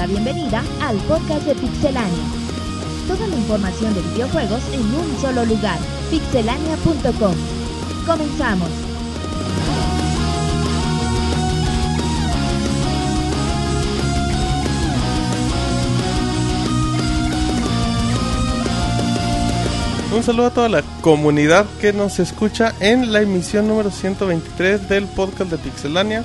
la bienvenida al podcast de Pixelania. Toda la información de videojuegos en un solo lugar, pixelania.com. Comenzamos. Un saludo a toda la comunidad que nos escucha en la emisión número 123 del podcast de Pixelania.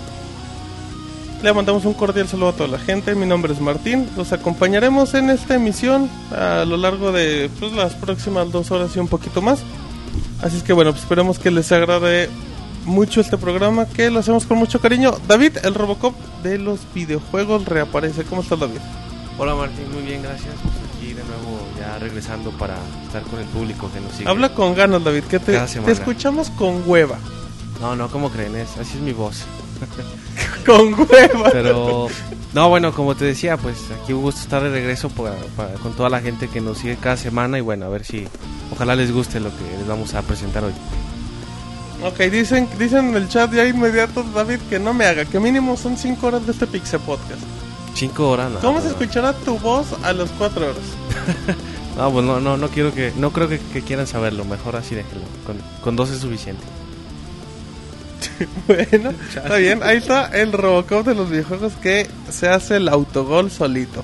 Le mandamos un cordial saludo a toda la gente. Mi nombre es Martín. Los acompañaremos en esta emisión a lo largo de pues, las próximas dos horas y un poquito más. Así es que bueno, pues esperemos que les agrade mucho este programa que lo hacemos con mucho cariño. David, el Robocop de los videojuegos reaparece. ¿Cómo estás, David? Hola Martín, muy bien, gracias. Pues aquí de nuevo ya regresando para estar con el público que nos sigue. Habla con ganas, David, que te, te escuchamos con hueva. No, no, ¿cómo creen? Es, así es mi voz. Con hueva. Pero, no, bueno, como te decía, pues aquí un gusto estar de regreso para- para- con toda la gente que nos sigue cada semana y bueno, a ver si, ojalá les guste lo que les vamos a presentar hoy. Ok, dicen, dicen en el chat ya inmediato, David, que no me haga, que mínimo son 5 horas de este Pixel Podcast. Cinco horas, no. ¿Cómo se escuchará tu voz a las 4 horas? No, pues no, no, no quiero que, no creo que, que quieran saberlo, mejor así déjenlo. Con, con dos es suficiente. Bueno, está bien, ahí está el Robocop de los videojuegos que se hace el autogol solito.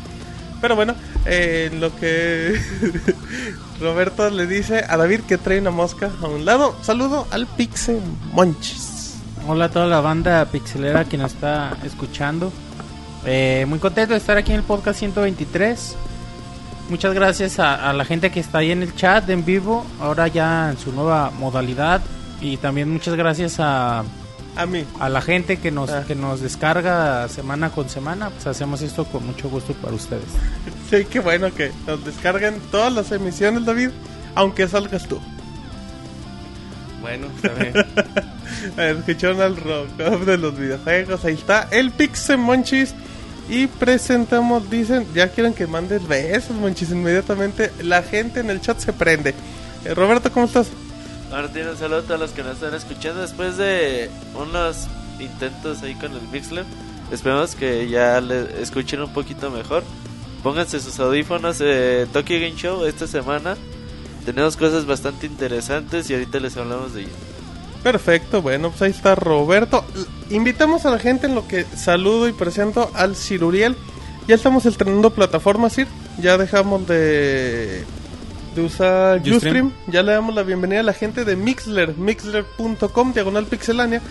Pero bueno, eh, lo que Roberto le dice a David que trae una mosca a un lado, saludo al Pixel Monchis. Hola a toda la banda pixelera que nos está escuchando. Eh, muy contento de estar aquí en el podcast 123. Muchas gracias a, a la gente que está ahí en el chat en vivo, ahora ya en su nueva modalidad. Y también muchas gracias a, A mí. a la gente que nos, Ah. que nos descarga semana con semana. Pues hacemos esto con mucho gusto para ustedes. Sí, qué bueno que nos descarguen todas las emisiones, David, aunque salgas tú. Bueno, está bien. A ver, escucharon al Robocop de los videojuegos. Ahí está el Pixel Monchis. Y presentamos, dicen, ya quieren que mandes besos, Monchis. Inmediatamente la gente en el chat se prende. Eh, Roberto, ¿cómo estás? Martín, un saludo a todos los que nos están escuchando después de unos intentos ahí con el Mixler. Esperemos que ya le escuchen un poquito mejor. Pónganse sus audífonos de Tokyo Game Show esta semana. Tenemos cosas bastante interesantes y ahorita les hablamos de ello. Perfecto, bueno, pues ahí está Roberto. Invitamos a la gente en lo que saludo y presento al Ciruriel. Ya estamos estrenando plataformas, Sir. Ya dejamos de, de usar Ustream. Ustream. Ya le damos la bienvenida a la gente de Mixler, mixler.com, diagonal pixelania.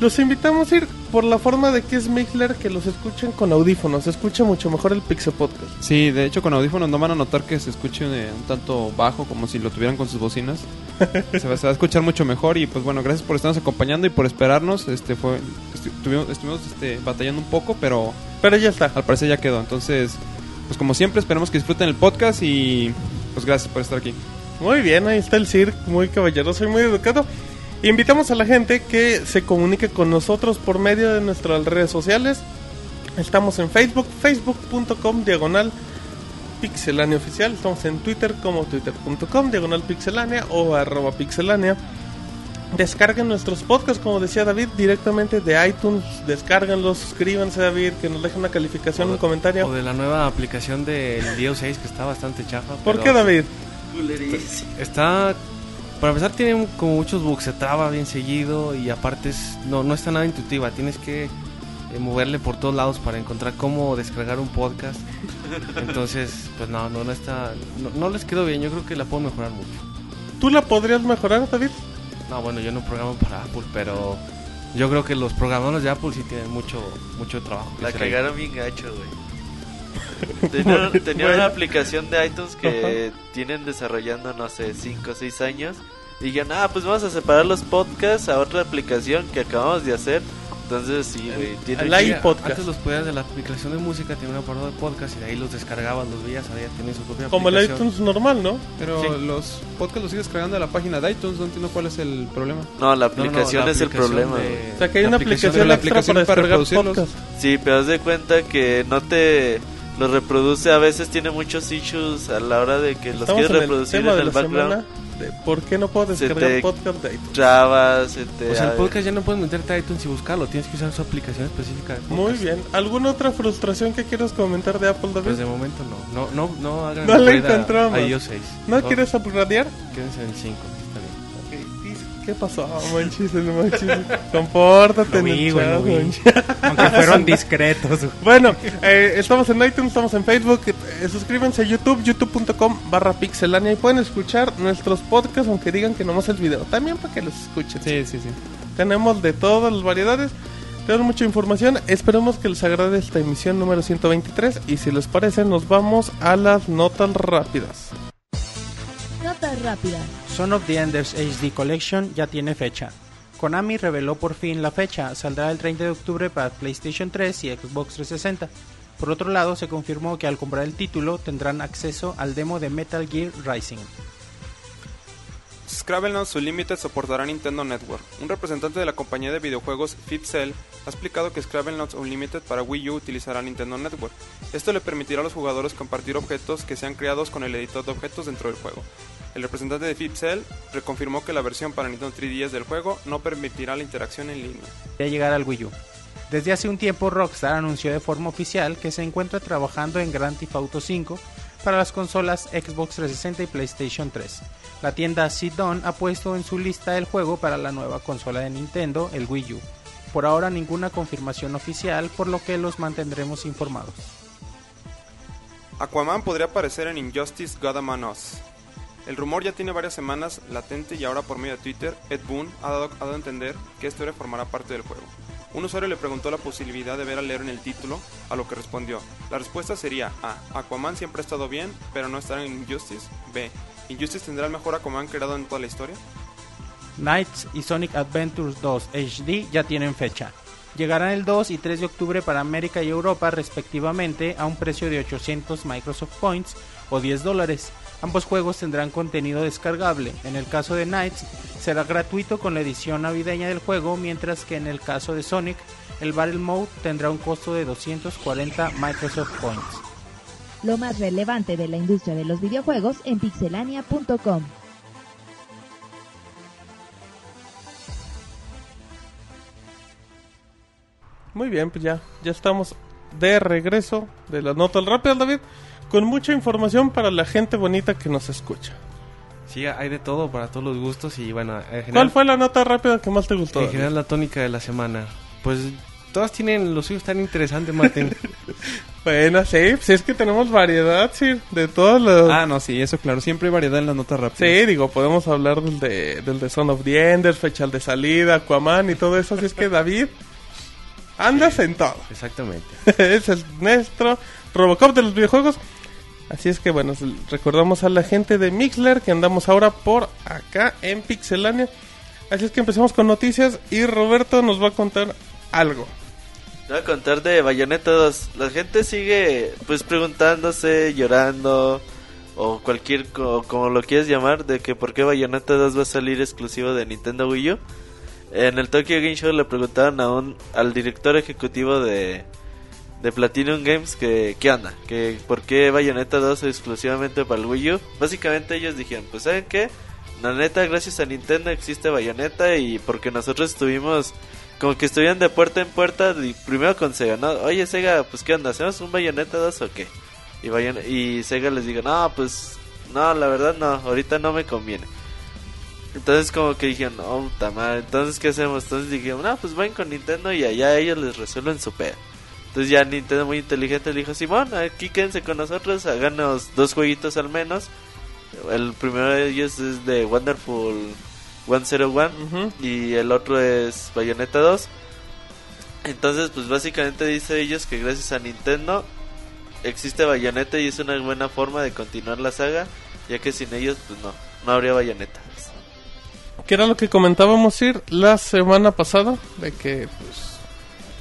Los invitamos a ir por la forma de que es Mixler, que los escuchen con audífonos. Se escucha mucho mejor el Pixel Podcast. Sí, de hecho con audífonos no van a notar que se escuche eh, un tanto bajo como si lo tuvieran con sus bocinas. se, va, se va a escuchar mucho mejor y pues bueno, gracias por estarnos acompañando y por esperarnos. Este fue estu- tuvimos- estuvimos este, batallando un poco, pero Pero ya está. al parecer ya quedó. Entonces, pues como siempre esperemos que disfruten el podcast y pues gracias por estar aquí. Muy bien, ahí está el Sir, muy caballeroso y muy educado. Invitamos a la gente que se comunique con nosotros por medio de nuestras redes sociales. Estamos en Facebook, facebook.com diagonal pixelania oficial. Estamos en Twitter como twitter.com diagonal pixelania o arroba pixelania. Descarguen nuestros podcasts, como decía David, directamente de iTunes. Descárganlos, suscríbanse, David, que nos dejen una calificación, un comentario. O de la nueva aplicación del Dio 6 que está bastante chafa. ¿Por qué, David? Está. Para empezar, tiene como muchos bugs, se traba bien seguido y aparte es, no, no está nada intuitiva. Tienes que eh, moverle por todos lados para encontrar cómo descargar un podcast. Entonces, pues no, no, no está. No, no les quedó bien, yo creo que la puedo mejorar mucho. ¿Tú la podrías mejorar, David? No, bueno, yo no programo para Apple, pero yo creo que los programadores de Apple sí tienen mucho, mucho trabajo. que La ahí. cagaron bien gacho, güey. Tenían, tenían Bueno. una aplicación de iTunes que tienen desarrollando, no sé, 5 o 6 años. Y dijeron, ah, pues vamos a separar los podcasts a otra aplicación que acabamos de hacer. Entonces, sí, güey. Sí, iPodcast. Antes los podías de la aplicación de música, tenía un apartado de podcast y de ahí los descargabas, los veías, ya tienen su propia Como el iTunes normal, ¿no? Pero Sí. los podcasts los sigues cargando de la página de iTunes, no entiendo cuál es el problema. No, la No, no, aplicación la es el problema, de-. O sea, que hay la una aplicación de la extra aplicación para para reproducirlos. podcast. Sí, pero haz de cuenta que no te lo reproduce. A veces tiene muchos issues a la hora de que los quieres en el reproducir tema en de el la background. semana. De por qué no puedo Se descargar te- podcast de iTunes. Trabas, se te- O sea, el podcast ya no puedes meterte a iTunes y buscarlo, tienes que usar su aplicación específica. de podcast. Muy bien. ¿Alguna otra frustración que quieras comentar de Apple, David? Pues de momento no. No, no, no hagan No la encontramos. A iOS 6. ¿No quieres upgradear? Quédense en el 5, ¿Qué pasó, Monchis? El Monchis. Compórtate Lo vi, güey, lo vi. Aunque fueron discretos. Bueno, eh, estamos en iTunes, estamos en Facebook. eh, suscríbanse a YouTube, youtube.com barra pixelania y pueden escuchar nuestros podcasts, aunque digan que nomás el video. También para que los escuchen. Sí, sí, sí. Tenemos de todas las variedades. Tenemos mucha información. Esperemos que les agrade esta emisión número 123. Y si les parece, nos vamos a las notas rápidas. Son of the Enders HD Collection ya tiene fecha. Konami reveló por fin la fecha, saldrá el 30 de octubre para PlayStation 3 y Xbox 360. Por otro lado, se confirmó que al comprar el título tendrán acceso al demo de Metal Gear Rising. Scrabble Unlimited soportará Nintendo Network. Un representante de la compañía de videojuegos FitCell ha explicado que Scrabble Unlimited para Wii U utilizará Nintendo Network. Esto le permitirá a los jugadores compartir objetos que sean creados con el editor de objetos dentro del juego. El representante de FitCell reconfirmó que la versión para Nintendo 3DS del juego no permitirá la interacción en línea. ya llegar al Wii U. Desde hace un tiempo Rockstar anunció de forma oficial que se encuentra trabajando en Grand Theft Auto 5 para las consolas Xbox 360 y PlayStation 3. La tienda Sidon ha puesto en su lista el juego para la nueva consola de Nintendo, el Wii U. Por ahora ninguna confirmación oficial, por lo que los mantendremos informados. Aquaman podría aparecer en Injustice God Among Us. El rumor ya tiene varias semanas latente y ahora por medio de Twitter, Ed Boon ha dado, ha dado a entender que esta historia formará parte del juego. Un usuario le preguntó la posibilidad de ver al héroe en el título, a lo que respondió. La respuesta sería A. Aquaman siempre ha estado bien, pero no estará en Injustice. B. Injustice tendrá el mejor Aquaman creado en toda la historia. Knights y Sonic Adventures 2 HD ya tienen fecha. Llegarán el 2 y 3 de octubre para América y Europa respectivamente a un precio de 800 Microsoft Points o 10 dólares. Ambos juegos tendrán contenido descargable. En el caso de Knights será gratuito con la edición navideña del juego, mientras que en el caso de Sonic el Battle Mode tendrá un costo de 240 Microsoft Points. Lo más relevante de la industria de los videojuegos en pixelania.com. Muy bien, pues ya, ya estamos de regreso de las notas rápidas, David, con mucha información para la gente bonita que nos escucha. Sí, hay de todo para todos los gustos y bueno, en general, ¿Cuál fue la nota rápida que más te gustó? en general la tónica de la semana. Pues todas tienen los suyos tan interesantes, Martín. Bueno, sí, pues es que tenemos variedad, sí, de todos los... Ah, no, sí, eso claro. Siempre hay variedad en las notas rápidas. Sí, digo, podemos hablar del de, del de Son of the Enders, fecha de salida, Aquaman y todo eso. Así es que David, andas en todo. Exactamente. es el nuestro Robocop de los videojuegos. Así es que bueno, recordamos a la gente de Mixler que andamos ahora por acá en Pixelania. Así es que empezamos con noticias y Roberto nos va a contar algo. Voy a contar de Bayonetta 2. La gente sigue pues preguntándose, llorando o cualquier co- como lo quieras llamar de que por qué Bayonetta 2 va a salir exclusivo de Nintendo Wii U. En el Tokyo Game Show le preguntaron a un al director ejecutivo de de Platinum Games que qué onda, que por qué Bayonetta 2 exclusivamente para el Wii U. Básicamente ellos dijeron, pues saben qué, la neta gracias a Nintendo existe Bayonetta y porque nosotros estuvimos como que estuvieran de puerta en puerta, y primero con Sega, ¿no? Oye Sega, pues qué onda, ¿hacemos un Bayonetta 2 o qué? Y, Bayon- y Sega les digo, no, pues no, la verdad no, ahorita no me conviene. Entonces como que dijeron, oh, puta madre, entonces ¿qué hacemos? Entonces dijeron, no, pues vayan con Nintendo y allá ellos les resuelven su pedo. Entonces ya Nintendo muy inteligente le dijo, Simón, aquí quédense con nosotros, háganos dos jueguitos al menos. El primero de ellos es de Wonderful 101 Ujú. y el otro es Bayonetta 2. Entonces, pues básicamente dice ellos que gracias a Nintendo existe Bayonetta y es una buena forma de continuar la saga, ya que sin ellos pues no, no habría Bayonetta. Que era lo que comentábamos ir la semana pasada, de que pues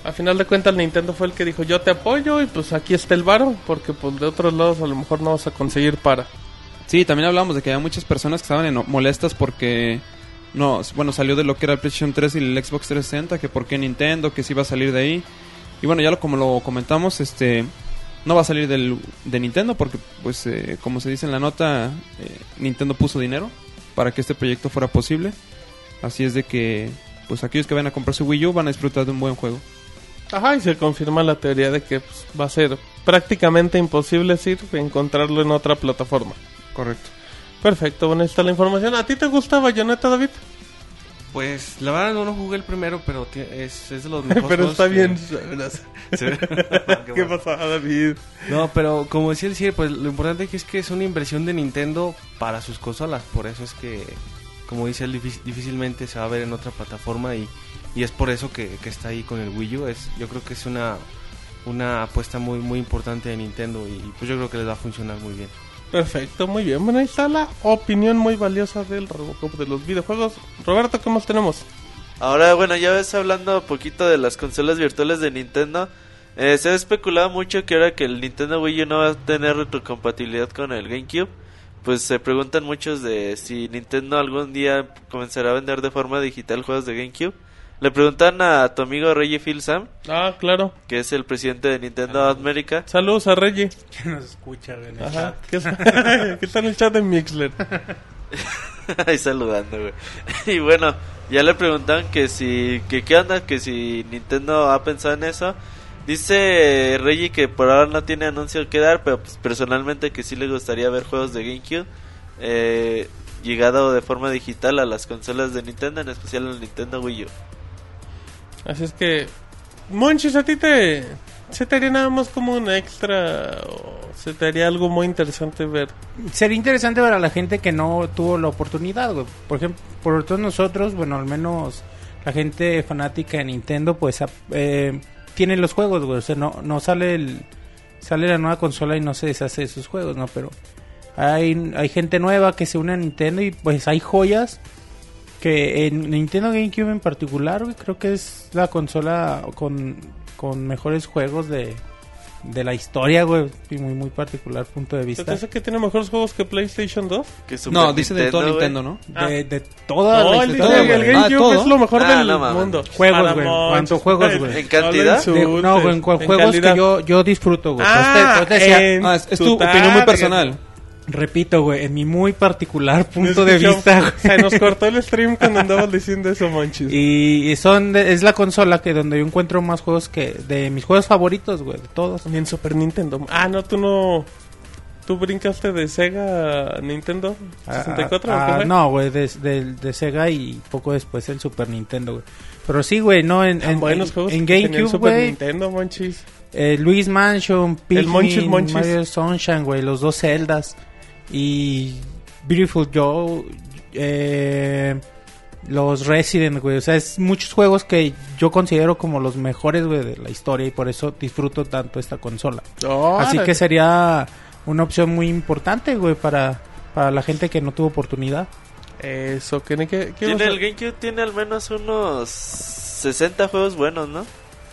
a final de cuentas Nintendo fue el que dijo yo te apoyo y pues aquí está el varo, porque pues de otros lados a lo mejor no vas a conseguir para. Sí, también hablamos de que había muchas personas que estaban eno- molestas porque no, bueno, salió de lo que era el PlayStation 3 y el Xbox 360, que por qué Nintendo, que sí iba a salir de ahí. Y bueno, ya lo, como lo comentamos, este no va a salir del, de Nintendo porque pues eh, como se dice en la nota, eh, Nintendo puso dinero. para que este proyecto fuera posible. Así es de que, pues aquellos que vayan a comprar su Wii U van a disfrutar de un buen juego. Ajá, y se confirma la teoría de que pues, va a ser prácticamente imposible encontrarlo en otra plataforma. Correcto. Perfecto, bueno, ahí está la información. ¿A ti te gusta Bayonetta, David? Pues la verdad no lo jugué el primero, pero es, es de los mejores Pero está que- bien. Sí. ¿Qué pasa, David? No, pero como decía el Cier, pues lo importante es que es una inversión de Nintendo para sus consolas. Por eso es que, como dice él, difí- difícilmente se va a ver en otra plataforma y, y es por eso que, que está ahí con el Wii U. Es, yo creo que es una, una apuesta muy, muy importante de Nintendo y pues yo creo que les va a funcionar muy bien. Perfecto, muy bien. Bueno, ahí está la opinión muy valiosa del Robocop de los videojuegos. Roberto, ¿qué más tenemos? Ahora, bueno, ya ves hablando un poquito de las consolas virtuales de Nintendo. eh, se ha especulado mucho que ahora que el Nintendo Wii U no va a tener retrocompatibilidad con el GameCube, pues se preguntan muchos de si Nintendo algún día comenzará a vender de forma digital juegos de GameCube. Le preguntan a tu amigo Reggie Phil Sam, Ah, claro. que es el presidente de Nintendo América. Saludos a Reggie. Que nos escucha güey, en el Ajá. chat. ¿Qué está, ¿Qué está en el chat de Mixler? Ahí saludando, güey. Y bueno, ya le preguntaron que si, que qué onda, que si Nintendo ha pensado en eso. Dice Reggie que por ahora no tiene anuncio que dar, pero pues personalmente que sí le gustaría ver juegos de GameCube eh, llegado de forma digital a las consolas de Nintendo, en especial al Nintendo Wii U. Así es que, Monchis, ¿a ti te, se te haría nada más como un extra o se te haría algo muy interesante ver? Sería interesante ver a la gente que no tuvo la oportunidad, güey. Por ejemplo, por todos nosotros, bueno, al menos la gente fanática de Nintendo, pues eh, tiene los juegos, güey. O sea, no, no sale el, sale la nueva consola y no se deshace de sus juegos, ¿no? Pero hay, hay gente nueva que se une a Nintendo y pues hay joyas que en Nintendo GameCube en particular, güey, creo que es la consola con, con mejores juegos de, de la historia, güey. Y muy, muy particular punto de vista. ¿Entonces que tiene mejores juegos que PlayStation 2? Que Super No, dice de todo. Nintendo, ¿no? Ah. De, de toda la No, el, historia, el. GameCube Ah, ¿todo? es lo mejor Ah, del no mundo. Juegos, güey. ¿Cuántos juegos, güey? ¿En cantidad? No lo De- insultes. no, güey, en, juegos calidad. que yo, yo disfruto, güey. Ah, Pues te- pues te decía- Ah, es, es tu opinión muy personal. Repito, güey, en mi muy particular punto de vista, güey. Se nos cortó el stream cuando andabas diciendo eso, Monchis. Y son de- es la consola que donde yo encuentro más juegos que de mis juegos favoritos, güey, de todos. Y en Super Nintendo. Ah, no, tú no... ¿Tú brincaste de Sega a Nintendo 64 o Ah, ah, no, güey, de, de- de Sega y poco después el Super Nintendo, güey. Pero sí, güey, no en, Tan en, buenos en- en GameCube, Super güey. Nintendo, Monchis. Eh, Luis Mansion, Pikmin, Monchis Monchis. Mario Sunshine, güey, los dos Zeldas y Beautiful Joe, eh, los Resident, güey, o sea, es muchos juegos que yo considero como los mejores, güey, de la historia y por eso disfruto tanto esta consola. Así que sería una opción muy importante, güey, para, para la gente que no tuvo oportunidad. Eso, ¿qué, qué, qué Tiene el GameCube tiene al menos unos 60 juegos buenos, ¿no?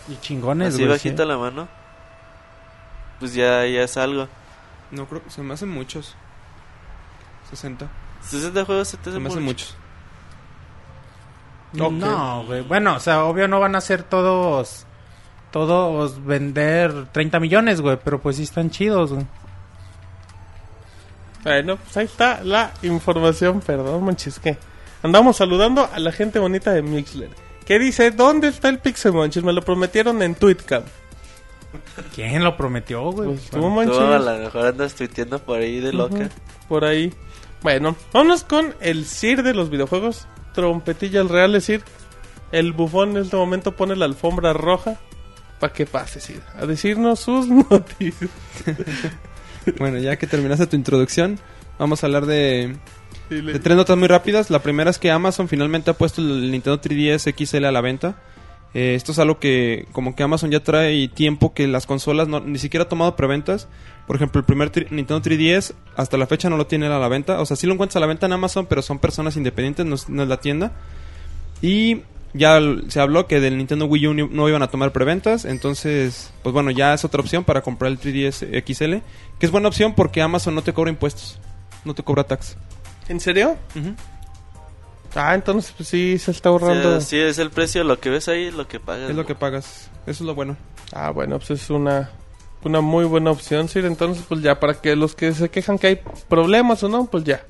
Y chingones, Así güey. bajita sí. la mano. Pues ya, ya es algo. No creo, se me hacen muchos. 60. 60 juegos se te hacen mucho. muchos. Ok. No, güey. Bueno, o sea, obvio no van a ser todos. Todos vender 30 millones, güey. Pero pues sí están chidos, güey. Bueno, pues ahí está la información, perdón, Monchis, que andamos saludando a la gente bonita de Mixler. Que dice, ¿dónde está el Pixel Monchis? Me lo prometieron en Tweetcam. ¿Quién lo prometió, güey? Pues tú. Tú a lo mejor andas tuiteando por ahí de loca. Por ahí. Bueno, vámonos con el Sir de los videojuegos. Trompetilla al real, es Sir. El bufón en este momento pone la alfombra roja. Para que pase, Sir. A decirnos sus noticias. Bueno, ya que terminaste tu introducción, vamos a hablar de, de tres notas muy rápidas. La primera es que Amazon finalmente ha puesto el Nintendo 3DS XL a la venta. Eh, esto es algo que como que Amazon ya trae tiempo que las consolas no, ni siquiera ha tomado preventas. Por ejemplo, el primer tri- Nintendo 3DS hasta la fecha no lo tiene a la venta. O sea, sí lo encuentras a la venta en Amazon, pero son personas independientes, no es, no es la tienda. Y ya se habló que del Nintendo Wii U no iban a tomar preventas. Entonces, pues bueno, ya es otra opción para comprar el 3DS XL. Que es buena opción porque Amazon no te cobra impuestos. No te cobra tax. ¿En serio? Ah, entonces pues sí se está ahorrando. sí, es el precio, lo que ves ahí es lo que pagas. Es lo que pagas. Eso es lo bueno. Ah, bueno, pues es una, una muy buena opción, Sir. Entonces, pues ya, para que los que se quejan que hay problemas o no, pues ya.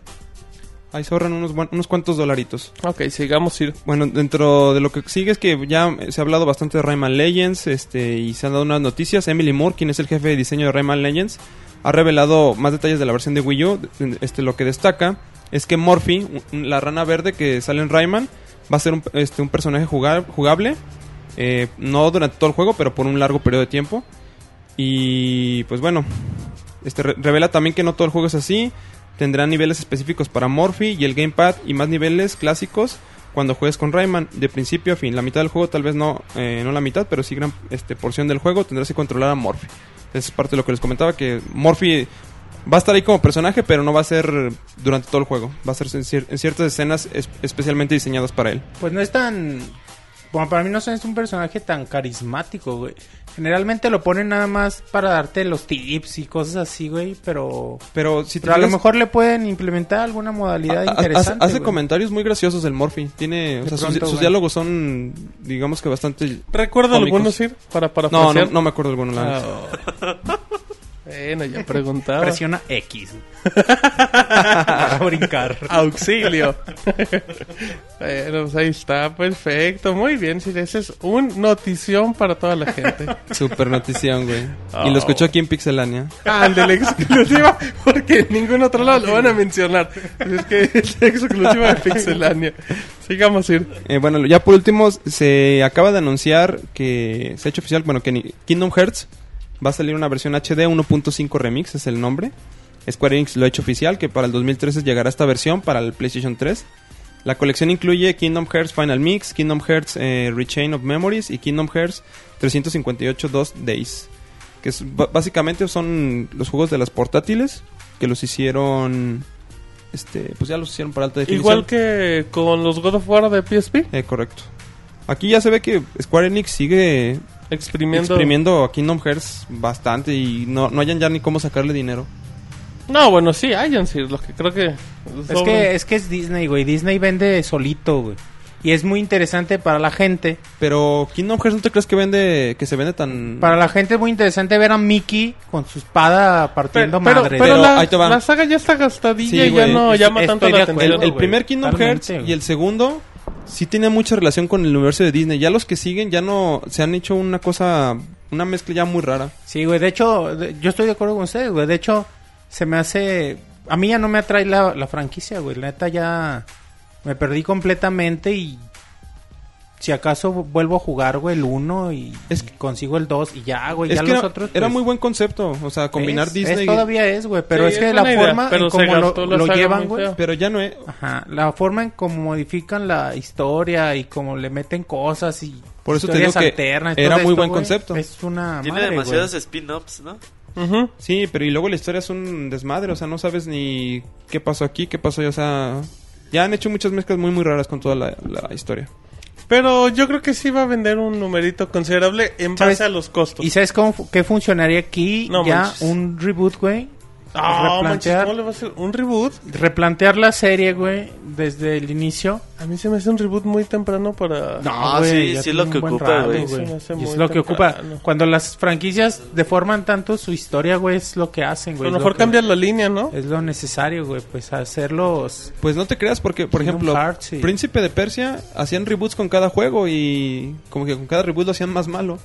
Ahí se ahorran unos, buen- unos cuantos dolaritos. Ok, sigamos ir. Bueno, dentro de lo que sigue es que ya se ha hablado bastante de Rayman Legends este, y se han dado unas noticias. Emily Moore, quien es el jefe de diseño de Rayman Legends, ha revelado más detalles de la versión de Wii U. Este, lo que destaca es que Morphy, la rana verde que sale en Rayman, va a ser un, este, personaje jugable. eh, no durante todo el juego, pero por un largo periodo de tiempo. Y pues bueno, este re- revela también que no todo el juego es así. Tendrá niveles específicos para Morphy y el Gamepad y más niveles clásicos cuando juegues con Rayman de principio a fin. La mitad del juego tal vez no, eh, no la mitad, pero sí gran este, porción del juego tendrás que controlar a Morphy. Esa es parte de lo que les comentaba, que Morphy va a estar ahí como personaje, pero no va a ser durante todo el juego. Va a ser en, cier- en ciertas escenas es- especialmente diseñadas para él. Pues no es tan... Bueno, para mí no es un personaje tan carismático, güey. Generalmente lo ponen nada más para darte los tips y cosas así, güey, pero... Pero si te Pero a lo mejor le pueden implementar alguna modalidad interesante. Hace, hace güey. comentarios muy graciosos el Morphy. Tiene, o sea, sus, pronto, sus güey. diálogos son, digamos que bastante. ¿Recuerda Cómicos. algunos, Sir? Para No, parafrasear. no, no me acuerdo alguno. la neta. Bueno, ya preguntaba. Presiona X. para brincar. Auxilio. bueno, pues ahí está, perfecto. Muy bien, Sir. Ese es un notición para toda la gente. Super notición, güey. Oh. Y lo escuchó aquí en Pixelania. Ah, el de la exclusiva, porque en ningún otro lado lo van a mencionar. Pues es que es la exclusiva de Pixelania. Sigamos, Sir. Eh, bueno, ya por último, se acaba de anunciar que se ha hecho oficial, bueno, que ni- Kingdom Hearts va a salir una versión HD 1.5 Remix, es el nombre. Square Enix lo ha hecho oficial, que para el 2013 llegará esta versión para el PlayStation 3. La colección incluye Kingdom Hearts Final Mix, Kingdom Hearts eh, Rechain of Memories y Kingdom Hearts 358 2 Days. Que es- básicamente son los juegos de las portátiles que los hicieron... Este, pues ya los hicieron para alta definición. Igual que con los God of War de PSP, Eh, correcto. Aquí ya se ve que Square Enix sigue exprimiendo. exprimiendo a Kingdom Hearts bastante y no, no hayan ya ni cómo sacarle dinero. No, bueno, sí, hayan, Sir. Lo que creo que. Es que, es que es Disney, güey. Disney vende solito, güey. Y es muy interesante para la gente. Pero Kingdom Hearts no te crees que vende que se vende tan Para la gente es muy interesante ver a Mickey con su espada partiendo Pero, pero, madre. pero Pero la, ahí te va. la saga ya está gastadilla Sí, y ya no Es- llama tanto la atención. el, el primer Kingdom Hearts y el segundo sí tiene mucha relación con el universo de Disney. Ya los que siguen ya no se han hecho una cosa una mezcla ya muy rara. Sí, güey. De hecho, yo estoy de acuerdo con ustedes, güey. De hecho, se me hace... A mí ya no me atrae la, la franquicia, güey. La neta ya me perdí completamente y... Si acaso vuelvo a jugar, güey, el 1 y, Es y consigo el 2 y ya, güey. ya que los era, otros... era pues, muy buen concepto, o sea, combinar es- Disney es todavía es, güey. Pero Sí, es que la idea, forma en se cómo lo, llevan, güey... pero ya no es Ajá, la forma en cómo modifican la historia y cómo le meten cosas y Por eso te digo que alternas, era todo muy esto, buen concepto. Es una Tiene madre, demasiados spin-offs, ¿no? Ujú. Sí, pero y luego la historia es un desmadre, o sea, no sabes ni qué pasó aquí, qué pasó allá, o sea, ya han hecho muchas mezclas muy muy raras con toda la, la historia. Pero yo creo que sí va a vender un numerito considerable en ¿Sabes? base a los costos. ¿Y sabes cómo qué funcionaría aquí? No ya manches. un reboot, güey. Ah, manches, replantear, ¿cómo le va a hacer un reboot? replantear la serie, güey, desde el inicio. A mí se me hace un reboot muy temprano para... No, güey, sí, sí tiene lo que ocupa, güey. Es lo que ocupa. Cuando las franquicias deforman tanto su historia, güey, es lo que hacen, A güey. lo es mejor cambias la línea, ¿no? Es lo necesario, güey, pues hacerlos... Pues no te creas porque, por Kingdom ejemplo, Hearts, sí. Príncipe de Persia hacían reboots con cada juego y como que con cada reboot lo hacían más malo.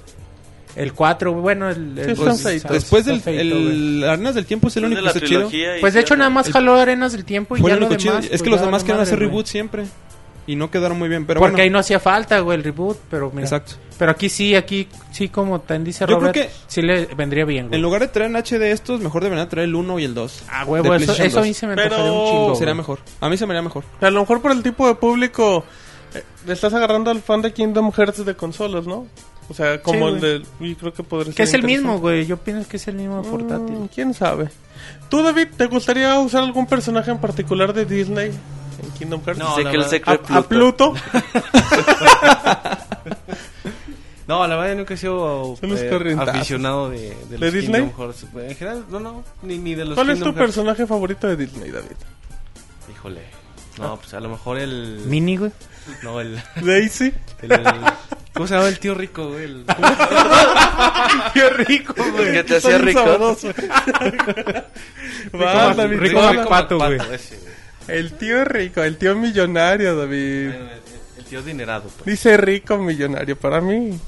El 4, bueno, el... Pues, feito. Después del güey. el Arenas del Tiempo es el único que está chido. Pues de hecho nada güey. más jaló Arenas del Tiempo y Fue ya el lo único chido. demás, Es pues, que los ya demás madre, hacer güey. reboot siempre y no quedaron muy bien, pero Porque bueno. ahí no hacía falta, güey, el reboot, pero mira. Exacto. Pero aquí sí, aquí sí, como tan dice Yo creo Robert, que- sí le vendría bien, güey. En lugar de traer en HD estos, mejor deberían traer el 1 y el 2. Ah, huevo, de eso, eso a 2. mí se me Pero un chingo, Sería güey. mejor. A mí se me haría mejor. A lo mejor por el tipo de público eh, le estás agarrando al fan de Kingdom Hearts de consolas, ¿no? O sea, como Sí, el de... Y creo que podría Que ser es el mismo, güey. Yo pienso que es el mismo portátil. Mm, ¿Quién sabe? ¿Tú, David, te gustaría usar algún personaje en particular de Disney en Kingdom Hearts? No, Sé que él verdad. se cree a, a Pluto. No, la verdad nunca he sido eh, aficionado de, de, ¿De los Disney? Kingdom Hearts. En general, no, no, ni, ni de los ¿Cuál es tu Kingdom Hearts. personaje favorito de Disney, David? Híjole. No, pues a lo mejor el... Mini, güey. No, el... Daisy. el- ¿Cómo se llama el tío rico, güey? El- Qué rico, güey. ¿Qué te hacía rico? sabroso. Rico David, Rico. Mac- Pato, güey. El tío rico, el tío millonario, David. Bueno, el, el tío dinerado. pues. Dice rico millonario, para mí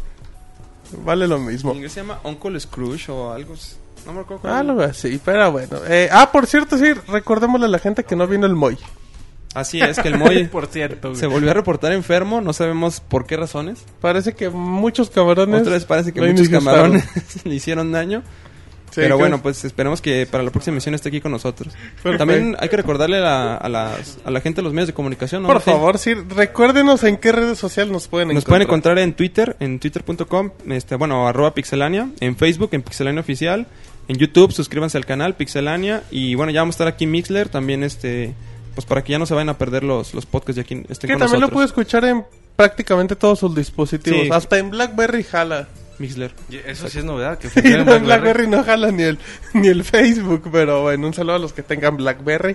vale lo En mismo. inglés se llama Uncle Scrooge o algo. así. No me acuerdo. Algo así, pero bueno. Eh, ah, por cierto, sí, recordémosle a la gente que no vino el Moy. Así es, que el Moy Por cierto, güey. se volvió a reportar enfermo. No sabemos por qué razones. Parece que muchos camarones. Otra vez parece que muchos camarones le hicieron daño. Sí, Pero bueno, pues esperemos que para la próxima emisión esté aquí con nosotros. También hay que recordarle a la, a, las- a la gente de los medios de comunicación. ¿no, Por favor, sí, recuérdenos en qué redes sociales nos pueden Nos encontrar. pueden encontrar en Twitter, en twitter.com, este, bueno, arroba pixelania, en Facebook, en pixelania oficial, en YouTube, suscríbanse al canal pixelania y bueno, ya vamos a estar aquí en Mixler, también este, pues para que ya no se vayan a perder los, los podcasts de aquí estén Que con también lo puede escuchar en prácticamente todos sus dispositivos. Sí. Hasta en BlackBerry jala. Mixler. Y Eso sí es novedad. Que Sí, no, en BlackBerry. BlackBerry no jala ni el, ni el Facebook, pero bueno, un saludo a los que tengan BlackBerry.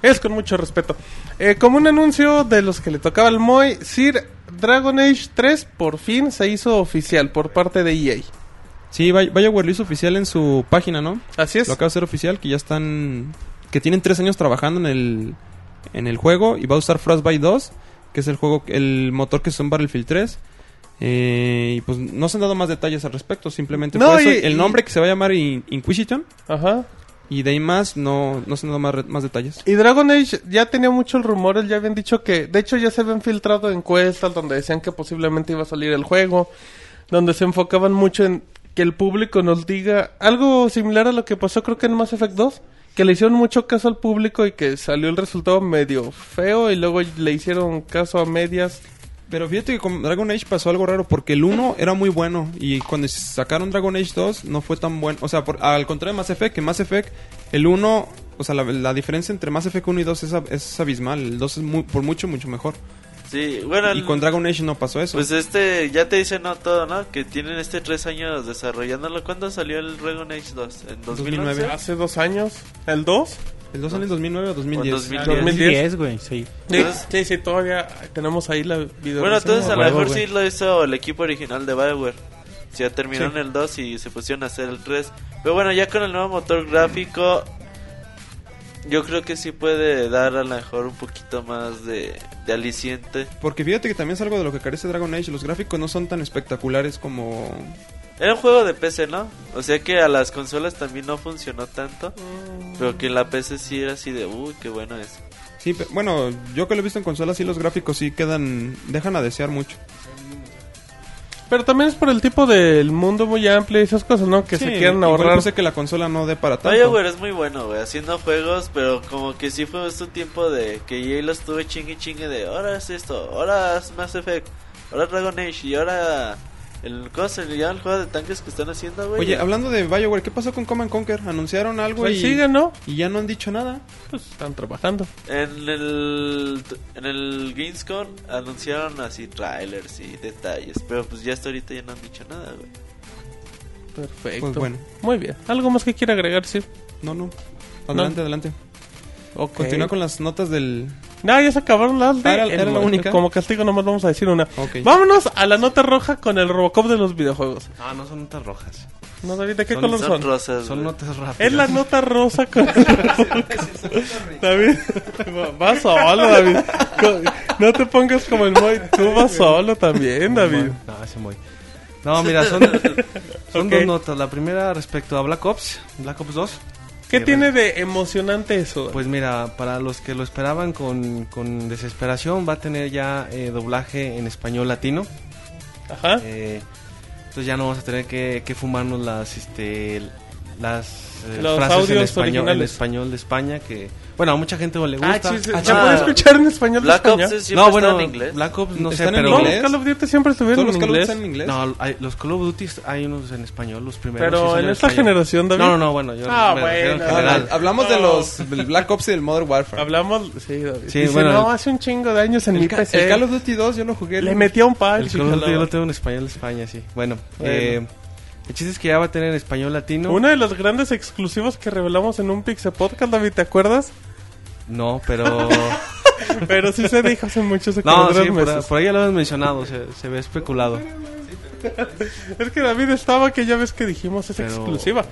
Es con mucho respeto. Eh, como un anuncio de los que le tocaba al Moy, Sir Dragon Age 3 por fin se hizo oficial por parte de EA. Sí, vaya, vaya lo hizo oficial en su página, ¿no? Así es. Lo acaba de hacer oficial, que ya están, que tienen tres años trabajando en el, en el juego y va a usar Frostbite 2, que es el juego, el motor que es un Battlefield 3. Eh, y pues no se han dado más detalles al respecto, simplemente No, fue eso. y- el y- nombre que se va a llamar In- Inquisition Ajá. y de ahí más no, no se han dado más detalles. Y Dragon Age ya tenía muchos rumores, ya habían dicho que, de hecho ya se habían filtrado encuestas donde decían que posiblemente iba a salir el juego, donde se enfocaban mucho en que el público nos diga algo similar a lo que pasó creo que en Mass Effect 2, que le hicieron mucho caso al público y que salió el resultado medio feo y luego le hicieron caso a medias. Pero fíjate que con Dragon Age pasó algo raro porque el 1 era muy bueno y cuando sacaron Dragon Age 2 no fue tan bueno. O sea, por- al contrario de Mass Effect, que Mass Effect, el 1, o sea, la, la diferencia entre Mass Effect 1 y 2 es, es abismal. El 2 es por mucho, mucho mejor. Sí, bueno, Y con Dragon Age no pasó eso. pues este, ya te dicen no todo, ¿no? Que tienen este tres años desarrollándolo. ¿Cuándo salió el Dragon Age 2? ¿En 2009? 2009. Hace dos años, el 2. el 2 salió en 2009 o 2010. O 2010. 2010. 2010, güey, sí. Sí, Entonces- sí, sí, todavía tenemos ahí la video. Bueno, entonces a lo mejor sí lo hizo el equipo original de Bioware. Ya terminaron el 2 y se pusieron a hacer el 3. Pero bueno, ya con el nuevo motor gráfico, yo creo que sí puede dar a lo mejor un poquito más de, de aliciente. Porque fíjate que también es algo de lo que carece Dragon Age. Los gráficos no son tan espectaculares como... Era un juego de PC, ¿no? O sea que a las consolas también no funcionó tanto. Pero que en la PC sí era así de, uy, qué bueno es. Sí, pe- bueno, yo que lo he visto en consolas, sí los gráficos sí quedan... Dejan a desear mucho. Pero también es por el tipo del mundo muy amplio y esas cosas, ¿no? Que Sí, se quieran ahorrar. puse que la consola no dé para tanto. BioWare es muy bueno, güey, haciendo juegos, pero como que sí fue este tiempo de que EA los tuve chingue chingue de ahora es esto, ahora es Mass Effect, ahora Dragon Age y ahora el ¿cómo se le llama el juego de tanques que están haciendo, güey? Oye, hablando de BioWare, ¿qué pasó con Command Conquer? Anunciaron algo Pues y, siguen, ¿no? y ya no han dicho nada. Pues están trabajando. En el en el Gamescom anunciaron así trailers y detalles, pero pues ya hasta ahorita ya no han dicho nada, güey. Perfecto. Pues bueno, Muy bien. ¿Algo más que quiera agregar, sí? no, no. Adelante, No. adelante. Ok. Continúa con las notas del... No, ya se acabaron las de... Ah, era- era la única. Como castigo nomás vamos a decir una. Ok. Vámonos a la nota roja con el Robocop de los videojuegos. Ah, no son notas rojas. No, David, ¿de qué Son- color Son son? rosas. Son notas rápidas. Es la nota rosa con... David, vas solo, David. No te pongas como el Moy. Tú vas solo también, David. No, ese muy. No, mira, son, son Ok. dos notas. La primera respecto a Black Ops, Black Ops 2. ¿Qué tiene de emocionante eso? Pues mira, para los que lo esperaban con, con desesperación, va a tener ya eh, doblaje en español latino. Ajá. Eh, entonces ya no vamos a tener que, que fumarnos las este las eh, Los frases en audios español, en originales. español de España que bueno a mucha gente no le Ah, gusta. sí, sí, Ah, ¿Se ah, puede escuchar en español de Black España? Ops siempre no, bueno, en inglés. Black Ops no sé, ¿Están en pero inglés? los Call of Duty siempre estuvieron ¿Todos los en Call of Duty inglés. están en inglés? no, hay- los Call of Duty hay unos en español, los primeros. sí Pero son en esta español. generación, David. No, no, no, bueno, yo Ah, me refiero en bueno. general. Ah, hablamos de No. los del Black Ops y del Modern Warfare. Hablamos, sí, David. Sí, Dice, bueno, no, el- hace un chingo de años en mi el, ca- PC. el Call of Duty 2 yo lo jugué. Le metía un El patch. y Call of Duty yo jalaba. lo tengo en español de España, sí. Bueno, Bueno. eh, el chiste es que ya va a tener en español latino. Uno de los grandes exclusivos que revelamos en un Pixel Podcast, David, ¿te acuerdas? No, pero... Pero sí se dijo hace muchos no, sí, por, ahí ya lo hemos mencionado, se, se ve especulado. Es que David estaba que ya ves que dijimos es Pero- exclusiva.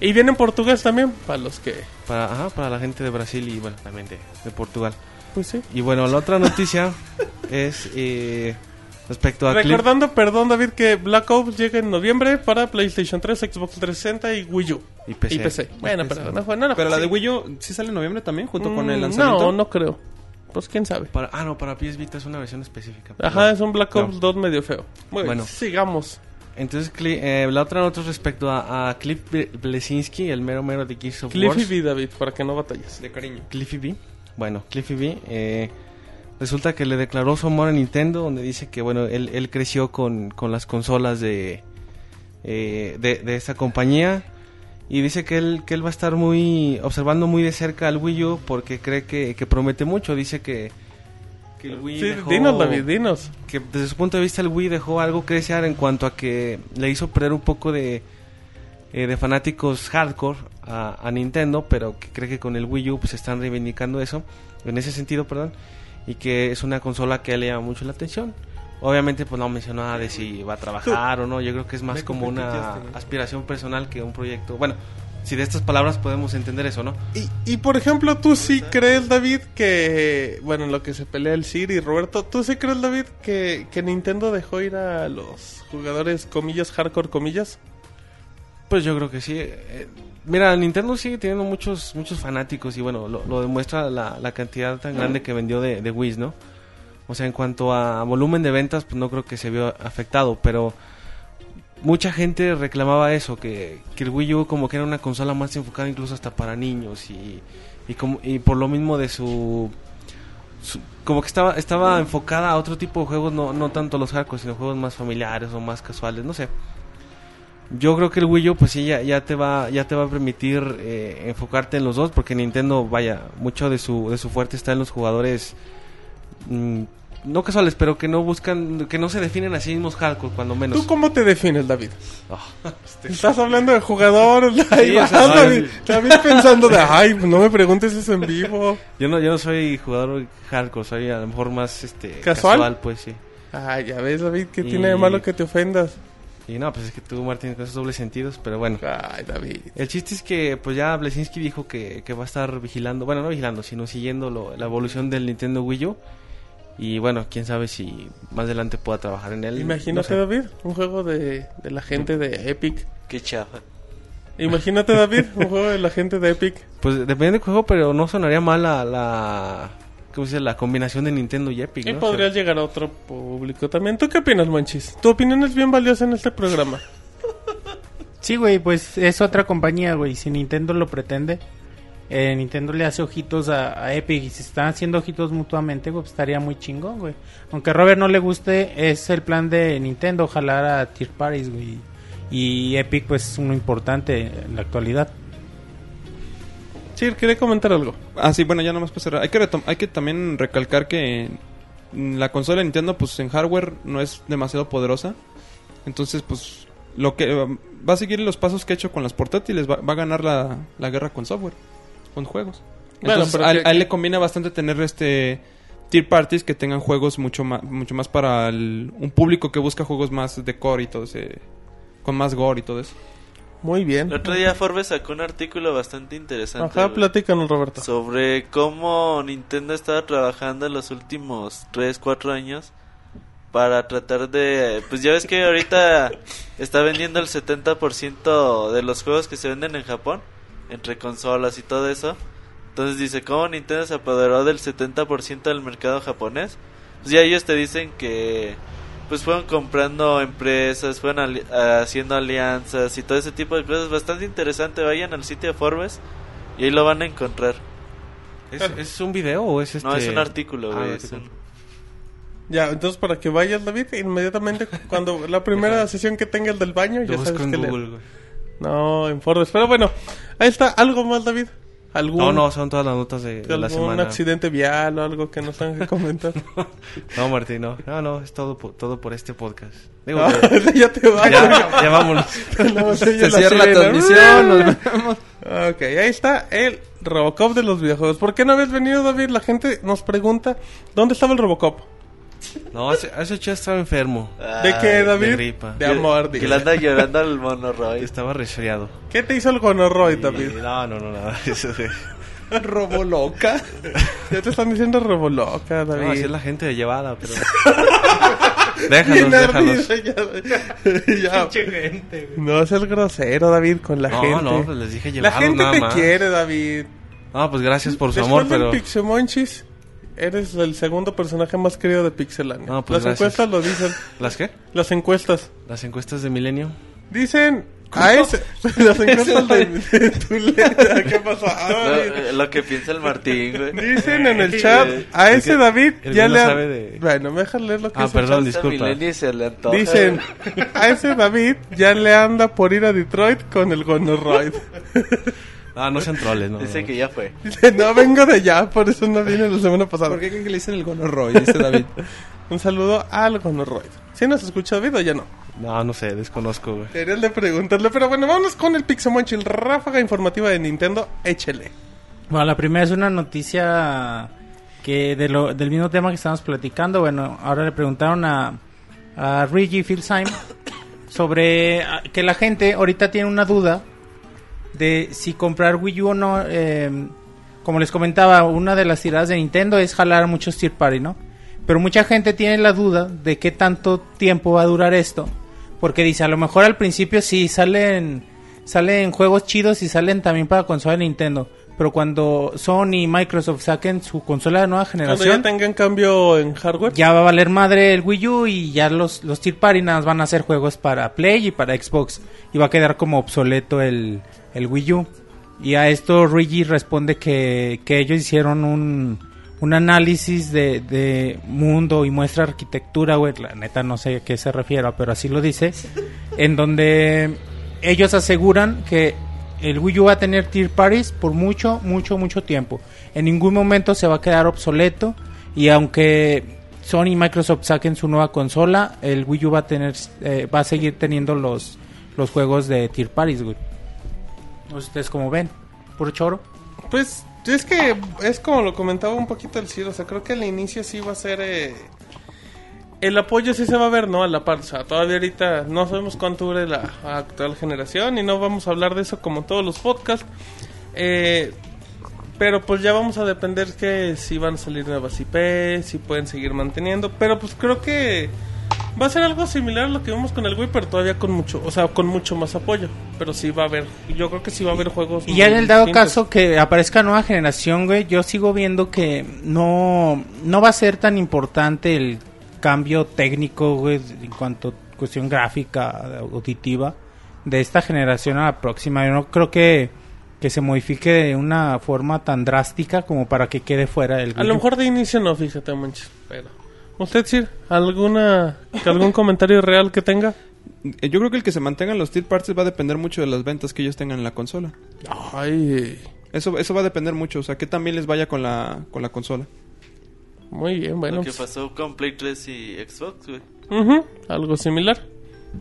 Y viene en portugués también, para los que... Para, ajá, para la gente de Brasil y bueno, también de, de Portugal. Pues sí. Y bueno, la otra noticia es eh, respecto a Cliff. Recordando, perdón David, que Black Ops llega en noviembre para PlayStation 3, Xbox 360 y Wii U. y PC. Y PC. Bueno, pero no, fue- no, no Pero la sí. de Wii U sí sale en noviembre también, junto con el Mm, lanzamiento. No, no creo. Pues quién sabe. Para, ah, no, para PS Vita es una versión específica. Ajá, es un Black No. Ops 2 medio feo. Muy Bueno. bien, sigamos. Entonces, Cli- eh, la otra nota es respecto a, a Cliff Ble- Blesinski, el mero mero de Gears of War. Cliffy B, David, para que no batalles. De cariño. Cliffy B. Bueno, Cliffy B. eh, resulta que le declaró su amor a Nintendo, donde dice que, bueno, él, él creció con, con las consolas de, eh, de, de esta compañía. Y dice que él, que él va a estar muy observando muy de cerca al Wii U porque cree que, que promete mucho. Dice que, que el Wii Sí, dejó- dinos, David, dinos. que desde su punto de vista el Wii dejó algo que desear en cuanto a que le hizo perder un poco de, eh, de fanáticos hardcore a, a Nintendo, pero que cree que con el Wii U pues están reivindicando eso, en ese sentido, perdón, y que es una consola que le llama mucho la atención. Obviamente pues no mencionó nada de si va a trabajar o no, yo creo que es más como una aspiración personal que un proyecto. Bueno, si de estas palabras podemos entender eso, ¿no? Y, y por ejemplo, ¿tú sí crees, David, que... Bueno, en lo que se pelea el Sir y Roberto, ¿tú sí crees, David, que, que Nintendo dejó ir a los jugadores, comillas, hardcore, comillas? Pues yo creo que sí. Eh, mira, Nintendo sigue teniendo muchos muchos fanáticos y bueno, lo, demuestra la, la cantidad tan grande que vendió de, Wii, ¿no? O sea, en cuanto a volumen de ventas, pues no creo que se vio afectado, pero mucha gente reclamaba eso, que, que el Wii U como que era una consola más enfocada incluso hasta para niños y, y, como, y por lo mismo de su... su- como que estaba estaba enfocada a otro tipo de juegos, no, no tanto los hardcore, sino juegos más familiares o más casuales, no sé. Yo creo que el Wii U pues sí ya, ya te va ya te va a permitir eh, enfocarte en los dos porque Nintendo vaya mucho de su de su fuerte está en los jugadores mm, no casuales pero que no buscan que no se definen a sí mismos hardcore cuando menos. ¿Tú cómo te defines, David? Ah, este, Estás hablando de jugadores, ahí o sea, vas, no, David, David pensando de, ay, no me preguntes eso en vivo. yo no yo no soy jugador hardcore soy a lo mejor más este ¿Casual? pues sí. Ay, ya ves, David, ¿qué Y- tiene de malo que te ofendas? Y no pues es que tú Martín con esos dobles sentidos pero bueno. Ay, David. El chiste es que pues ya Blesinski dijo que, que va a estar vigilando, bueno, no vigilando, sino siguiendo lo- la evolución del Nintendo Wii U. Y bueno, quién sabe si más adelante pueda trabajar en él. Imagínate, no sé. David, un juego de, de la gente de Epic. Qué chafa. Imagínate, David, un juego de la gente de Epic. Pues depende del juego, pero no sonaría mal la, la ¿cómo se dice? La combinación de Nintendo y Epic, Y ¿no? podrías llegar a otro público también. ¿Tú qué opinas, Manchis? Tu opinión es bien valiosa en este programa. Sí, güey, pues es otra compañía, güey. Si Nintendo lo pretende, eh, Nintendo le hace ojitos a, a Epic. Y si están haciendo ojitos mutuamente, güey, pues estaría muy chingón, güey. Aunque a Robert no le guste, es el plan de Nintendo, jalar a Tier Paris, güey. Y Epic, pues es uno importante en la actualidad. Sí, quería comentar algo. Ah, sí, bueno, ya nomás para cerrar. Hay que, hay que también recalcar que la consola de Nintendo, pues en hardware no es demasiado poderosa. Entonces, pues, lo que um, va a seguir los pasos que ha hecho con las portátiles, va, va a ganar la, la guerra con software, con juegos. Bueno, Entonces, pero a, que- a él le conviene bastante tener este tier parties que tengan juegos mucho más, mucho más para el- un público que busca juegos más de core y todo ese, con más gore y todo eso. Muy bien. El otro día Forbes sacó un artículo bastante interesante. Ajá, platícanos, Roberto. sobre cómo Nintendo estaba trabajando en los últimos 3, 4 años para tratar de... Pues ya ves que ahorita está vendiendo el 70% de los juegos que se venden en Japón, entre consolas y todo eso. Entonces dice, ¿cómo Nintendo se apoderó del 70% del mercado japonés? Pues ya ellos te dicen que pues fueron comprando empresas, fueron ali- haciendo alianzas y todo ese tipo de cosas. Bastante interesante, vayan al sitio de Forbes y ahí lo van a encontrar. ¿Es, es un video o es este? No, es un artículo, Ah, güey. un es artículo. un- Ya, entonces para que vayas, David, inmediatamente cuando la primera sesión que tenga el del baño, ya sabes que. Google. No, en Forbes. Pero bueno, ahí está. ¿Algo más, David? ¿Algún, No, no, son todas las notas de, de la algún semana. accidente vial o algo que nos tengan que comentar? No, Martín, no. No, no, es todo por, todo por este podcast. Digo, No, ya te vas. ya, ya vámonos. No, se Se cierra la transmisión, nos vemos. Ok, ahí está el Robocop de los videojuegos. ¿Por qué no habías venido, David? La gente nos pregunta, ¿dónde estaba el Robocop? No, ese, ese chat estaba enfermo. ¿De qué, David? de gripa. De amor, Que le anda llorando al monorroid. Estaba resfriado. ¿Qué te hizo el gonorroid, David? No, no, no, nada. Eso de- Robo loca. Ya te están diciendo reboloca, David. No, así es la gente de llevada, pero. Déjalos. ardido, ya, ya. No seas grosero, David, con la No, gente. no, pues les dije la llevados gente nada te más. quiere, David. No, pues gracias por su Después amor, pero. Pixemonchis, eres el segundo personaje más querido de Pixelania. No, pues Las gracias. encuestas lo dicen. ¿Las qué? Las encuestas. Las encuestas de Milenio. Dicen a ese. Las encuestas de, de Tuleta. ¿Qué pasó? Lo, eh, lo que piensa el Martín, güey. Dicen en el chat a ese que- David el ya le de- Bueno, me dejas leer lo que Ah, dice el perdón, disculpa. Millennium se le antoja. Dicen, a ese David ya le anda por ir a Detroit con el gonorroid. Ah, no sean troles, no. Dice que ya fue. Dice, no vengo de allá, por eso no vine la semana pasada. ¿Por qué creen que le dicen el gonorroy? Dice David. Un saludo al gonorroid. ¿Sí nos escucha David o ya no? No, no sé, desconozco, güey. Deberías de preguntarle, pero bueno, vámonos con el Pixemonchil, ráfaga informativa de Nintendo, échele. Bueno, la primera es una noticia que de lo, del mismo tema que estamos platicando. Bueno, ahora le preguntaron a, a Reggie Filsheim sobre ah, que la gente ahorita tiene una duda de si comprar Wii U o no. eh, como les comentaba, una de las tiradas de Nintendo es jalar a muchos tier party, ¿no? Pero mucha gente tiene la duda de qué tanto tiempo va a durar esto. Porque dice, a lo mejor al principio sí salen, salen juegos chidos y salen también para consola de Nintendo. Pero cuando Sony y Microsoft saquen su consola de nueva Cuando generación, ya tengan cambio en hardware. ya va a valer madre el Wii U y ya los, los Tier Party nada más van a hacer juegos para Play y para Xbox. Y va a quedar como obsoleto el, el Wii U. Y a esto Reggie responde que, que ellos hicieron un, un análisis de, de mundo y muestra arquitectura, güey. La neta no sé a qué se refiere, pero así lo dice. En donde ellos aseguran que el Wii U va a tener tier parties por mucho, mucho, mucho tiempo. En ningún momento se va a quedar obsoleto. Y aunque Sony y Microsoft saquen su nueva consola, el Wii U va a tener, eh, va a seguir teniendo los, los juegos de tier parties, güey. Ustedes como ven, puro choro. Pues es que es como lo comentaba un poquito el Ciro, o sea, creo que al inicio sí va a ser... eh, el apoyo sí se va a ver, ¿no? A la par, o sea, todavía ahorita no sabemos cuánto dure la actual generación y no vamos a hablar de eso como todos los podcasts. Eh, pero pues ya vamos a depender que si van a salir nuevas IP, si pueden seguir manteniendo. Pero pues creo que va a ser algo similar a lo que vimos con el Wii, pero todavía con mucho, o sea, con mucho más apoyo. Pero sí va a haber, yo creo que sí va a haber juegos. Y ya en el dado distintos. caso que aparezca nueva generación, güey, yo sigo viendo que no, no va a ser tan importante el cambio técnico, güey, en cuanto a cuestión gráfica, auditiva, de esta generación a la próxima. Yo no creo que, que se modifique de una forma tan drástica como para que quede fuera del A lo mejor de inicio no, fíjate, manches. Pero. ¿Usted, Sir? ¿Alguna, algún comentario real que tenga? Yo creo que el que se mantengan los tier parties va a depender mucho de las ventas que ellos tengan en la consola. Ay, Eso, eso va a depender mucho, o sea, que también les vaya con la, con la consola. muy bien, bueno. Lo que pues, pasó con Play 3 y Xbox, güey. ujú, algo similar.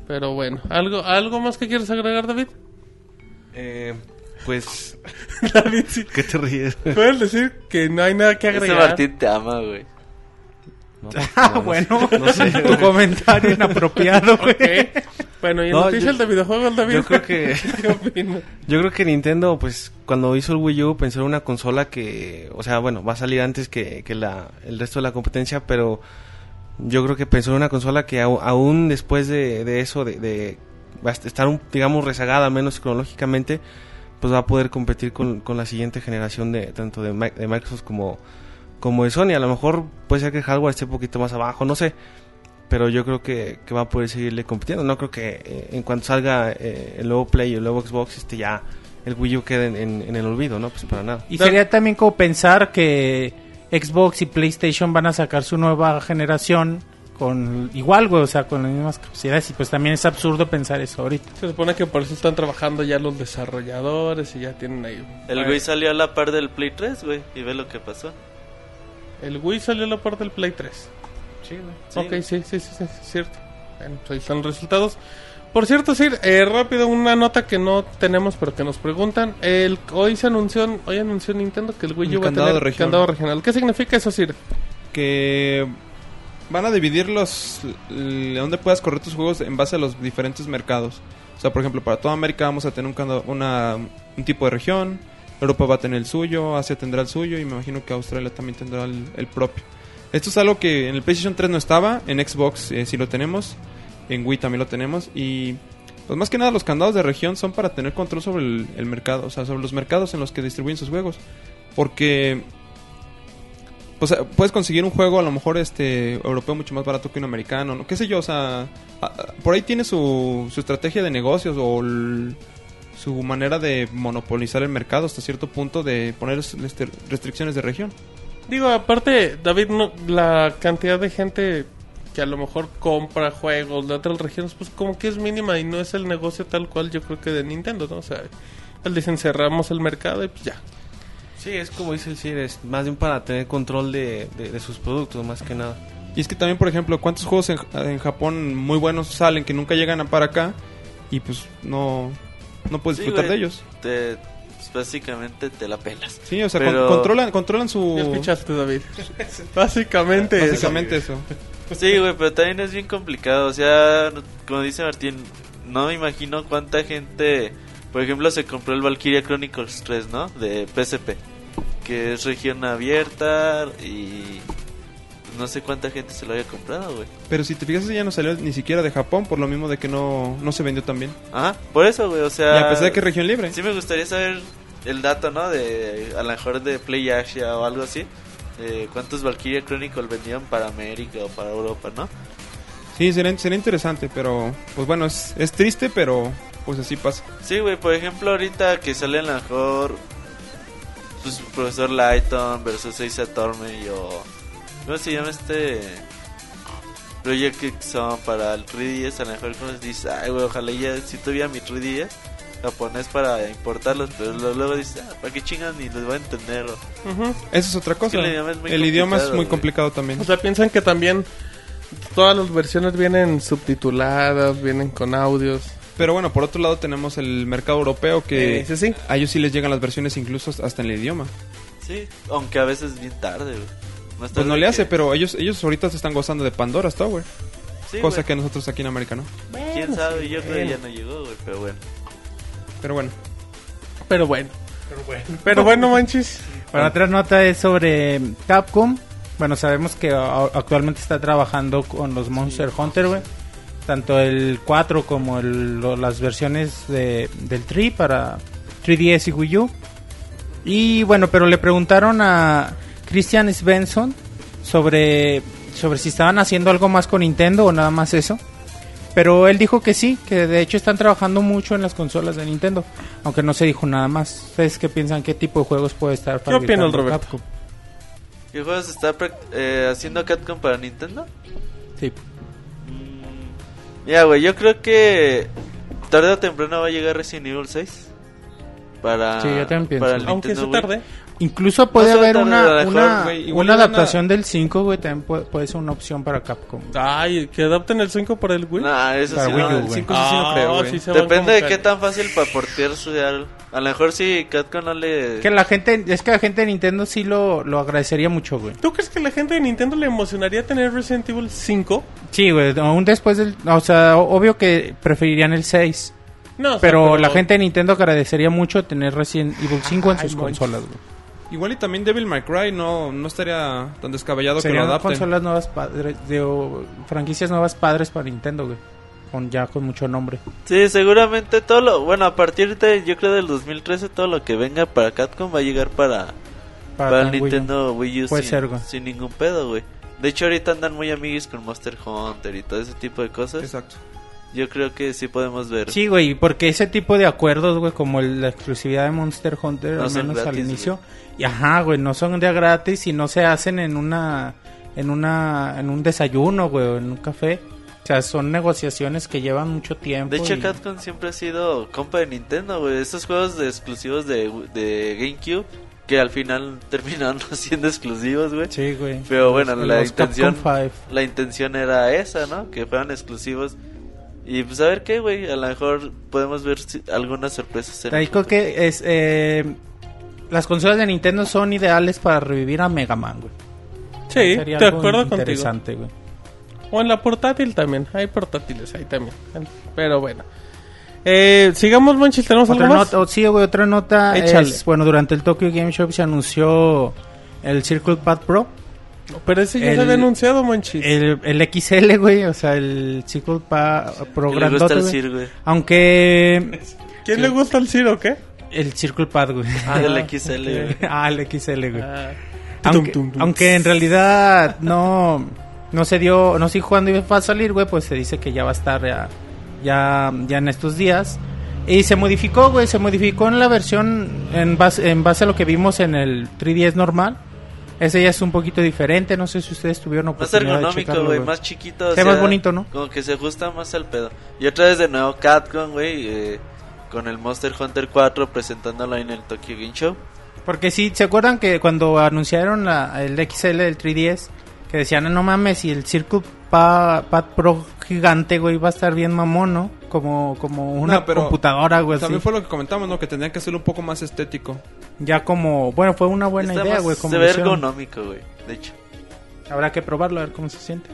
Pero bueno, ¿algo, ¿algo más que quieres agregar, David? Eh, pues, David, sí. ¿qué te ríes? Puedes decir que no hay nada que Ese agregar. Martín te ama, güey. No, Ah, no, no bueno, sé, no sé. tu comentario inapropiado, güey. Bueno, y No, noticias yo- de videojuegos, David. yo creo que-. Yo creo que Nintendo, pues, cuando hizo el Wii U, pensó en una consola que, o sea, bueno, va a salir antes que, que la, el resto de la competencia, pero yo creo que pensó en una consola que aún después de, de eso, de, de estar, un, digamos, rezagada, al menos cronológicamente, pues va a poder competir con, con la siguiente generación de tanto de, de Microsoft como, como de Sony. A lo mejor puede ser que el hardware esté un poquito más abajo, no sé. Pero yo creo que, que va a poder seguirle compitiendo. No creo que eh, en cuanto salga eh, el nuevo Play y el nuevo Xbox, este ya el Wii U quede en, en- en el olvido, ¿no? Pues para nada. Y sería también como pensar que Xbox y PlayStation van a sacar su nueva generación con igual, güey, o sea, con las mismas capacidades. Y pues también es absurdo pensar eso ahorita. Se supone que por eso están trabajando ya los desarrolladores y ya tienen ahí. El güey salió a la par del Play 3, güey. Y ve lo que pasó. El Wii salió a la parte del Play 3. Sí. Ok, sí, sí, sí, sí, es cierto. Bueno, pues ahí están los resultados. Por cierto, Sir, eh, rápido una nota que no tenemos pero que nos preguntan. El, hoy se anunció, hoy anunció Nintendo que el Wii U va a candado tener regional. candado regional. ¿Qué significa eso, Sir? Que van a dividir los donde puedas correr tus juegos en base a los diferentes mercados. O sea, por ejemplo, para toda América vamos a tener un, cando- una, un tipo de región, Europa va a tener el suyo, Asia tendrá el suyo y me imagino que Australia también tendrá el, propio. Esto es algo que en el PlayStation 3 no estaba, en Xbox eh, sí lo tenemos, en Wii también lo tenemos y pues más que nada los candados de región son para tener control sobre el, mercado, o sea, sobre los mercados en los que distribuyen sus juegos. Porque pues eh, puedes conseguir un juego a lo mejor este europeo mucho más barato que un americano, ¿no? qué sé yo, o sea, por ahí tiene su, su estrategia de negocios o el- su manera de monopolizar el mercado hasta cierto punto de poner este, restricciones de región. Digo, aparte, David, no, la cantidad de gente que a lo mejor compra juegos de otras regiones, pues como que es mínima y no es el negocio tal cual yo creo que de Nintendo, ¿no? O sea, pues dicen cerramos el mercado y pues ya. Sí, es como dice el Sir, es más bien para tener control de, de- de sus productos, más que nada. Y es que también, por ejemplo, ¿cuántos juegos en, en Japón muy buenos salen que nunca llegan a para acá y pues no, no puedes Sí, disfrutar güey. de ellos? Te, pues, básicamente te la pelas. Sí, o sea, Pero- con- controlan, controlan su... ¿Ya escuchaste, David? Básicamente eso. Básicamente eso. Sí, güey, pero también es bien complicado. O sea, como dice Martín, no me imagino cuánta gente, por ejemplo, se compró el Valkyria Chronicles 3, ¿no? De PSP, que es región abierta y no sé cuánta gente se lo haya comprado, güey. Pero si te fijas, ya no salió ni siquiera de Japón, por lo mismo de que no, no se vendió tan bien. Ajá, por eso, güey, o Y sea... a pesar de que región libre. Sí me gustaría saber el dato, ¿no? De a lo mejor de Play Asia o algo así. Eh, ¿Cuántos Valkyria Chronicles vendían para América o para Europa, no? Sí, sería, sería interesante, pero pues bueno, es, es triste, pero pues así pasa. Sí, güey, por ejemplo, ahorita que sale a lo mejor pues, Profesor Lighton versus Ace Attorney o... ¿Cómo se llama este...? Project X son para el 3DS, a lo mejor como dices, ay, güey, ojalá ya si tuviera mi 3DS japonés para importarlos, pero luego dices, ah, ¿para qué chingan ni les voy a entender? o- Ujú. Eso es otra cosa. el idioma es muy el idioma es complicado, muy güey. complicado también. O sea, piensan que también todas las versiones vienen subtituladas, vienen con audios. Pero bueno, por otro lado tenemos el mercado europeo que Eh, sí, sí. a ellos sí les llegan las versiones incluso hasta en el idioma. Sí, aunque a veces bien tarde, güey. Más Pues no le que- hace, pero ellos ellos ahorita se están gozando de Pandora's Tower. Sí, cosa güey. que nosotros aquí en América no. ¿Quién sabe? Yo creo que bueno. ya no llegó, güey, pero bueno. Pero bueno. Pero bueno. Pero bueno, manches. Bueno, otra nota es sobre Capcom. Bueno, sabemos que actualmente está trabajando con los Monster Hunter, güey. Tanto el 4 como el- lo- las versiones de, del 3 para 3DS y Wii U. Y bueno, pero le preguntaron a Christian Svensson sobre, sobre si estaban haciendo algo más con Nintendo o nada más eso. Pero él dijo que sí, que de hecho están trabajando mucho en las consolas de Nintendo, aunque no se dijo nada más. ¿Ustedes qué piensan? ¿Qué tipo de juegos puede estar ¿Qué opina el Roberto? Capcom? ¿Qué juegos está eh, haciendo Capcom para Nintendo? Sí. Mm, Mira, güey, yo creo que tarde o temprano va a llegar Resident Evil 6. Para, Sí, yo también pienso. para el Aunque Nintendo se Wii. Incluso puede No haber una, una, una adaptación del 5, güey, también puede, puede ser una opción para Capcom. Ay, que adapten el 5 para el Wii. Nah, eso Para sí, Wii no, el güey. cinco sí, sí, no creo, güey. Ah, sí se van Depende de qué tan fácil para portear su algo. A lo mejor si Capcom no le... Que la gente, es que la gente de Nintendo sí lo, lo agradecería mucho, güey. ¿Tú crees que la gente de Nintendo le emocionaría tener Resident Evil 5? Sí, güey, aún después del, o sea, obvio que preferirían el 6. No, o sea, Pero, la gente de Nintendo agradecería mucho tener Resident Evil 5 en Ay, sus manches. consolas, güey. Igual y también Devil May Cry no, no estaría tan descabellado que lo adapten. consolas nuevas padres, de, o franquicias nuevas padres para Nintendo, güey. Con, ya con mucho nombre. Sí, seguramente todo lo... Bueno, a partir de, yo creo del 2013, todo lo que venga para Capcom va a llegar para, para, Wii U. Nintendo Wii U Puede sin, ser, güey. sin ningún pedo, güey. De hecho, ahorita andan muy amiguis con Monster Hunter y todo ese tipo de cosas. Exacto. Yo creo que sí podemos ver. Sí, güey, porque ese tipo de acuerdos, güey, como el- la exclusividad de Monster Hunter, No al menos al inicio, y ajá, güey, no son de gratis y no se hacen en una, en una, en un desayuno, güey, o en un café. O sea, son negociaciones que llevan mucho tiempo. De hecho, y- Capcom siempre ha sido compa de Nintendo, güey. Estos juegos de exclusivos de, de GameCube que al final terminaron siendo exclusivos, güey. Sí, güey. Pero bueno, Los- la los intención-. La intención era esa, ¿no? Que fueran exclusivos. Y pues a ver qué, güey. A lo mejor podemos ver si- algunas sorpresas. en Ahí el creo que es, eh, las consolas de Nintendo son ideales para revivir a Mega Man, güey. Sí, Sería de algo acuerdo contigo. interesante, güey. O en la portátil también. Hay portátiles ahí también. Pero bueno. Eh, sigamos, Monchis. ¿Tenemos Otra algo más? nota, oh, sí, güey, otra nota Échale. es, bueno, durante el Tokyo Game Show se anunció el Circle Pad Pro, Pero ese ya El- se había anunciado, Monchis. el, el XL, güey, o sea, el Circle Pad Pro le gusta el. Sir, güey. Aunque ¿Quién le gusta el Ciro o qué? el Circle Pad, güey. Ah, del XL, güey. ah, el XL, güey. Ah. Aunque, Tum, tum, tum. aunque en realidad no no se dio, no sé cuándo iba a salir, güey, pues se dice que ya va a estar ya, ya, ya en estos días. Y se modificó, güey, se modificó en la versión en base, en base a lo que vimos en el 3DS normal. Ese ya es un poquito diferente, no sé si ustedes tuvieron Más oportunidad de ergonómico, güey, más chiquito. o Se ve más bonito, ¿no? Como que se ajusta más al pedo. Y otra vez de nuevo Capcom, güey, eh, con el Monster Hunter 4 presentándolo ahí en el Tokyo Game Show. Porque sí, ¿se acuerdan que cuando anunciaron la- el XL del 3DS, que decían, no mames, y el Circle Pa- Pad Pro gigante, güey, va a estar bien mamón, ¿no? Como, como una No, pero computadora, güey. También así. fue lo que comentamos, ¿no? Que tenían que hacerlo un poco más estético. Ya como, bueno, fue una buena Está idea, güey. como Se ve ergonómico, güey, de hecho. Habrá que probarlo, a ver cómo se siente.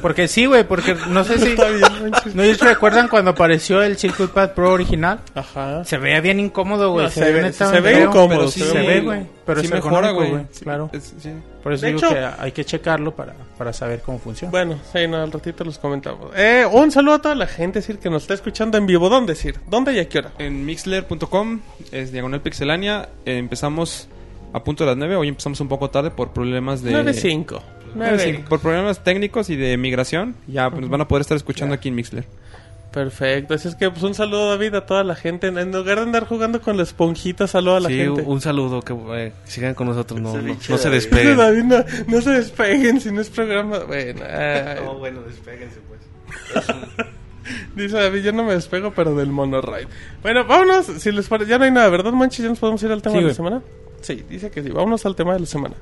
Porque sí, güey, porque no sé si... Está bien, Monchis. ¿No ellos recuerdan cuando apareció el Circle Pad Pro original? Ajá. Se veía bien incómodo, güey. No, se ve- neta se ve incómodo, pero se sí, Se ve ve, güey. Pero sí es mejora, güey. Sí, Claro. Es- sí. Por eso De digo hecho- que hay que checarlo para, para saber cómo funciona. Bueno, sí, no, al ratito los comentamos. Eh, un saludo a toda la gente, decir que nos está escuchando en vivo. ¿Dónde, decir? ¿Dónde y a qué hora? En mixler.com es diagonal pixelania. eh, empezamos a punto de las 9. Hoy empezamos un poco tarde por problemas de. 9.5. 9.5, Por problemas técnicos y de migración. Ya pues, nos van a poder estar escuchando aquí en Mixler. Perfecto. Así es que, pues, un saludo, David, a toda la gente. En lugar de andar jugando con la esponjita, saludo a la Sí, gente. un saludo, que eh, sigan con nosotros, no, no, no se despeguen. David, no, no se despeguen si no es programa. Bueno, ay. bueno, despéguense pues. dice David, yo no me despego, pero del monoride. Bueno, vámonos. Si les parece, ya no hay nada, ¿verdad, Manchis? ¿Ya nos podemos ir al tema Sí, de la semana? Sí, dice que sí. Vámonos al tema de la semana.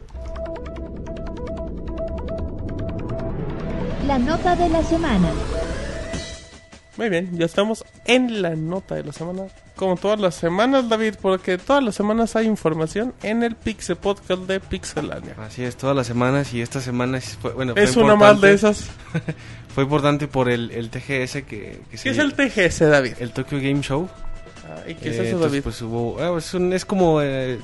La nota de la semana. Muy bien, ya estamos en la nota de la semana. Como todas las semanas, David, porque todas las semanas hay información en el Pixel Podcast de Pixelania. Así es, todas las semanas y esta semana fue, bueno, fue Es una más de esas. Fue importante por el, el TGS que, que se ¿Qué es el TGS, David? el Tokyo Game Show. Ah, ¿Y qué es Eh, eso, entonces, David? Pues hubo, ah, es, un- es como, eh,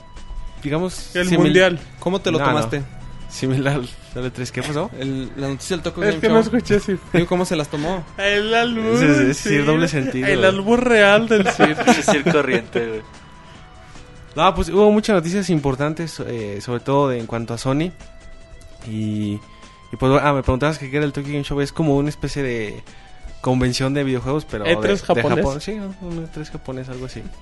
digamos, el simil- mundial. ¿Cómo te lo No, tomaste? Similar al al E3. ¿Qué pasó? El- la noticia del Tokyo Es Game que Show. no escuché así. Digo, ¿Cómo se las tomó? El albur. Sí, sí, sí, doble sentido. El albur real del circo. Pinche Sir corriente, güey. No, pues hubo muchas noticias importantes, eh, sobre todo de- en cuanto a Sony. Y, y pues, ah, me preguntabas que qué era el Tokyo Game Show. Es como una especie de convención de videojuegos, pero ¿E3 de, de japonés? Japón. Sí, un E3 japonés, algo así.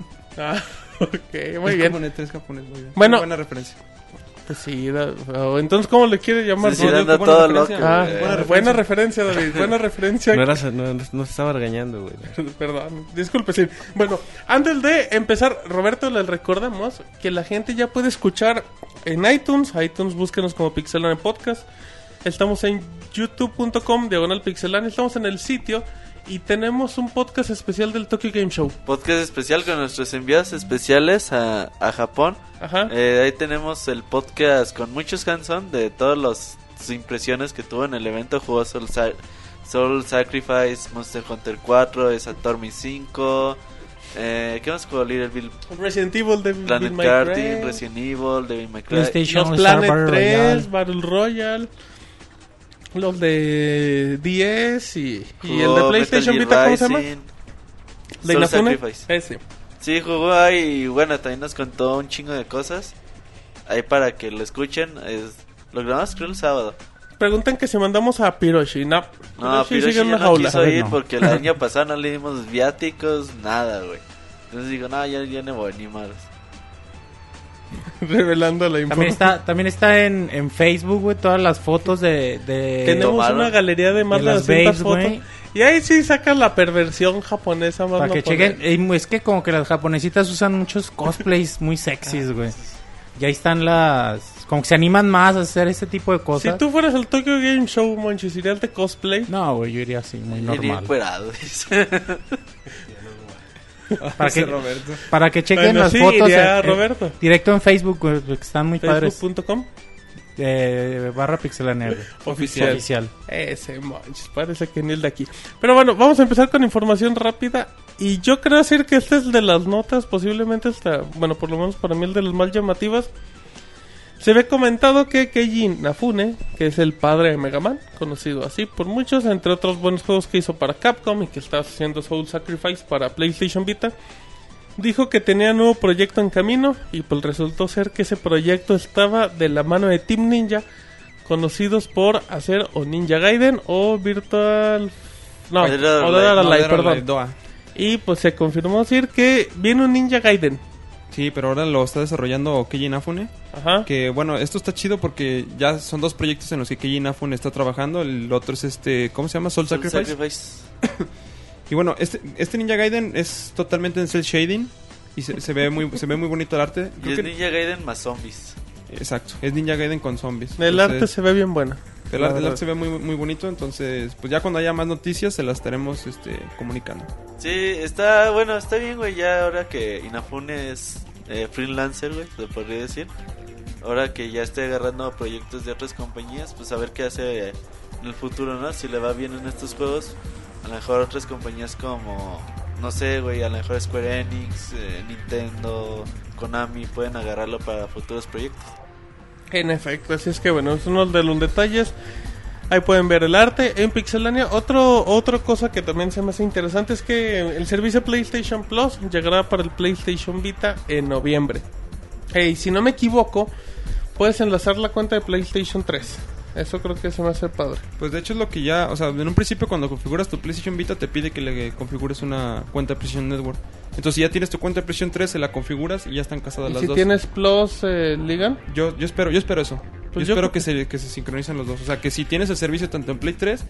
Ah, ok, muy Es bien. como en E3 japonés, muy bien. Bueno. buena referencia. Pues sí, da- o entonces, ¿cómo le quiere llamar? Sí, No, todo referencia. loco, Ah, güey. buena, Buena referencia, David. Buena referencia. No, era, no, no se estaba regañando, güey. Perdón, disculpe, sí. Bueno, antes de empezar, Roberto, les recordamos que la gente ya puede escuchar en iTunes. iTunes, búsquenos como Pixelania Podcast. Estamos en youtube.com, diagonal Pixelania. Estamos en el sitio y tenemos un podcast especial del Tokyo Game Show. Podcast especial con nuestros envíos especiales a, a Japón. Ajá. Eh, ahí tenemos el podcast con muchos hands-on de todas las sus impresiones que tuvo en el evento. Jugó Soul, Sa- Soul Sacrifice, Monster Hunter 4, Saturn 5. Eh, ¿Qué más jugó? Little Bill Resident Evil, Devil Planet Cry, Resident Evil, Devil May Cry. PlayStation Los Planet Battle 3, Royale. Battle Royale. Los de 10 y, y el de PlayStation Vita, ¿cómo se llama? ¿De Soul? Sacrifice. Ese. Sí, jugó ahí y bueno, también nos contó un chingo de cosas. Ahí para que lo escuchen. Es, lo grabamos creo el sábado. Preguntan que si mandamos a Piroshi. No, No, Piroshi Piroshi sigue en la no jaula. quiso ir no. porque el año pasado no le dimos viáticos, nada, güey. Entonces digo, no, ya, ya no voy ni más. Revelando la También información. está, también está en, en Facebook, güey, todas las fotos de... de Tenemos tomaron una galería de más de de las 200 babes, fotos. güey. Y ahí sí saca la perversión japonesa más Para no que poder. chequen, eh, es que como que las japonesitas usan muchos cosplays muy sexys, güey. Y ahí están las... Como que se animan más a hacer este tipo de Si cosas. tú fueras el Tokyo Game Show, Monchis, ¿irías de cosplay? No, güey, yo iría así, muy Iría normal. dice. Para que, Roberto. para que chequen Bueno, las sí, fotos iría Roberto. directo en Facebook, porque están muy padres. Facebook.com. eh, barra pixelania. güey. Oficial. Oficial. Ese manches, parece que ni el de aquí. Pero bueno, vamos a empezar con información rápida. Y yo creo decir que este es de las notas, posiblemente hasta, bueno, por lo menos para mí el de las más llamativas. Se ve comentado que Keiji Nafune, que es el padre de Mega Man, conocido así por muchos, entre otros buenos juegos que hizo para Capcom y que está haciendo Soul Sacrifice para PlayStation Vita, dijo que tenía un nuevo proyecto en camino y pues resultó ser que ese proyecto estaba de la mano de Team Ninja, conocidos por hacer o Ninja Gaiden o Virtual... No, la perdón. Y pues se confirmó decir que viene un Ninja Gaiden. Sí, pero ahora lo está desarrollando Keiji Inafune. Ajá. Que bueno, esto está chido porque ya son dos proyectos en los que Keiji Inafune está trabajando. El otro es este, ¿cómo se llama? Soul Soul Sacrifice. Sacrifice. Y bueno, este, este Ninja Gaiden es totalmente en cel shading y se, se ve muy se ve muy bonito el arte. Y es que- Ninja Gaiden más zombies. exacto, es Ninja Gaiden con zombies. El Entonces, arte se ve bien bueno. el, arte, el arte se ve muy muy bonito, entonces pues ya cuando haya más noticias se las estaremos este comunicando. Sí, está bueno, está bien, güey. Ya ahora que Inafune es eh, freelancer, güey, se podría decir. Ahora que ya esté agarrando proyectos de otras compañías, pues a ver qué hace en el futuro, ¿no? Si le va bien en estos juegos, a lo mejor otras compañías como, no sé, güey, a lo mejor Square Enix, eh, Nintendo, Konami pueden agarrarlo para futuros proyectos. En efecto, así es que bueno, es uno de los detalles. Ahí pueden ver el arte en Pixelania. Otro, otra cosa que también se me hace interesante es que el servicio PlayStation Plus llegará para el PlayStation Vita en noviembre. Y si no me equivoco, puedes enlazar la cuenta de PlayStation 3. Eso creo que se me hace padre. Pues de hecho es lo que ya, o sea, en un principio cuando configuras tu PlayStation Vita te pide que le configures una cuenta de PlayStation Network. Entonces si ya tienes tu cuenta de PlayStation 3, se la configuras y ya están casadas Y las si dos. tienes Plus, eh, Ligan. Yo, yo espero, yo espero eso. Pues yo yo espero que se, que se sincronicen los dos. O sea, que si tienes el servicio tanto en Play 3,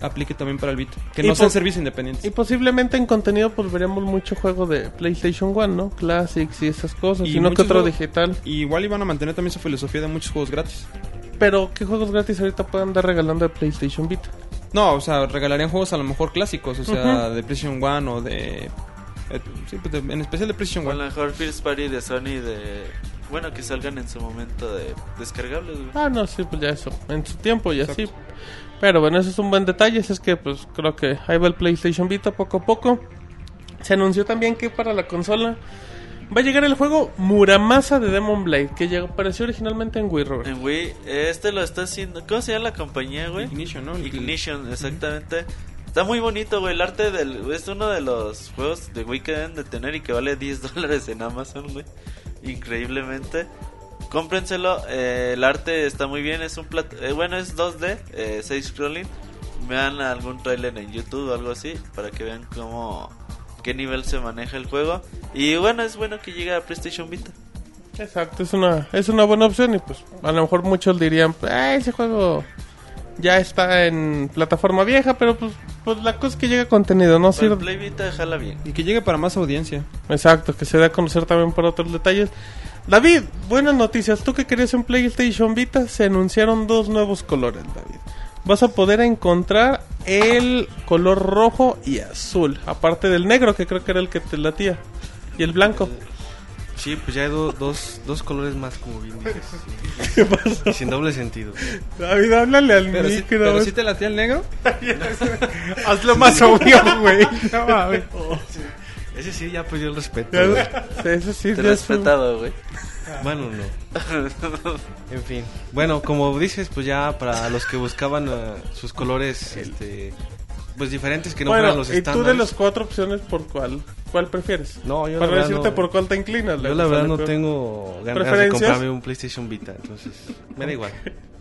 aplique también para el Vita. Que Y no sean servicios independientes. Y posiblemente en contenido pues veremos mucho juego de PlayStation 1, ¿no? Classics y esas cosas. Y no que otro juegos- digital. Y igual iban a mantener también su filosofía de muchos juegos gratis. Pero, ¿qué juegos gratis ahorita pueden andar regalando de PlayStation Vita? No, o sea, regalarían juegos a lo mejor clásicos, o sea, de PlayStation 1 o de... eh, sí, pues de- en especial de PlayStation O a 1. lo mejor First Party de Sony de... Bueno, que salgan en su momento de descargables, güey. Ah, no, sí, pues ya eso. En su tiempo y así. Pero bueno, eso es un buen detalle. Es que, pues creo que ahí va el PlayStation Vita poco a poco. Se anunció también que para la consola va a llegar el juego Muramasa de Demon Blade, que llegó, apareció originalmente en Wii, Robert. En Wii, este lo está haciendo. ¿Cómo se llama la compañía, güey? Ignition, ¿no? Ignition, exactamente. Está muy bonito, güey. El arte del. Es uno de los juegos de Wii que deben de tener y que vale 10 dólares en Amazon, güey. Increíblemente. Cómprenselo. eh, el arte está muy bien. Es un plat eh, Bueno, es 2D, eh, 6 scrolling. Vean algún trailer en YouTube o algo así para que vean cómo. qué nivel se maneja el juego. Y bueno, es bueno que llegue a PlayStation Vita. Exacto, es una, es una buena opción y pues a lo mejor muchos dirían, "Ah, ese juego ya está en plataforma vieja, pero pues, pues la cosa es que llega contenido, no el sirve. Play Vita, jala bien. Y que llegue para más audiencia. Exacto, que se dé a conocer también por otros detalles. David, buenas noticias. Tú que querías un PlayStation Vita, se anunciaron dos nuevos colores, David. Vas a poder encontrar el color rojo y azul, aparte del negro, que creo que era el que te latía, y el blanco. Sí, pues ya hay do- dos, dos colores más, como bien dices. Y sin doble sentido. David, háblale al Pero, pero sí te latía el negro. Hazlo más obvio, güey. No mames. Ese sí ya perdió el respeto. Ya- güey. sí, Eso sí, Te respetado, güey. Bueno, no. En fin. Bueno, como dices, pues ya para los que buscaban eh, sus colores, este, pues diferentes que no Bueno, fueran los y tú de estándares. las cuatro opciones, ¿por cuál? ¿Cuál prefieres? No, yo la Para verdad decirte no- por cuál te inclinas. Yo la verdad no peor. tengo ganas de comprarme un PlayStation Vita, entonces me da igual.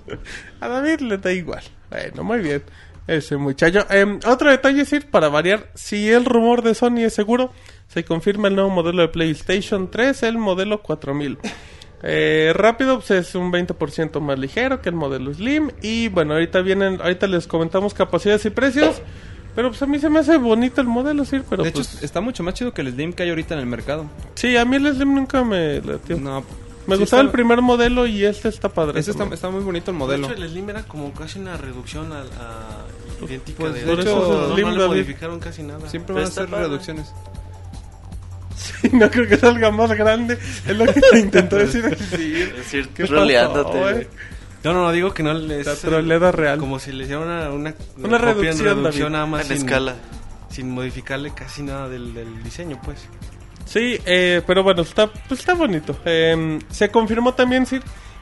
A David le da igual. Bueno, muy bien. Ese muchacho. Em, otro detalle es ir, para variar, si el rumor de Sony es seguro, se confirma el nuevo modelo de PlayStation 3, el modelo 4000. Eh, rápido, pues es un 20% más ligero que el modelo Slim. Y bueno, ahorita vienen, ahorita les comentamos capacidades y precios. Pero pues a mí se me hace bonito el modelo, sí, pero de hecho, pues, está mucho más chido que el Slim que hay ahorita en el mercado. sí, a mí el Slim nunca me latió. No, me sí gustaba está- el primer modelo y este está padre. Ese está, está muy bonito el modelo. De hecho, el Slim era como casi una reducción a, a idéntica Pues, de, de hecho, no, no Slim le David. modificaron casi nada. Siempre Pero van a hacer padre. reducciones. Sí, no creo que salga más grande. Es lo que te intentó decir. Sí, Es decir, ¿Qué roleándote, pasó, güey. güey? No, no, no, digo que no les... La troleada real. Como si le hiciera una, una, Una copia en reducción, reducción nada más En sin, escala. sin modificarle casi nada del, del diseño, pues. Sí, eh, pero bueno, está, pues está bonito. Eh, se confirmó también, sí,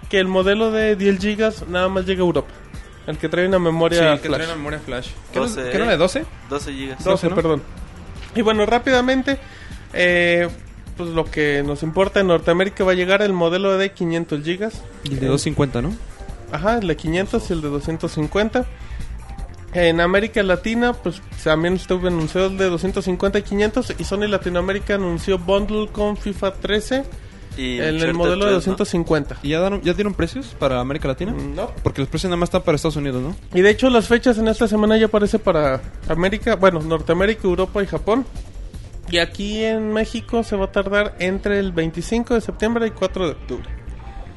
que el modelo de 10 GB nada más llega a Europa. El que trae una Sí, memoria que flash. trae una memoria flash. ¿Qué, no- 12, qué no era de 12? 12 gigas. 12, ¿no? perdón. Y bueno, rápidamente, eh, pues lo que nos importa en Norteamérica va a llegar el modelo de 500 GB. Y el de 250, ¿no? Ajá, el de 500 y el de 250. En América Latina, pues también estuvo anunciado el de 250 y 500. Y Sony Latinoamérica anunció bundle con FIFA 13 Y en el modelo de 3, ¿no? 250. ¿Y ya, daron- ya dieron precios para América Latina? No. Porque los precios nada más están para Estados Unidos, ¿no? Y de hecho las fechas en esta semana ya aparece para América, bueno, Norteamérica, Europa y Japón. Y aquí en México se va a tardar entre el 25 de septiembre y 4 de octubre.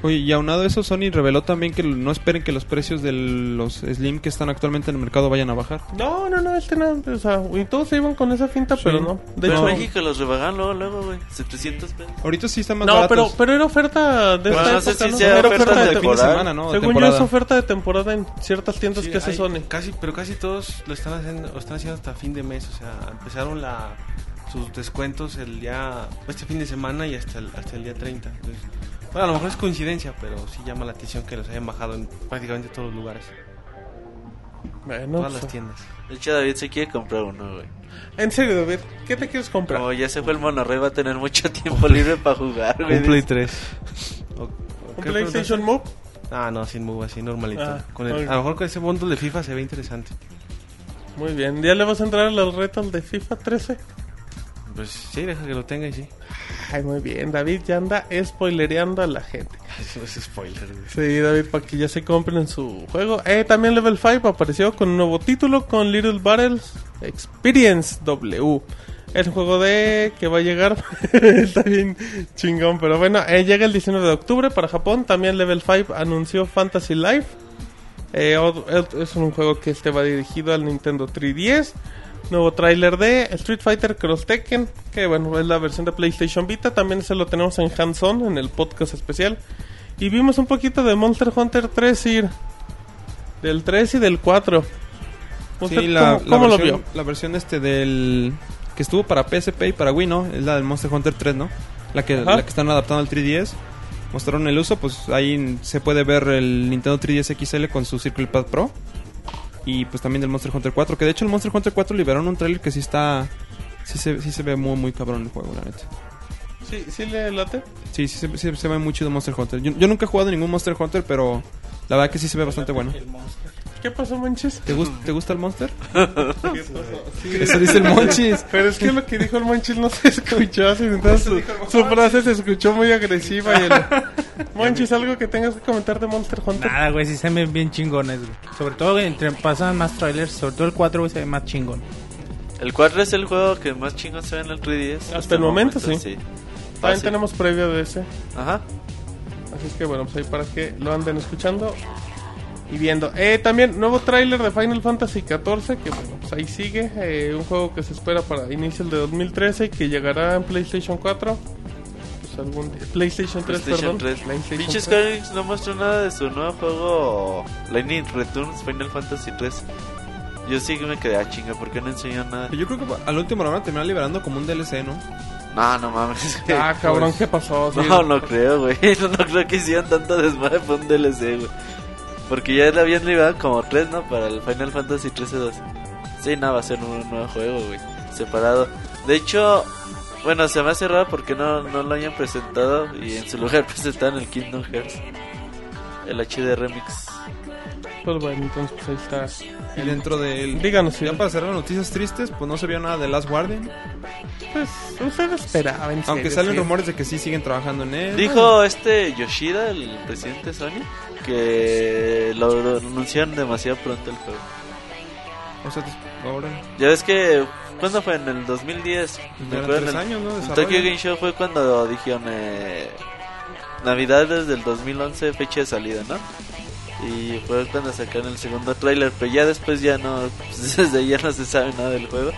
Oye, y aunado a eso, Sony reveló también que no esperen que los precios de los Slim que están actualmente en el mercado vayan a bajar. No, no, no, este no, o sea, y todos se iban con esa finta, pero no. De Pero hecho, en México los rebajan luego, luego, güey. 700 pesos. Ahorita sí están más no, pero, baratos. pero era oferta de esta no sé época, si ¿no? sea Era oferta oferta de de fin de temporada. semana, ¿no? Según Temporada. yo es oferta de temporada en ciertas tiendas Sí, que hace Sony. Casi, pero casi todos lo están haciendo, lo están haciendo hasta fin de mes. O sea, empezaron la, sus descuentos el día, este fin de semana y hasta el, hasta el día 30. Entonces, bueno, a lo mejor es coincidencia, pero sí llama la atención que los hayan bajado en prácticamente todos los lugares, Bueno, todas pues, las tiendas. De hecho, David se quiere comprar uno, güey. en serio, David, ¿qué te quieres comprar? Como ya se fue el monorrey, va a tener mucho tiempo libre para jugar, güey. Un Play 3. O- o ¿Un ¿qué PlayStation Move? Ah, no, sin move, así normalito. Ah, Con el- a lo mejor con ese bundle de FIFA se ve interesante. Muy bien, ¿ya le vas a entrar a los retos de FIFA 13? Pues sí, deja que lo tenga y sí. Ay, muy bien, David ya anda spoilereando a la gente. Eso es spoiler, güey. Sí, David, para que ya se compren su juego. Eh, también Level 5 apareció con un nuevo título, con Little Battles Experience W. El juego de que va a llegar está bien chingón, pero bueno, eh, llega el 19 de octubre para Japón. También Level 5 anunció Fantasy Life. Eh, es un juego que este va dirigido al Nintendo 3DS. Nuevo tráiler de Street Fighter Cross Tekken, que bueno, es la versión de PlayStation Vita. También se lo tenemos en hands-on en el podcast especial. Y vimos un poquito de Monster Hunter 3, Sir. Del 3 y del 4. ¿Usted Sí, la, cómo, la cómo lo versión, vio? La versión este del... Que estuvo para PSP y para Wii, ¿no? Es la del Monster Hunter 3, ¿no? La que, Ajá. la que están adaptando al 3DS. Mostraron el uso, pues ahí se puede ver el Nintendo 3DS XL con su Circle Pad Pro. Y pues también del Monster Hunter 4. Que de hecho el Monster Hunter 4 liberaron un trailer que sí está... Sí se, sí se ve muy, muy cabrón el juego, la neta. Sí, sí le late. Sí, sí, se- sí se ve muy chido Monster Hunter. Yo, yo nunca he jugado ningún Monster Hunter, pero la verdad que sí se ve bastante bueno. ¿Qué pasó, Monchis? ¿Te, gus- ¿te gusta el Monster? Eso dice el Monchis. Pero es que lo que dijo el Monchis no se escuchó. así, entonces su, su frase se escuchó muy agresiva. Y el... Monchis, ¿algo que tengas que comentar de Monster Hunter? Nada, güey, sí se ven bien chingones, güey. Sobre todo, entre pasan más trailers, sobre todo el 4, güey, se ve más chingón. El 4 es el juego que más chingón se ve en el 3DS. Hasta el momento, sí. sí. También tenemos previo de ese. Ajá. Así es que bueno, pues ahí para que lo anden escuchando y viendo. Eh, también nuevo tráiler de Final Fantasy XIV, que bueno, pues ahí sigue. eh, un juego que se espera para inicio de 2013 y que llegará en PlayStation 4. Pues algún día- PlayStation 3, PlayStation perdón. 3. PlayStation Pinche 3. Square Enix no mostró nada de su nuevo juego Lightning Returns Final Fantasy 3. Yo sí que me quedé a chinga porque no enseñó nada. Yo creo que al último lo van a terminar liberando como un DLC, ¿no? No, no mames. güey. Ah, cabrón, ¿qué pasó? Sí. No, no creo, güey. No, no creo que hicieran tanto desmadre por un DLC, güey. Porque ya le habían liberado como 3, ¿no? Para el Final Fantasy 13 2. Sí, no, va a ser un nuevo juego, güey. Separado. De hecho, bueno, se me hace raro porque no, no lo hayan presentado y en su lugar presentaron el Kingdom Hearts. El HD Remix. Pues bueno, entonces pues ahí está. Y dentro del... Díganos, Ya sí. para cerrar noticias tristes, pues no se vio nada de Last Guardian. Pues usted esperaba, en Aunque serio, salen sí. rumores de que sí siguen trabajando en él. Dijo este Yoshida, el presidente de Sony, que lo, lo anunciaron demasiado pronto el juego. O sea, ahora... Ya ves que, ¿cuándo fue? En el 2010. Ya Me eran acuerdo, tres en el- años, ¿no? de En desarrollo. Tokyo Game Show fue cuando dijeron eh, Navidades del 2011, fecha de salida, ¿no? Y fue cuando sacaron el segundo tráiler, pero ya después ya no, pues, desde ahí ya no se sabe nada del juego.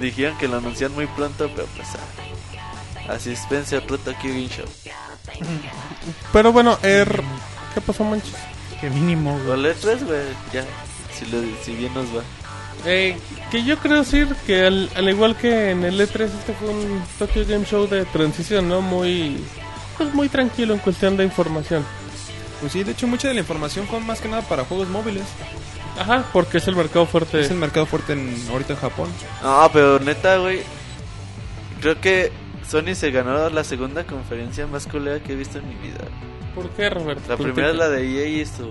Dijeron que lo anuncian muy pronto, pero pues ah, así espérense otro Tokyo Game Show. Pero bueno, er... ¿qué pasó, Monchis? Que mínimo, güey. letras, güey, ya. Si, lo- si bien nos va. Eh, que yo creo decir que al, al igual que en el E3 este fue un Tokyo Game Show de transición, ¿no? Muy pues muy tranquilo en cuestión de información. Pues sí, de hecho mucha de la información fue más que nada para juegos móviles. Ajá, porque es el mercado fuerte. Es el mercado fuerte en, ahorita en Japón. No, pero neta, güey. Creo que Sony se ganó la segunda conferencia más culera que he visto en mi vida. ¿Por qué, Roberto? La ¿Por primera es la de EA y su.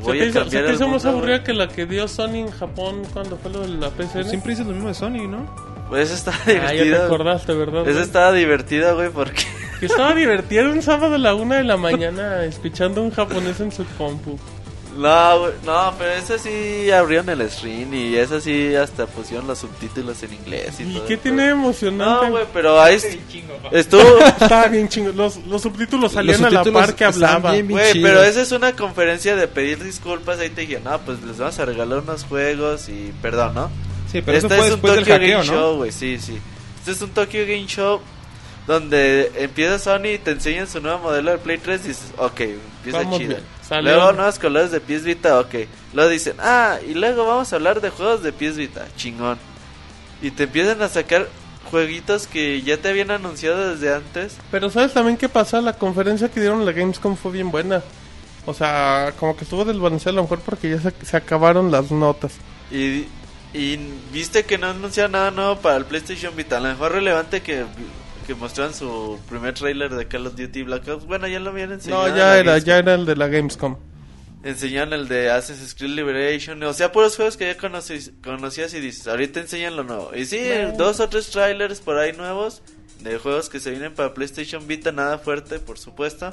¿Se Voy te a hizo, se te hizo más aburrida que la que dio Sony en Japón cuando fue lo de la PSN? Pues siempre dices lo mismo de Sony, ¿no? Pues esa estaba Ah, ya te divertida. acordaste, ¿verdad? esa estaba divertida, güey, porque. Que estaba divertido un sábado a la una de la mañana escuchando un japonés en su compu. No, güey, no, pero esa sí abrieron el stream y esa sí hasta pusieron los subtítulos en inglés y, ¿Y todo. qué tiene de emocionante? No, güey, pero ahí est- estuvo. Estaba bien chingo. Los, los subtítulos salían a la subtítulos par que hablaba. Güey, pero esa es una conferencia de pedir disculpas. Ahí te dije, no, pues les vamos a regalar unos juegos y perdón, ¿no? Sí, pero este eso fue es un después Tokyo del hackeo, Game ¿no? Show, güey, sí, sí. Este es un Tokyo Game Show donde empieza Sony y te enseñan su nuevo modelo de Play 3 y dices, ok, empieza Vamos chido. bien. Salió- Luego nuevos colores de PS Vita, ok. Luego dicen, ah, y luego vamos a hablar de juegos de PS Vita, chingón. Y te empiezan a sacar jueguitos que ya te habían anunciado desde antes. Pero ¿sabes también qué pasa? La conferencia que dieron la Gamescom fue bien buena. O sea, como que estuvo desbalanceada a lo mejor porque ya se, se acabaron las notas. Y, y viste que no anunciaron nada nuevo para el PlayStation Vita. A lo mejor relevante que, que mostraron su primer trailer de Call of Duty Black Ops. Bueno, ya lo habían enseñado. No, ya era, ya era el de la Gamescom. Enseñaron el de Assassin's Creed Liberation. O sea, puros juegos que ya conocí- conocías y dices, ahorita enseñan lo nuevo. Y sí, Bueno. dos o tres trailers por ahí nuevos de juegos que se vienen para PlayStation Vita. Nada fuerte, por supuesto.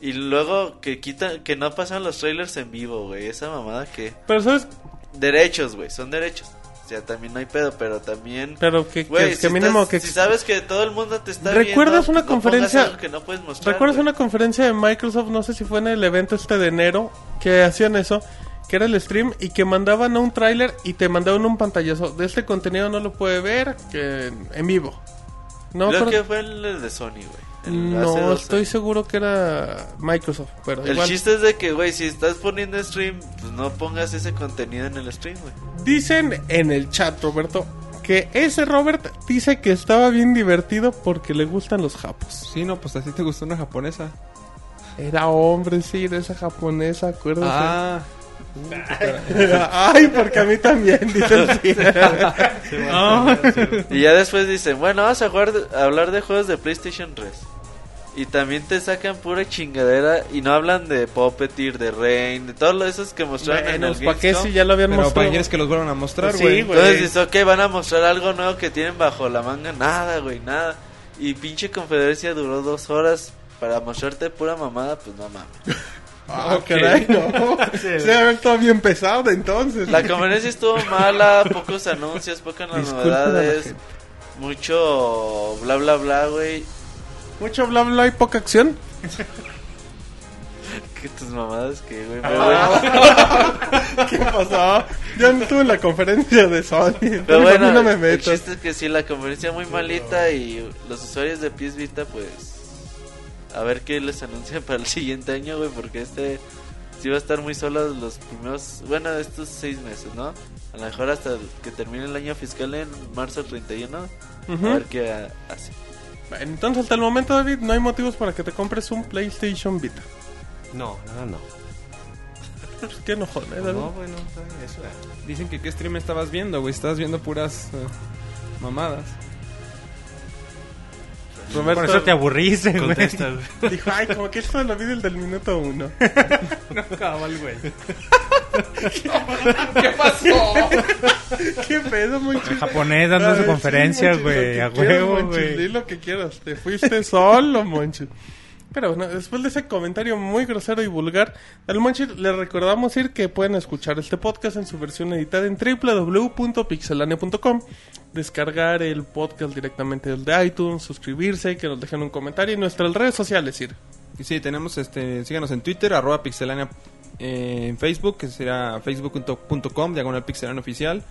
Y luego que quitan, que no pasan los trailers en vivo, güey. Esa mamada que... Pero ¿sabes? Derechos, güey, son derechos. O sea, también no hay pedo, pero también... Pero que, Güey, que, si, que mínimo estás- que... si sabes que todo el mundo te está ¿Recuerdas viendo, una no pongas conferencia- que no puedes mostrar, ¿Recuerdas güey. una conferencia de Microsoft? No sé si fue en el evento este de enero que hacían eso. Que era el stream y que mandaban a un tráiler y te mandaban un pantallazo. De este contenido no lo puede ver que en vivo. No, Creo pero- que fue el de Sony, güey. No estoy seguro que era Microsoft. Pero El igual. chiste es de que, güey, si estás poniendo stream, pues no pongas ese contenido en el stream, güey. Dicen en el chat, Roberto, que ese Robert dice que estaba bien divertido porque le gustan los japos. Sí, no, pues así te gustó una japonesa. Era hombre, sí, era esa japonesa, acuérdate. Ah, Ay, porque a mí también, dice. Y ya después dicen, bueno, vamos a, jugar a hablar de juegos de PlayStation 3. Y también te sacan pura chingadera y no hablan de Puppeteer, de Rain, de todos esos que mostraron en el ¿para qué si ya lo habían pero ¿para mostrado? quieres que los vuelvan a mostrar, Pues sí, güey? Entonces dices, ok, van a mostrar algo nuevo que tienen bajo la manga. Nada, güey, nada. Y pinche conferencia duró dos horas para mostrarte pura mamada, pues no mames. Ah, caray, no. Se debe haber todo bien pesado entonces. La conferencia estuvo mala, pocos anuncios, pocas Disculpen novedades, mucho bla bla bla, güey. Mucho bla bla y poca acción. Que tus mamadas que, güey. Bueno, ¿Qué pasó? Yo no estuve en la conferencia de Sony. pero a bueno mí no me el meto. chiste es que sí, la conferencia muy malita y los usuarios de PS Vita, pues. A ver qué les anuncian para el siguiente año, güey, porque este sí va a estar muy solo los primeros. Bueno, estos seis meses, ¿no? A lo mejor hasta que termine el año fiscal en marzo 31. Ujú. A ver qué ha- hace. Bueno, entonces hasta el momento, David, no hay motivos para que te compres un PlayStation Vita. No, nada, no. Pues qué enojón, ¿eh, David? No, bueno, eso es. Dicen que qué stream estabas viendo, güey. Estabas viendo puras eh, mamadas. Roberto Por eso te aburriste, güey. Dijo, ay, como que esto lo vi del del minuto uno. Cabal, güey. ¿Qué pasó? ¿Qué pedo, Monchis? japonés dando su conferencia, güey, que a huevo, güey. Di lo que quieras. Te fuiste solo, Monchis. Pero bueno, después de ese comentario muy grosero y vulgar, al Monchis le recordamos ir que pueden escuchar este podcast en su versión editada en www.pixelania.com, descargar el podcast directamente desde iTunes, suscribirse, que nos dejen un comentario y nuestras redes sociales, ir. Y sí, tenemos, este, síganos en Twitter, arroba pixelania eh, en Facebook, que será facebook.com, diagonal pixelania oficial.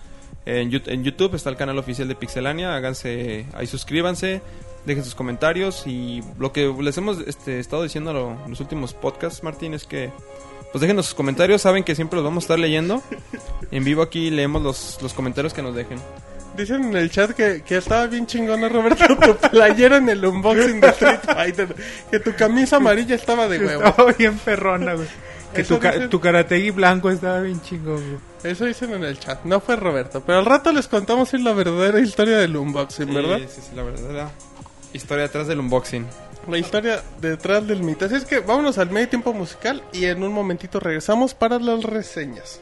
En, en YouTube está el canal oficial de Pixelania, háganse, ahí suscríbanse, dejen sus comentarios y lo que les hemos este, estado diciendo en los últimos podcasts, Martín, es que pues déjenos sus comentarios. Saben que siempre los vamos a estar leyendo. En vivo aquí leemos los, los comentarios que nos dejen. Dicen en el chat que, que estaba bien chingona, Roberto, tu playera en el unboxing de Street Fighter. Que tu camisa amarilla estaba de huevo. Estaba bien perrona, güey. Que tu, dicen- tu karategui blanco estaba bien chingón, güey. Eso dicen en el chat, no fue Roberto. Pero al rato les contamos la verdadera historia del unboxing, ¿verdad? Sí, sí, sí, la verdadera historia detrás del unboxing. La historia detrás del mito. Así es que vámonos al medio tiempo musical y en un momentito regresamos para las reseñas.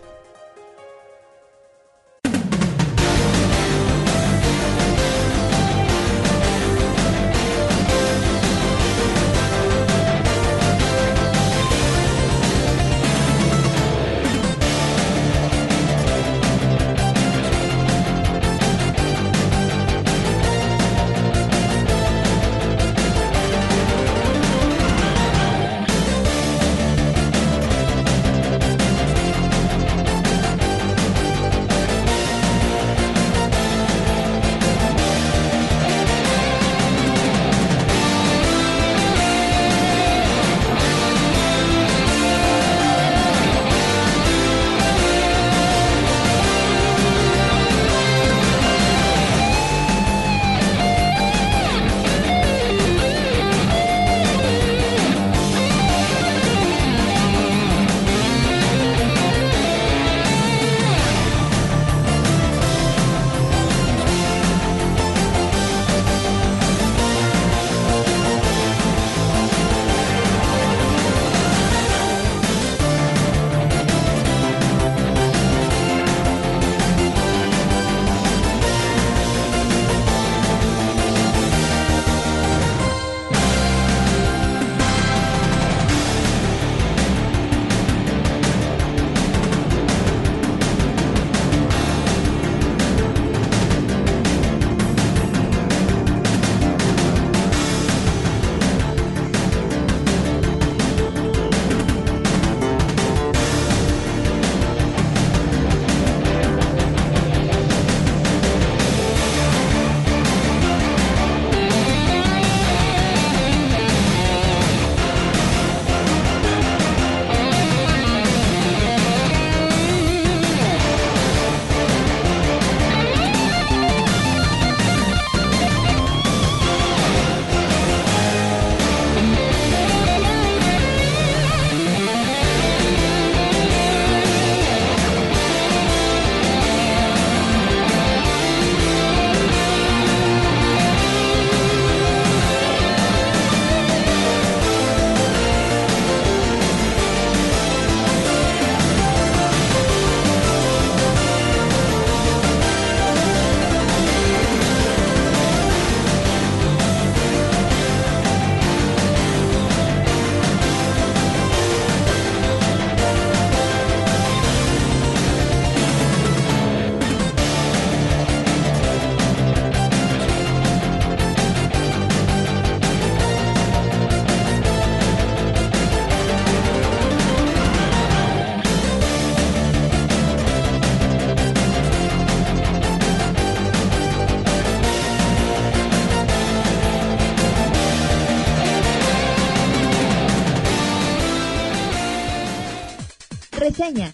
Reseña.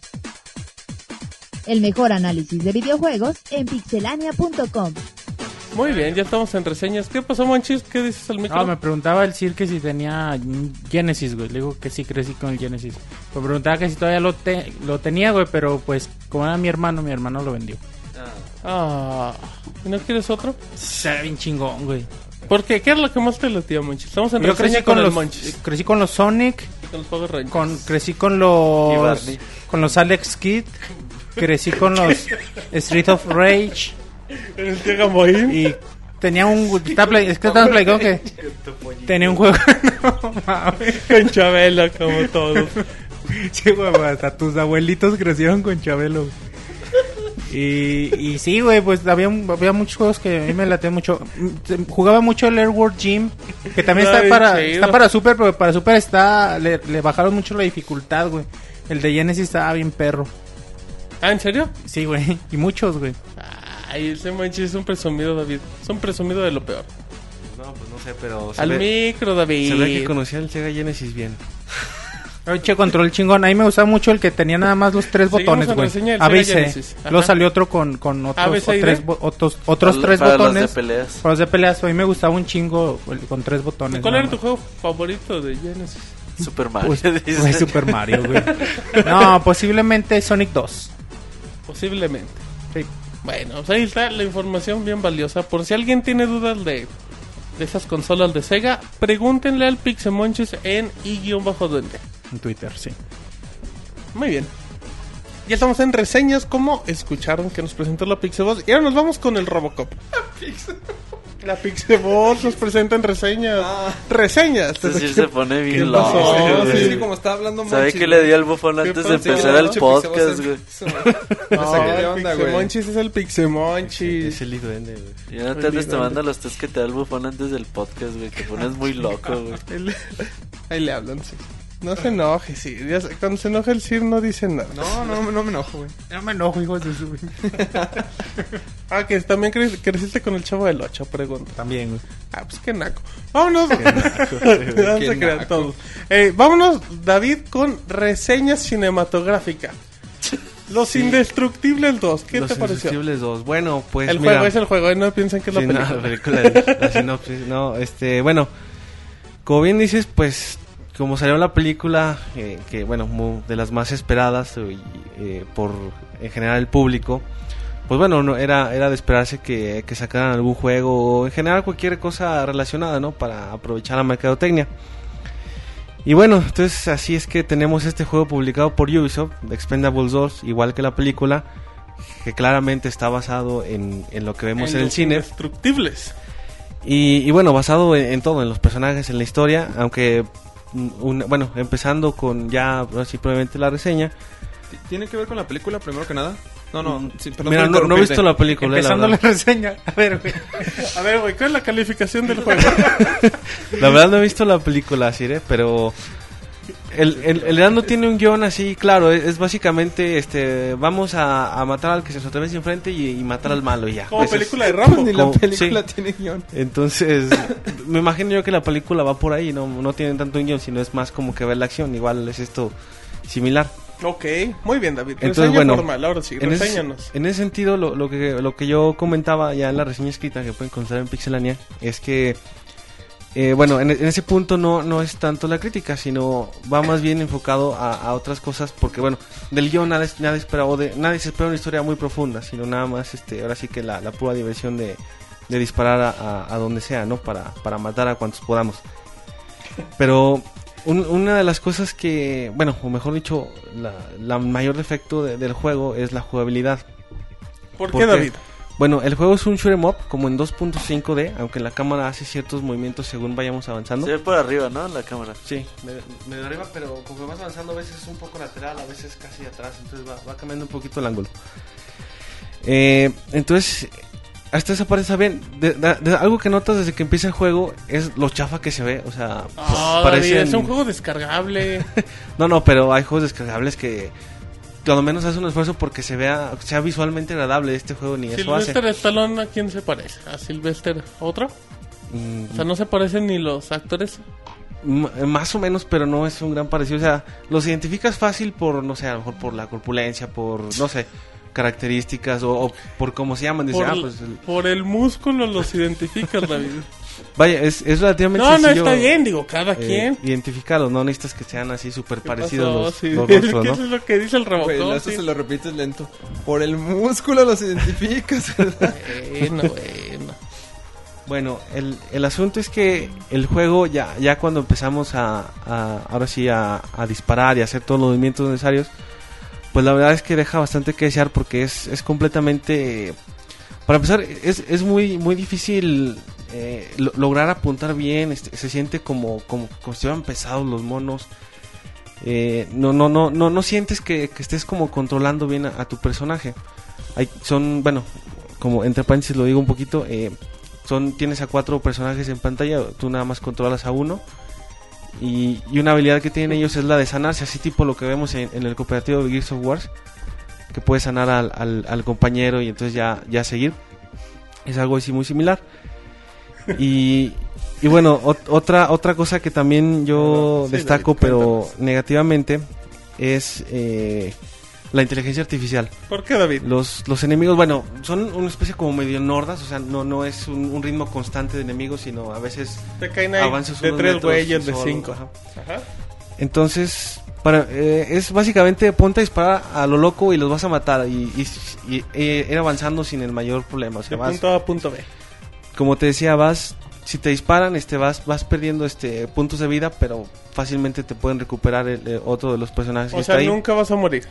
El mejor análisis de videojuegos en pixelania.com. Muy bien, ya estamos en reseñas. ¿Qué pasó, Monchis? ¿Qué dices al micro? No, me preguntaba el Sir que si tenía Genesis, güey. Le digo que sí crecí con el Genesis. Me preguntaba que si todavía lo, te- lo tenía, güey, pero pues como era mi hermano, mi hermano lo vendió. Ah, ¿y no quieres otro? Está bien chingón, güey. ¿Por qué? ¿Qué es lo que más te latía, Monchis? Estamos en Yo reseña crecí con, los, Monchis. crecí con los Sonic, y Con los Power Rangers. con, crecí con Y los Barney. Con los Alex Kidd, crecí con los Street of Rage el y tenía un play- es que estaba tenía un juego no mames. Con Chabela, como todos. Sí, güey, hasta tus abuelitos crecieron con Chabelo. Y, y sí, güey, pues había, había muchos juegos que a mí me laté mucho. Jugaba mucho el Airworld Gym, que también Está para, está para Super, pero para Super está le, le bajaron mucho la dificultad, güey. El de Genesis estaba bien perro. ¿Ah, en serio? Sí, güey, y muchos, güey. Ay, ese Monchis es un presumido, David. Es un presumido de lo peor. No, pues no sé, pero se Al ve, micro, David. se ve que conocía el Sega Genesis bien. Oye, control chingón. A mí me gustaba mucho el que tenía nada más los tres botones, güey. reseña del A, B y Sega C. Genesis. Ajá. Luego salió otro con, con otros, tres otros, otros tres para botones. Los de peleas. Para los de peleas. A mí me gustaba un chingo el con tres botones. ¿Cuál era tu juego favorito de Genesis? Super Mario. Pues, Super Mario, güey. No, posiblemente Sonic 2. Posiblemente. Sí. Bueno, pues ahí está la información bien valiosa. Por si alguien tiene dudas de, de esas consolas de Sega, pregúntenle al Pixemonchis en i-duende. En Twitter, sí. Muy bien. Ya estamos en reseñas, como escucharon que nos presentó la Pixeboss. Y ahora nos vamos con el Robocop. La Pixeboss nos presenta en reseñas. Reseñas. Este sí se pone ¿Qué bien loco. Sí, que como estaba hablando ¿Sabe Monchis, qué le dio al bufón ¿Qué antes de empezar Sí, el podcast, güey? No sé qué de el onda, güey. Pixemonchis es el Pixemonchis. Es el duende, güey. Y no te andes tomando los test que te da el bufón antes del podcast, güey. Te pones muy loco, güey. Ahí le hablan, sí. No se enoje, sí. Cuando se enoja el Sir no dice nada. No, no, no me enojo, güey. No me enojo, hijos de su... Ah, que también cre- creciste con el chavo del 8, pregunta. También, güey. Ah, pues qué naco. Vámonos. No se Qué crean naco. todos. Eh, vámonos, David, con reseña cinematográfica. Los Indestructibles 2. ¿Qué Los te pareció? Indestructibles 2. Bueno, pues el mira, juego es el juego, eh, no piensen que es la Sí, no, la película de- la sinopsis, no, este, bueno, como bien dices, pues, como salió la película, eh, que bueno, de las más esperadas y, eh, por en general el público, pues bueno, no, era, era de esperarse que, que sacaran algún juego o en general cualquier cosa relacionada, ¿no? Para aprovechar la mercadotecnia. Y bueno, entonces así es que tenemos este juego publicado por Ubisoft, Expendables 2, igual que la película, que claramente está basado en, en lo que vemos en, el los cine. Indestructibles. Y, y bueno, basado en, en todo, en los personajes, en la historia, aunque, mm, bueno, empezando con ya así probablemente la reseña. ¿Tiene que ver con la película primero que nada? No, no. sí, perdón Mira, no, no he visto la película. Empezando la, reseña. A ver, güey. A ver, güey, ¿cuál es la calificación del juego? La verdad no he visto la película, Sire, pero... El, el, el Heraldo tiene un guion así, claro, es, es básicamente, este, vamos a, a matar al que se nos atraviesa enfrente y, y matar al malo y ya. Como Eso es- película de Rambo. Ni la Como- película sí. tiene guion. Entonces, me imagino yo que la película va por ahí, no, no tienen tanto un guion, sino es más como que ver la acción, igual es esto similar. Ok, muy bien, David. Entonces, Reseña bueno, formal, ahora sí, En ese, en ese sentido, lo, lo que, lo que yo comentaba ya en la reseña escrita que pueden encontrar en Pixelania es que, eh, bueno, en, en ese punto no, no es tanto la crítica, sino va más bien enfocado a, a otras cosas, porque, bueno, del guion nada, es- nada, esperaba de, nadie se espera una historia muy profunda, sino nada más, este, ahora sí que la, la pura diversión de, de disparar a, a- a donde sea, ¿no? Para, para matar a cuantos podamos. Pero un- una de las cosas que, bueno, o mejor dicho, la, la mayor defecto de- del juego es la jugabilidad. ¿Por ¿por qué, qué? David? Bueno, el juego es un shoot'em up como en 2.5D, aunque la cámara hace ciertos movimientos según vayamos avanzando. Se ve por arriba, ¿no? La cámara. Sí, medio, medio arriba, pero como vas avanzando a veces un poco lateral, a veces casi atrás, entonces va, va cambiando un poquito el ángulo. Eh, entonces, hasta esa parte está bien. De- de- de- algo que notas desde que empieza el juego es lo chafa que se ve, o sea, parecen- David, es un juego descargable. No, no, pero hay juegos descargables que cuando menos hace un esfuerzo porque se vea sea visualmente agradable este juego ni eso hace. Sylvester Stallone, ¿a quién se parece? ¿A Sylvester otro? Mm, O sea, no se parecen ni los actores. M- más o menos, pero no es un gran parecido. O sea, los identificas fácil por, no sé, a lo mejor por la corpulencia, por, no sé, características o, o por cómo se llaman. Dice, Por, ah, pues, el- por el músculo los identificas, David. Vaya, es, es relativamente No, no sencillo. está bien, digo, cada eh, quien. Identificarlos, no necesitas que sean así súper ¿Qué parecidos pasó? los, Sí, los rostros, ¿no? eso es lo que dice el Robocop. eso sí. se lo repites lento. Por el músculo los identificas. Bueno, bueno. Bueno, el, el asunto es que el juego ya, ya cuando empezamos a, a- ahora sí a, a disparar y a hacer todos los movimientos necesarios, pues la verdad es que deja bastante que desear porque es, es completamente, para empezar, es, es muy, muy difícil eh, lo- lograr apuntar bien, este, se siente como, como, como si estuvieran pesados los monos. Eh, no, no, no, no, no sientes que, que estés como controlando bien a, tu personaje. Hay, son, bueno, como entre paréntesis lo digo un poquito, eh, son tienes a cuatro personajes en pantalla, tú nada más controlas a uno. Y, y una habilidad que tienen ellos es la de sanarse, así tipo lo que vemos en, el cooperativo de Gears of War, que puedes sanar al, al- al compañero y entonces ya, ya seguir. Es algo así muy similar. Y, y bueno, ot- otra, otra cosa que también yo Sí, destaco, David, pero negativamente, es eh, la inteligencia artificial. ¿Por qué, David? Los, los enemigos, bueno, son una especie como medio nordas, o sea, no, no es un, un ritmo constante de enemigos, sino a veces Te caen ahí avanzas de unos tres güeyes, de cinco. ajá. Ajá. Entonces, para, eh, es básicamente ponte a disparar a lo loco y los vas a matar y, y- y, eh, ir avanzando sin el mayor problema. O sea, De vas- punto A a punto B. como te decía, vas, si te disparan, este, vas, vas perdiendo este puntos de vida, pero fácilmente te pueden recuperar el, eh, otro de los personajes que O está sea, ahí. nunca vas a morir.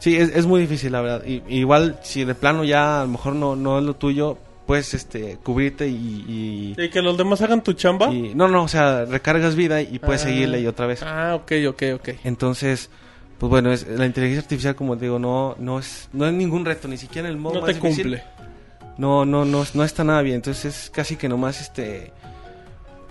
Sí, es, es muy difícil, la verdad. Y, igual, si de plano ya a lo mejor no, no es lo tuyo, puedes este, cubrirte y, y- Y que los demás hagan tu chamba. y- No, no, o sea, recargas vida y puedes Ah. seguirle y otra vez. Ah, ok, ok, ok. Entonces, pues bueno, es, la inteligencia artificial, como te digo, no, no, es, no es ningún reto, ni siquiera en el modo No más te difícil. cumple. No, no, no, no está nada bien. Entonces es casi que nomás este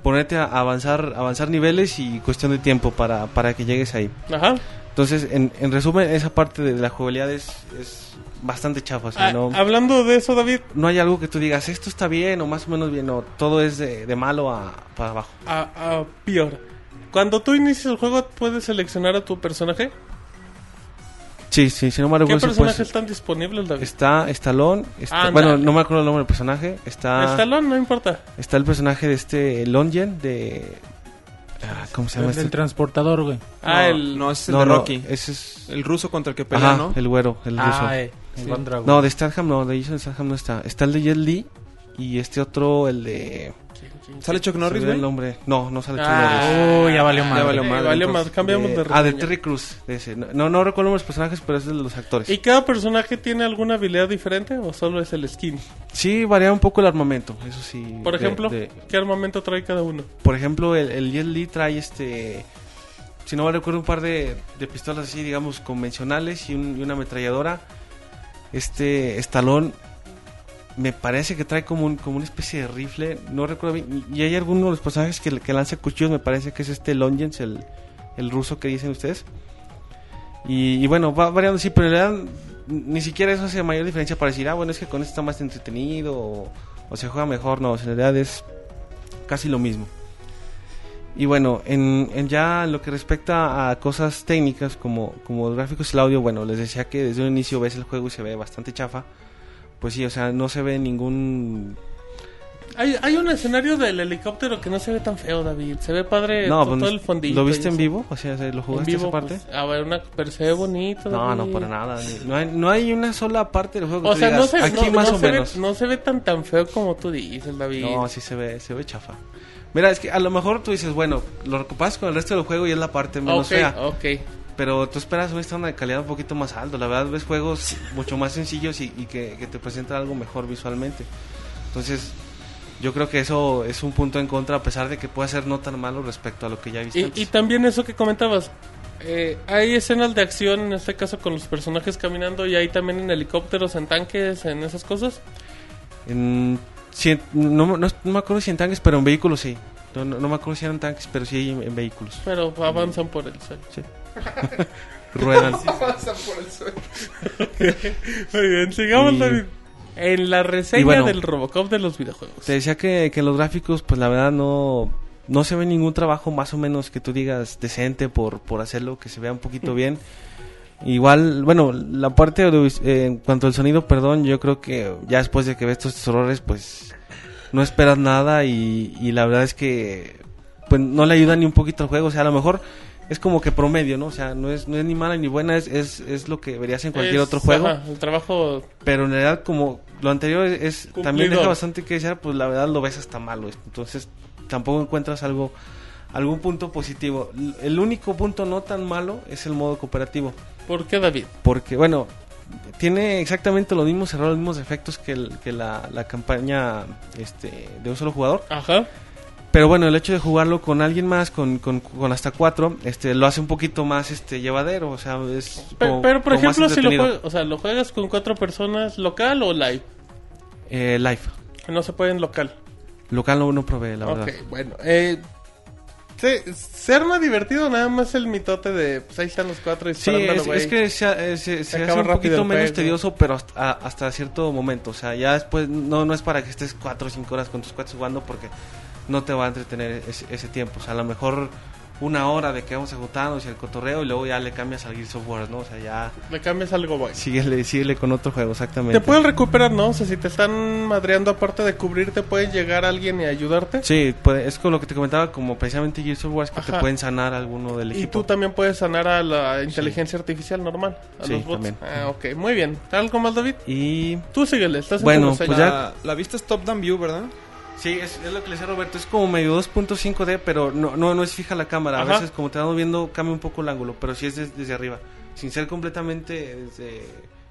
ponerte a avanzar, avanzar niveles y cuestión de tiempo para, para que llegues ahí. Ajá. Entonces, en, en resumen, esa parte de la jugabilidad es, es bastante chafa. O sea, Ah, no, Hablando de eso, David, no hay algo que tú digas, esto está bien o más o menos bien. No, todo es de, de malo a para abajo. a, a peor. Cuando tú inicias el juego, puedes seleccionar a tu personaje. Sí, sí, si no me ¿Qué personajes pues, están disponibles, David? está Stallone, está, Ándale. bueno, no me acuerdo el nombre del personaje, está... Stallone, no importa. Está el personaje de este Longen de... ah, ¿Cómo se llama El del este? transportador, güey. Ah, no, el... no, ese es el No, de no, Rocky. ese es... El ruso contra el que pelea, Ajá, ¿no? el güero, el ruso. Ah, eh, el Sí. No, de Statham no, de Jason Statham no está. Está el de Jet Li y este otro, el de... ¿Sale Chuck Norris, el nombre. No, no sale Chuck Ah, Norris. Uy, ya valió Ya madre. valió Eh, más, cambiamos de, De- ah, de. Terry Cruz, de ese. No, no, recuerdo los personajes, pero es de los actores. ¿Y cada personaje tiene alguna habilidad diferente o solo es el skin? Sí, varía un poco el armamento, eso sí. Por de- ejemplo, de- ¿qué armamento trae cada uno? por ejemplo, el, el Jet Li trae este... Si no me recuerdo, un par de, de pistolas así, digamos, convencionales y, un- y una ametralladora. Este Estalón me parece que trae como, un- como una especie de rifle. No recuerdo bien. Y hay alguno de los personajes que, lanza cuchillos. Me parece que es este Longens, el, el ruso que dicen ustedes. Y, bueno, va variando así, pero en realidad ni siquiera eso hace mayor diferencia para decir, ah, bueno, es que con esto está más entretenido o, se juega mejor. No, en realidad es casi lo mismo. Y bueno, en, en ya lo que respecta a cosas técnicas como, como gráficos y el audio, bueno, les decía que desde un inicio ves el juego y se ve bastante chafa. Pues sí, o sea, no se ve ningún... Hay, hay un escenario del helicóptero que no se ve tan feo, David. Se ve padre No, con pues, todo el fondillo. ¿Lo viste en vivo? O sea, ¿lo En jugaste vivo, esa parte? pues, a ver, una, pero se ve bonito. no, no, para nada. No hay, no hay una sola parte del juego que O tú sea, no se, aquí no, más o se menos. Ve, no se ve tan tan feo como tú dices, David. No, sí se ve, se ve chafa. Mira, es que a lo mejor tú dices, bueno, lo recuperas con el resto del juego y es la parte menos ok, fea. ok. Pero tú esperas un estándar de calidad un poquito más alto. La verdad, ves juegos mucho más sencillos y, y que, que te presentan algo mejor visualmente. Entonces, yo creo que eso es un punto en contra, a pesar de que pueda ser no tan malo respecto a lo que ya viste. Y, antes. y también eso que comentabas. eh, hay escenas de acción, en este caso con los personajes caminando, y hay también en helicópteros, en tanques, en esas cosas. En- sí, en- no, no- no me acuerdo si en tanques, pero en vehículos sí. No, no- no me acuerdo si eran tanques, pero sí en, en vehículos. Pero avanzan por el suelo. Ruedan. Muy bien, sigamos, Y- David. En la reseña y bueno, del Robocop de los videojuegos. Te decía que, que los gráficos, pues la verdad no, no se ve ningún trabajo más o menos que tú digas decente por, por hacerlo, que se vea un poquito bien. Igual, bueno, la parte de, eh, en cuanto al sonido, perdón, yo creo que ya después de que ves estos errores, pues no esperas nada y, y la verdad es que pues no le ayuda ni un poquito al juego. O sea, a lo mejor es como que promedio, ¿no? O sea, no es, no es ni mala ni buena, es, es, es lo que verías en cualquier Es- otro juego. ajá, el trabajo. Pero en realidad, como lo anterior es, es- también deja bastante que desear, pues la verdad lo ves hasta malo. Entonces, tampoco encuentras algo algún punto positivo. El único punto no tan malo es el modo cooperativo. ¿Por qué, David? Porque, bueno, tiene exactamente los mismos errores, los mismos efectos que, el- que la, la campaña este, de un solo jugador. Ajá. Pero bueno, el hecho de jugarlo con alguien más, con, con, con hasta cuatro, este, lo hace un poquito más este, llevadero. O sea, es como- pero, por como más ejemplo, si lo, juegas, o sea, lo juegas con cuatro personas, local o live. Eh, live. No se puede en local. Local no, no provee, la verdad. Ok, bueno. eh, Se, se arma divertido nada más el mitote de pues ahí están los cuatro Sí, disparando es, que se, eh, se- se hace acaba un poquito menos tedioso, pero hasta, hasta cierto momento. O sea, ya después no, no es para que estés 4 o 5 horas con tus cuates jugando porque no te va a entretener ese, ese tiempo. O sea, a lo mejor una hora de que vamos agotados y el cotorreo y luego ya le cambias al Gears of War, ¿no? O sea, ya Le cambias algo, güey. síguele, síguele con otro juego, exactamente. Te pueden recuperar, ¿no? O sea, si te están madreando, aparte de cubrirte, puede llegar alguien y ayudarte. Sí, puede- es con lo que te comentaba, como precisamente Gears of War, es que te Ajá. pueden sanar alguno del Y equipo. tú también puedes sanar a la inteligencia artificial normal, a Sí, los bots. también. Ah, ok, muy bien. ¿Algo más, David? Y Tú síguele, estás en Bueno, pues ya- La, la vista es top down view, ¿verdad? Sí, es, es lo que le decía Roberto, es como medio 2.5D, pero no, no, no es fija la cámara. A Ajá. veces, como te vamos viendo, cambia un poco el ángulo, pero sí es des- desde arriba. Sin ser completamente desde,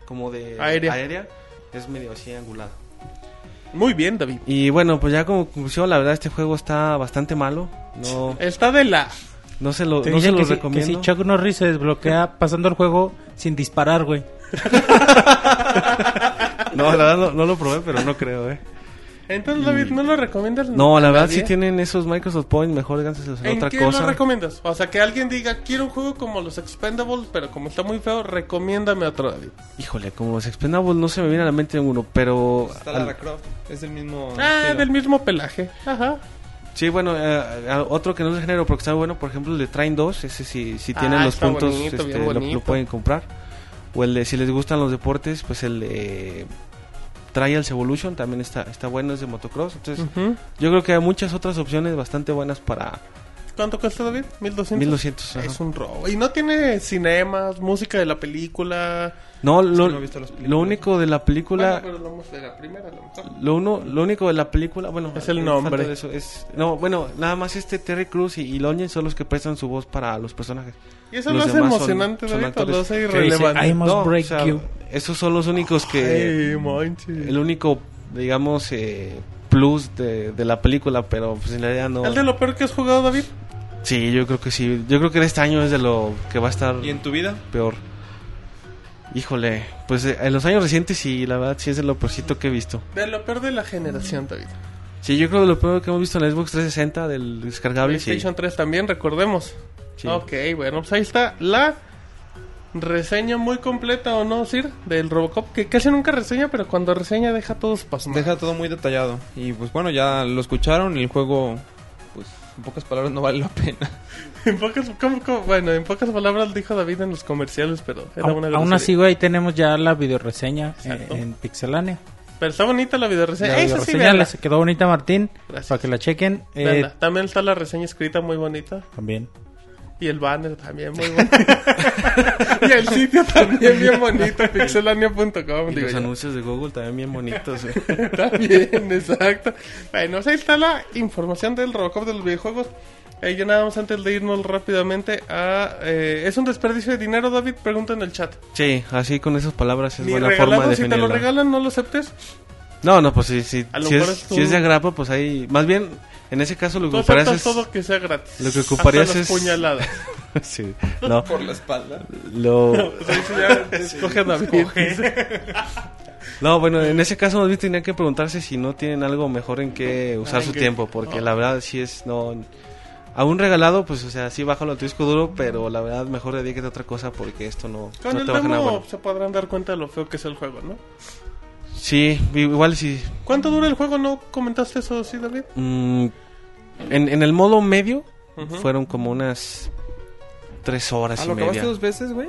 como de Aérea. es medio así angulado. Muy bien, David. Y bueno, pues ya como conclusión, la verdad, este juego está bastante malo. No, Está de la... no se lo, no se lo que, si, que recomiendo. si Chuck Norris se desbloquea pasando el juego sin disparar, güey. No, la verdad no, no lo probé, pero no creo, eh. Entonces, David, ¿no lo recomiendas? No, la verdad, nadie? si tienen esos Microsoft Points, mejor gánselos en ¿En otra qué cosa. lo recomiendas? O sea, que alguien diga, quiero un juego como los Expendables, pero como está muy feo, recomiéndame otro, David. Híjole, como los Expendables no se me viene a la mente ninguno, pero... Está al- Lara Croft. Es del mismo. Ah, estilo. del mismo pelaje. Ajá. Sí, bueno, eh, eh, otro que no es de género, porque está bueno, por ejemplo, el de Train 2, ese si, si Ah, tienen los está puntos, bonito, este, bien lo- pueden comprar. O el de, si les gustan los deportes, pues el de Trials Evolution también está, está bueno, es de motocross. Entonces, Ujú. yo creo que hay muchas otras opciones bastante buenas para ¿Cuánto cuesta, David? ¿1200? 1200. ajá. Es un robo. Y no tiene cinemas, música de la película. No, lo, no lo único de la película... Bueno, pero la, de la primera, a lo mejor. Lo, uno, lo único de la película, bueno, Es el eh, nombre. de eso, es, no, bueno, nada más este Terry Cruz y, y Longen son los que prestan su voz para los personajes. Y eso Los lo hace son- emocionante, son David, o lo hace dice, irrelevante. I must No, break o sea, you. Esos son los únicos que... Ay, manches. el único, digamos, eh, plus de, de la película, pero pues en realidad no... ¿El de lo peor que has jugado, David? Sí, yo creo que sí. Yo creo que este año es de lo que va a estar ¿Y en tu vida? peor. Híjole, pues eh, en los años recientes sí, la verdad sí es de lo peorcito que he visto. De lo peor de la generación, David. Sí, yo creo de lo peor que hemos visto en la Xbox 360 del descargable, sí. PlayStation 3 también, recordemos. Sí. Ok, bueno, pues ahí está la reseña muy completa, ¿o no, Sir? Del Robocop, que casi nunca reseña, pero cuando reseña deja todos pasmados. Deja todo muy detallado. Y pues bueno, ya lo escucharon el juego, pues en pocas palabras, no vale la pena. En pocas, ¿cómo- cómo? bueno, en pocas palabras dijo David en los comerciales, pero era Aún, una aún así, güey, tenemos ya la videoreseña eh, en Pixelania. Pero está bonita la videoreseña. La Esa sí, véanla. les quedó bonita, Martín, Gracias. para que la chequen. Eh. También está la reseña escrita muy bonita. también. Y el banner también muy bonito. y el sitio también bien bonito, pixelania.com. Y digo los yo. anuncios de Google también bien bonitos. eh. Bien, exacto. Bueno, pues ahí está la información del Robocop de los videojuegos. Eh, yo nada más antes de irnos rápidamente a... eh, ¿Es un desperdicio de dinero, David? Pregunta en el chat. Sí, así con esas palabras es Ni buena forma de si te lo definirlo. regalan, no lo aceptes. No, no, pues lo Si mejor es, si es de agrapa, pues ahí... Más bien, en ese caso lo que ocuparías es... todo que sea gratis. Lo que ocuparías Hasta las es- puñaladas. sí, no, Por la espalda. lo... Pues sí ya escoge a. No, bueno, en ese caso más bien tenía que preguntarse si no tienen algo mejor en qué usar Ah, su qué- tiempo, porque oh. la verdad sí es... no A un regalado, pues, o sea, sí bájalo a tu disco duro, pero la verdad mejor dedíquete a otra cosa porque esto no, Con no el te baja nada demo bueno. se podrán dar cuenta de lo feo que es el juego, ¿no? Sí, igual sí. ¿Cuánto dura el juego? ¿No comentaste eso, sí, David? Mm, en, en el modo medio fueron como unas tres horas ¿Ah, y lo media. acabaste dos veces, güey?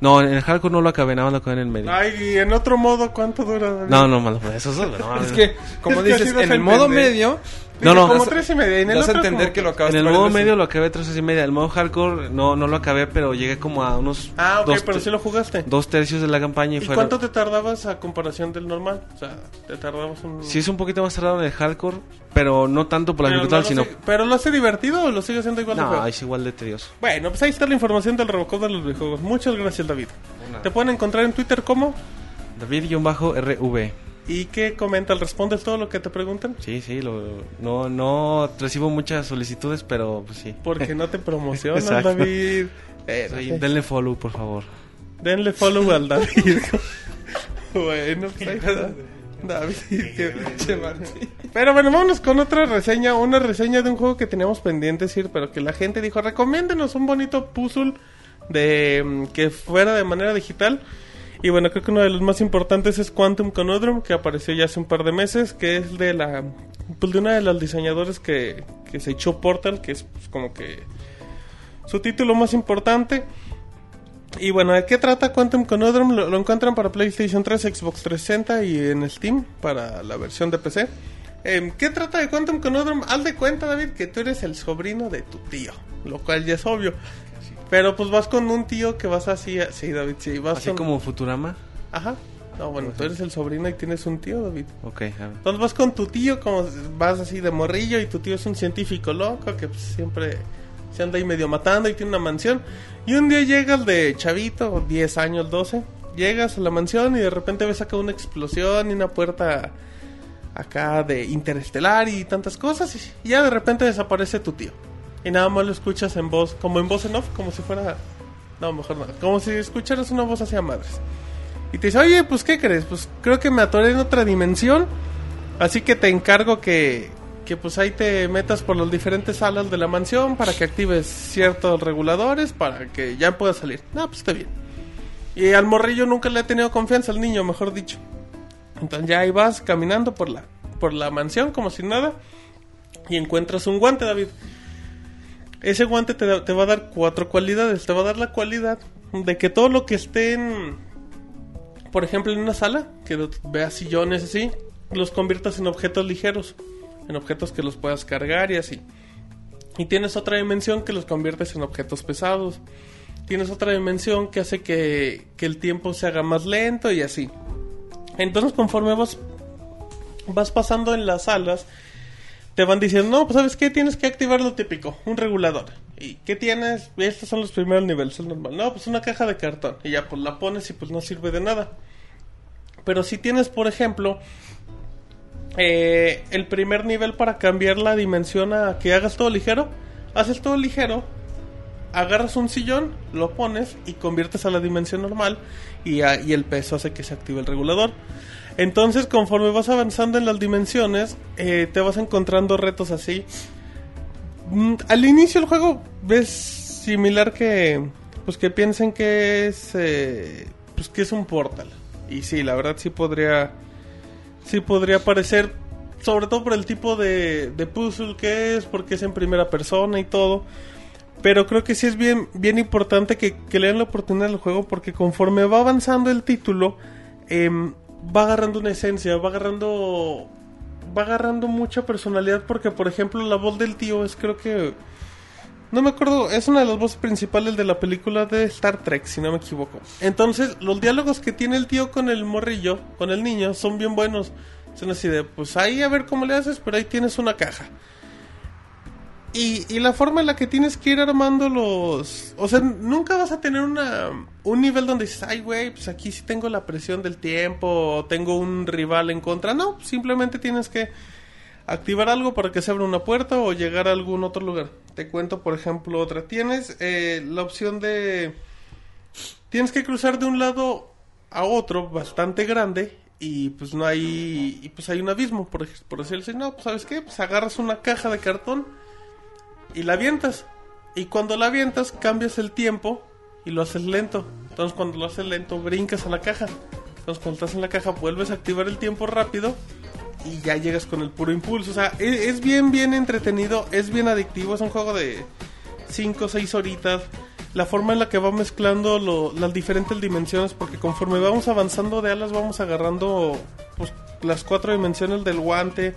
No, en el hardcore no lo acabé, nada más lo acabé en el medio. Ay, y en otro modo, ¿cuánto dura, David? No, no, malo, eso es... No, Es que, como Es dices, en el modo medio, No, no. Como Das- tres y media. En el das otro entender como- que lo En acabaste el modo medio lo acabé tres y media. El modo hardcore no, no lo acabé, pero llegué como a unos Ah, ok, dos, pero sí lo jugaste. dos tercios de la campaña y, ¿Y cuánto te tardabas a comparación del normal? O sea, te tardabas un... Sí es un poquito más tardado en el hardcore, pero no tanto por la pero, dificultad, no sino... ¿Pero lo hace divertido o lo sigue haciendo igual de No, feo? es igual de tedioso. Bueno, pues ahí está la información del Robocop de los videojuegos. Muchas gracias, David. Te pueden encontrar en Twitter como... David-RV. ¿Y qué comentas? ¿Respondes todo lo que te preguntan? Sí, sí, lo, no, no recibo muchas solicitudes, pero pues sí. Porque no te promocionan, Exacto. David. Eh, Sí, denle follow, por favor. Denle follow al David. bueno, pues ahí está. David, qué pinche. Pero bueno, vámonos con otra reseña, una reseña de un juego que teníamos pendiente decir, pero que la gente dijo, recomiéndenos un bonito puzzle de mm, que fuera de manera digital. Y bueno, creo que uno de los más importantes es Quantum Conundrum, que apareció ya hace un par de meses, que es de la pues de una de las diseñadores que, que se echó Portal, que es pues, como que su título más importante. Y bueno, ¿de qué trata Quantum Conundrum? Lo, lo encuentran para PlayStation 3, Xbox 360 y en Steam para la versión de PC. Em, ¿Qué trata de Quantum Conundrum? Haz de cuenta, David, que tú eres el sobrino de tu tío, lo cual ya es obvio. Pero pues vas con un tío que vas así, sí, David, sí, vas Así con- como Futurama. Ajá. No, bueno, tú eres el sobrino y tienes un tío, David. Ok. Entonces vas con tu tío, como vas así de morrillo, y tu tío es un científico loco que pues, siempre se anda ahí medio matando y tiene una mansión. Y un día llegas de chavito, 10 años, 12, llegas a la mansión y de repente ves acá una explosión y una puerta acá de interestelar y tantas cosas. Y ya de repente desaparece tu tío. Y nada más lo escuchas en voz, como en voz en off, como si fuera... No, mejor no. Como si escucharas una voz hacia madres. Y te dice, oye, pues ¿qué crees? Pues creo que me atoré en otra dimensión. Así que te encargo que, que pues ahí te metas por las diferentes salas de la mansión para que actives ciertos reguladores para que ya puedas salir. No, pues está bien. Y al morrillo nunca le he tenido confianza, al niño, mejor dicho. Entonces ya ahí vas caminando por la, por la mansión como si nada. Y encuentras un guante, David. Ese guante te, va a dar cuatro cualidades. Te va a dar la cualidad de que todo lo que esté en, por ejemplo, en una sala, que veas sillones así, los conviertas en objetos ligeros, en objetos que los puedas cargar y así. Y tienes otra dimensión que los conviertes en objetos pesados. Tienes otra dimensión que hace que, que el tiempo se haga más lento y así. Entonces, conforme vas, vas pasando en las salas, te van diciendo, no, pues sabes qué, tienes que activar lo típico, un regulador. ¿Y qué tienes? Estos son los primeros niveles, el normal. No, pues una caja de cartón. Y ya pues la pones y pues no sirve de nada. Pero si tienes, por ejemplo, eh, el primer nivel para cambiar la dimensión a que hagas todo ligero, haces todo ligero, agarras un sillón, lo pones y conviertes a la dimensión normal y, y el peso hace que se active el regulador. Entonces, conforme vas avanzando en las dimensiones, eh, te vas encontrando retos así. Mm, al inicio del juego ves similar que pues que piensen que es eh, pues que es un portal. Y sí, la verdad sí podría sí podría parecer sobre todo por el tipo de, de puzzle que es, porque es en primera persona y todo. Pero creo que sí es bien, bien importante que, que le den la oportunidad al juego porque conforme va avanzando el título, em, va agarrando una esencia, va agarrando va agarrando mucha personalidad porque por ejemplo la voz del tío es creo que no me acuerdo, es una de las voces principales de la película de Star Trek, si no me equivoco. Entonces, los diálogos que tiene el tío con el morrillo, con el niño, son bien buenos. Son así de, pues ahí a ver cómo le haces, pero ahí tienes una caja. Y, y la forma en la que tienes que ir armando los... O sea, nunca vas a tener una, un nivel donde dices, ay, güey, pues aquí sí tengo la presión del tiempo, o tengo un rival en contra. No, simplemente tienes que activar algo para que se abra una puerta o llegar a algún otro lugar. Te cuento, por ejemplo, otra. Tienes eh, la opción de... Tienes que cruzar de un lado a otro bastante grande y pues no hay... Y pues hay un abismo, por, por decirlo así. No, pues sabes qué, pues agarras una caja de cartón y la avientas. Y cuando la avientas cambias el tiempo y lo haces lento. Entonces cuando lo haces lento brincas a la caja. Entonces cuando estás en la caja vuelves a activar el tiempo rápido y ya llegas con el puro impulso. O sea, es, es bien, bien entretenido, es bien adictivo, es un juego de 5 o 6 horitas. La forma en la que va mezclando las diferentes dimensiones, porque conforme vamos avanzando de alas vamos agarrando pues, las cuatro dimensiones del guante.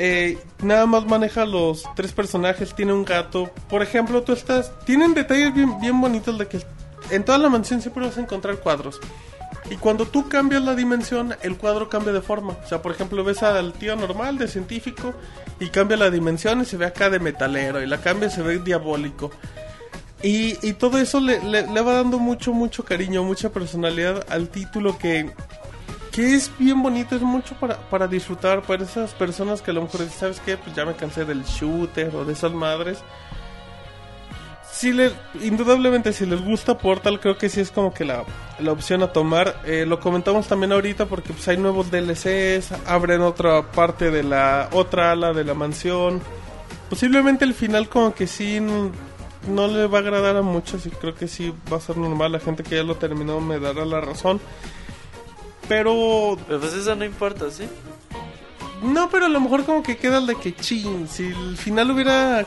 Eh, nada más maneja los tres personajes, tiene un gato. Por ejemplo, tú estás... Tienen detalles bien, bien bonitos de que en toda la mansión siempre vas a encontrar cuadros. Y cuando tú cambias la dimensión, el cuadro cambia de forma. O sea, por ejemplo, ves al tío normal de científico y cambia la dimensión y se ve acá de metalero. Y la cambia y se ve diabólico. Y, y todo eso le, le- le va dando mucho, mucho cariño, mucha personalidad al título que, que es bien bonito, es mucho para, para disfrutar, para esas personas que a lo mejor dicen, ¿sabes qué? Pues ya me cansé del shooter o de esas madres. sí le, indudablemente si les gusta Portal creo que sí es como que la, la opción a tomar. Eh, lo comentamos también ahorita porque pues hay nuevos DLCs, abren otra parte de la otra ala de la mansión. Posiblemente el final como que sí no le va a agradar a muchos y creo que sí va a ser normal. La gente que ya lo terminó me dará la razón. Pero pues eso no importa, ¿sí? no, pero a lo mejor como que queda el de que chin, si el final hubiera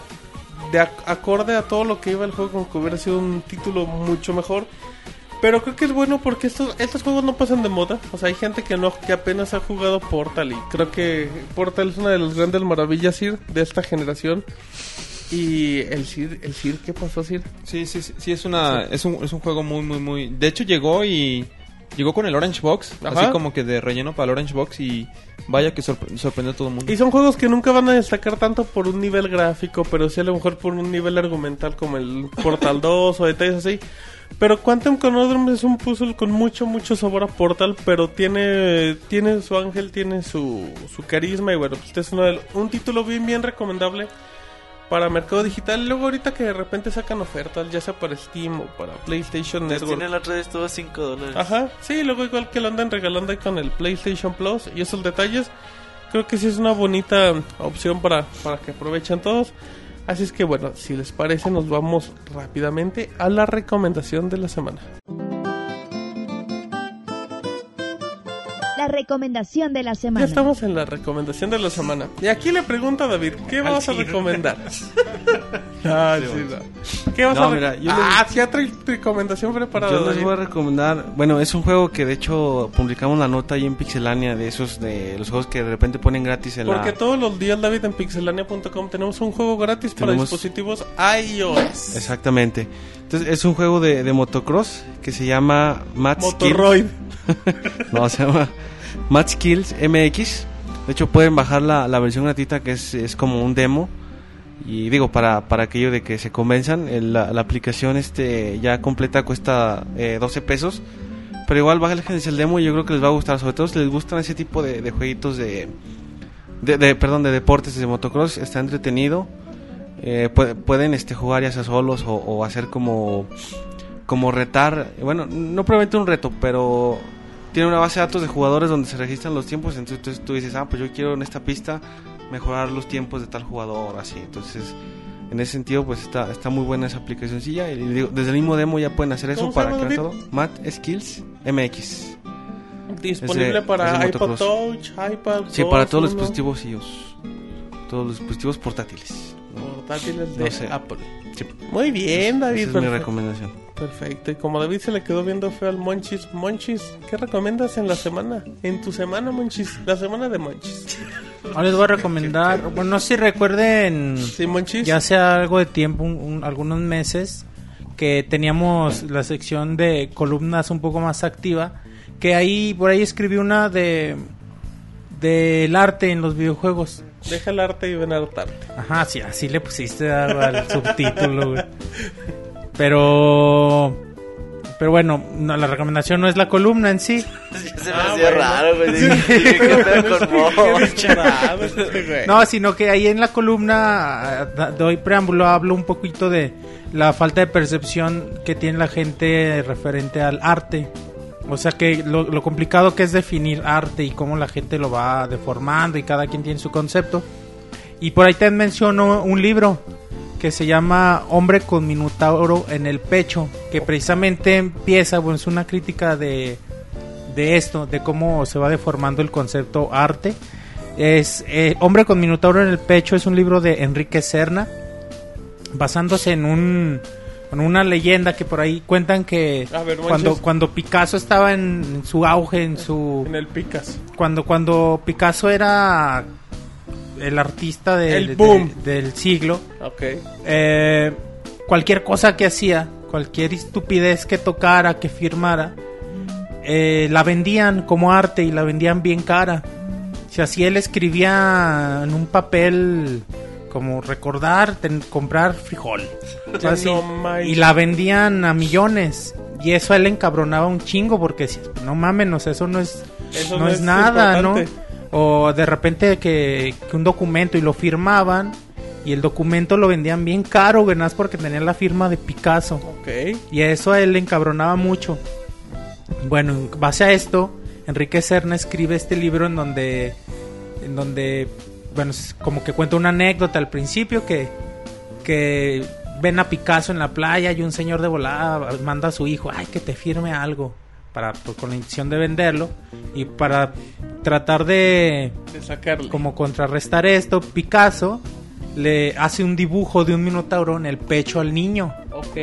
de ac- acorde a todo lo que iba el juego, como que hubiera sido un título mucho mejor. Pero creo que es bueno porque estos, estos juegos no pasan de moda. O sea, hay gente que no que apenas ha jugado Portal y creo que Portal es una de las grandes maravillas Sir, de esta generación. Y el Sir, el Sir, ¿qué pasó Sir? Sí, sí, sí, sí, es, una, es, un, es un juego muy, muy, muy... De hecho llegó y... Llegó con el Orange Box, Ajá. así como que de relleno para el Orange Box y vaya que sorpre- sorprendió a todo el mundo. Y son juegos que nunca van a destacar tanto por un nivel gráfico, pero sí a lo mejor por un nivel argumental como el Portal 2 o detalles así. Pero Quantum Conundrum es un puzzle con mucho, mucho sabor a Portal, pero tiene, tiene su ángel, tiene su, su carisma y bueno, pues este es uno de- un título bien, bien recomendable para mercado digital. Luego ahorita que de repente sacan ofertas, ya sea para Steam o para PlayStation Network. Destiny el otro día estuvo a 5 dólares. Ajá, sí, luego igual que lo andan regalando ahí con el PlayStation Plus y esos detalles, creo que sí es una bonita opción para, para que aprovechen todos. Así es que bueno, si les parece nos vamos rápidamente a la recomendación de la semana. La recomendación de la Ya semana. estamos en la recomendación de la semana. Y aquí le pregunto a David, ¿qué vas a recomendar? Ah, sí, no. ¿Qué vas No, a mira, yo Ah, ya trae recomendación preparada. Yo les David. voy a recomendar, bueno, es un juego que de hecho publicamos la nota ahí en Pixelania de esos de los juegos que de repente ponen gratis en Porque la todos los días, David, en pixelania.com tenemos un juego gratis para dispositivos iOS. Exactamente. Entonces es un juego de, de motocross que se llama Mad Motoroid. No, se llama Mad Skills MX. De hecho pueden bajar la, la versión gratuita que es, es como un demo. Y digo, para, para aquello de que se convenzan, la, aplicación este ya completa cuesta eh, 12 pesos. Pero igual bájenles el demo y yo creo que les va a gustar. Sobre todo si les gustan ese tipo de, jueguitos de, de, perdón, de deportes de motocross. Está entretenido. Eh, pu- pueden este, jugar ya solos o, o hacer como, como retar. Bueno, no probablemente un reto, pero tiene una base de datos de jugadores donde se registran los tiempos. Entonces tú, dices, ah, pues yo quiero en esta pista mejorar los tiempos de tal jugador, así. Entonces, en ese sentido, pues está, está muy buena esa aplicacioncilla. Y digo, desde el mismo demo ya pueden hacer eso ¿Cómo se para crear todo. Mat Skills MX. Disponible de- para iPod. Touch, iPad. Sí, para 2, todos los dispositivos iOS. Todos los dispositivos portátiles. Portátiles de No sé. Apple. Sí. Muy bien, David. Esa es mi perfecto. recomendación. Perfecto. Y como David se le quedó viendo feo al Monchis, Monchis, ¿qué recomiendas en la semana? En tu semana, Monchis. La semana de Monchis. Ahora les voy a recomendar, bueno, no sé si recuerden, Sí, Monchis. ya hace algo de tiempo, un- un- algunos meses, que teníamos la sección de columnas un poco más activa, que ahí, por ahí escribí una de del arte en los videojuegos. Deja el arte y ven a hartarte. Ajá, sí, así le pusiste al, al subtítulo, güey. Pero... Pero bueno, no, la recomendación no es la columna en sí. Ya se me Ah, hacía bueno. raro, este güey. No, sino que ahí en la columna doy preámbulo, hablo un poquito de la falta de percepción que tiene la gente referente al arte. O sea que lo, complicado que es definir arte y cómo la gente lo va deformando y cada quien tiene su concepto. Y por ahí te menciono un libro que se llama Hombre con Minotauro en el pecho, que precisamente empieza, bueno, es una crítica de, de esto, de cómo se va deformando el concepto arte. Es eh, Hombre con Minotauro en el pecho es un libro de Enrique Serna, basándose en un en una leyenda que por ahí cuentan que ver, cuando cuando Picasso estaba en, su auge, en su En el Picas. cuando cuando Picasso era el artista de- El de- boom. del siglo, Ok. eh, cualquier cosa que hacía, cualquier estupidez que tocara, que firmara, eh, la vendían como arte y la vendían bien cara. Si así él escribía en un papel como recordar, ten- comprar frijol. No y la vendían a millones. Y eso a él le encabronaba un chingo porque decía, no mames, o sea, eso no es, Eso no no es es nada, ¿no? O de repente que, que un documento y lo firmaban Y el documento lo vendían bien caro, más porque tenía la firma de Picasso. Ok. Y eso a él le encabronaba mucho. Bueno, en base a esto, Enrique Serna escribe este libro en donde, en donde, bueno, es como que cuenta una anécdota al principio que, que ven a Picasso en la playa y un señor de volada manda a su hijo, ay, que te firme algo, para, pues, con la intención de venderlo y para tratar de, De sacarle. como contrarrestar esto, Picasso le hace un dibujo de un minotauro en el pecho al niño Ok.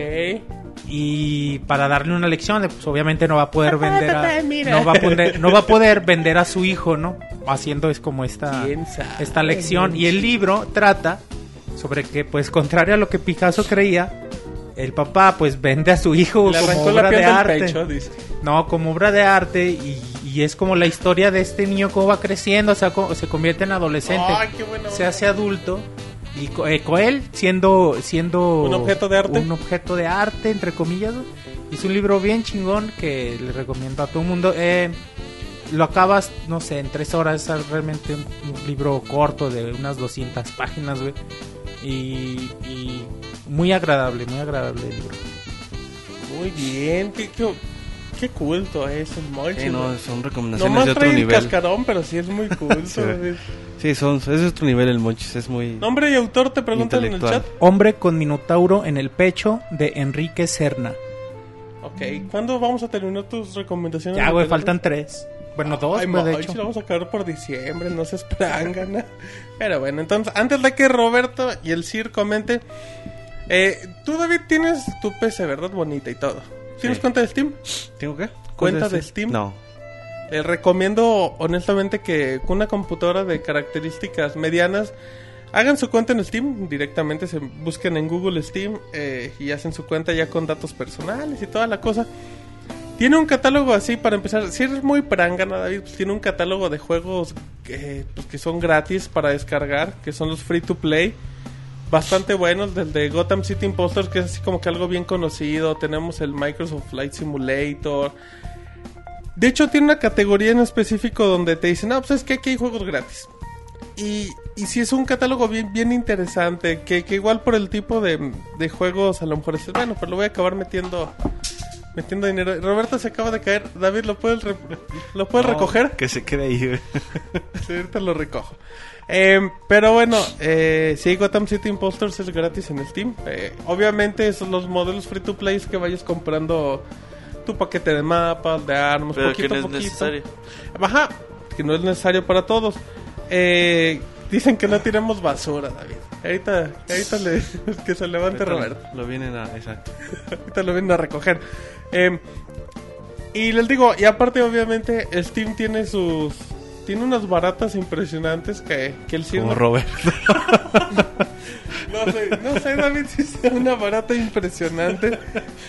Y para darle una lección de, pues obviamente no va a poder vender a, no va a poder no va a poder vender a su hijo no haciendo es como esta esta lección. Y el libro trata sobre que pues contrario a lo que Picasso creía el papá pues vende a su hijo Le como obra de arte. pecho, dice. no como obra de arte y, y es como la historia de este niño cómo va creciendo o sea co- se convierte en adolescente Ay, qué buena se hace adulto y co- eh, con él siendo siendo Un objeto de arte. un objeto de arte entre comillas es un libro bien chingón que le recomiendo a todo el mundo Eh, lo acabas no sé en tres horas es realmente un, un libro corto de unas 200 páginas güey y, y muy agradable muy agradable el libro Muy bien. Qué, qué, qué culto es el Monchis. Sí, no, son recomendaciones Nomás de otro trae el nivel. cascarón, pero sí es muy culto. Sí. Son, es de otro nivel el Monchis, es muy... Nombre y autor te preguntan en el chat. Hombre con Minotauro en el pecho de Enrique Serna. Ok, ¿cuándo vamos a terminar tus recomendaciones? Ya, güey, faltan tres. Bueno, dos, Ay, pues, de hecho. lo vamos a acabar por diciembre, no se esperan, Pero bueno, entonces, antes de que Roberto y el Sir comente, eh, tú, David, tienes tu PC, ¿verdad? Bonita y todo. ¿Tienes Sí. cuenta de Steam? ¿Tengo qué? ¿Cuenta ¿Cuál de? Steam? No. Les recomiendo honestamente que con una computadora de características medianas hagan su cuenta en Steam directamente, se busquen en Google Steam eh, y hacen su cuenta ya con datos personales y toda la cosa. Tiene un catálogo así para empezar. Si eres muy prangana, David, pues tiene un catálogo de juegos que, pues, que son gratis para descargar, que son los free to play. Bastante buenos, del de Gotham City Impostors, que es así como que algo bien conocido. Tenemos el Microsoft Flight Simulator. De hecho, tiene una categoría en específico donde te dicen, ah, pues es que aquí hay juegos gratis. Y, y si es un catálogo bien, bien interesante, que, que igual por el tipo de, de juegos a lo mejor es bueno, pero lo voy a acabar metiendo metiendo dinero. Roberto se acaba de caer. David, ¿lo puedes, re- ¿lo puedes No, recoger? Que se quede ahí. Sí, ahorita lo recojo. Eh, pero bueno, eh, sí, Gotham City Impostors es gratis en Steam. Eh, obviamente, son los modelos free to play es que vayas comprando tu paquete de mapas, de armas, Pero que poquito no a es poquito. necesario. Ajá, que no es necesario para todos. Eh, dicen que no tiremos basura, David. Ahorita, ahorita le, que se levante Roberto. Lo vienen a... Exacto. Ahorita lo vienen a recoger. Eh, y les digo, y aparte, obviamente, Steam tiene sus. Tiene unas baratas impresionantes que, que el Sir Como Robert. No sé, no sé, David, si sea una barata impresionante.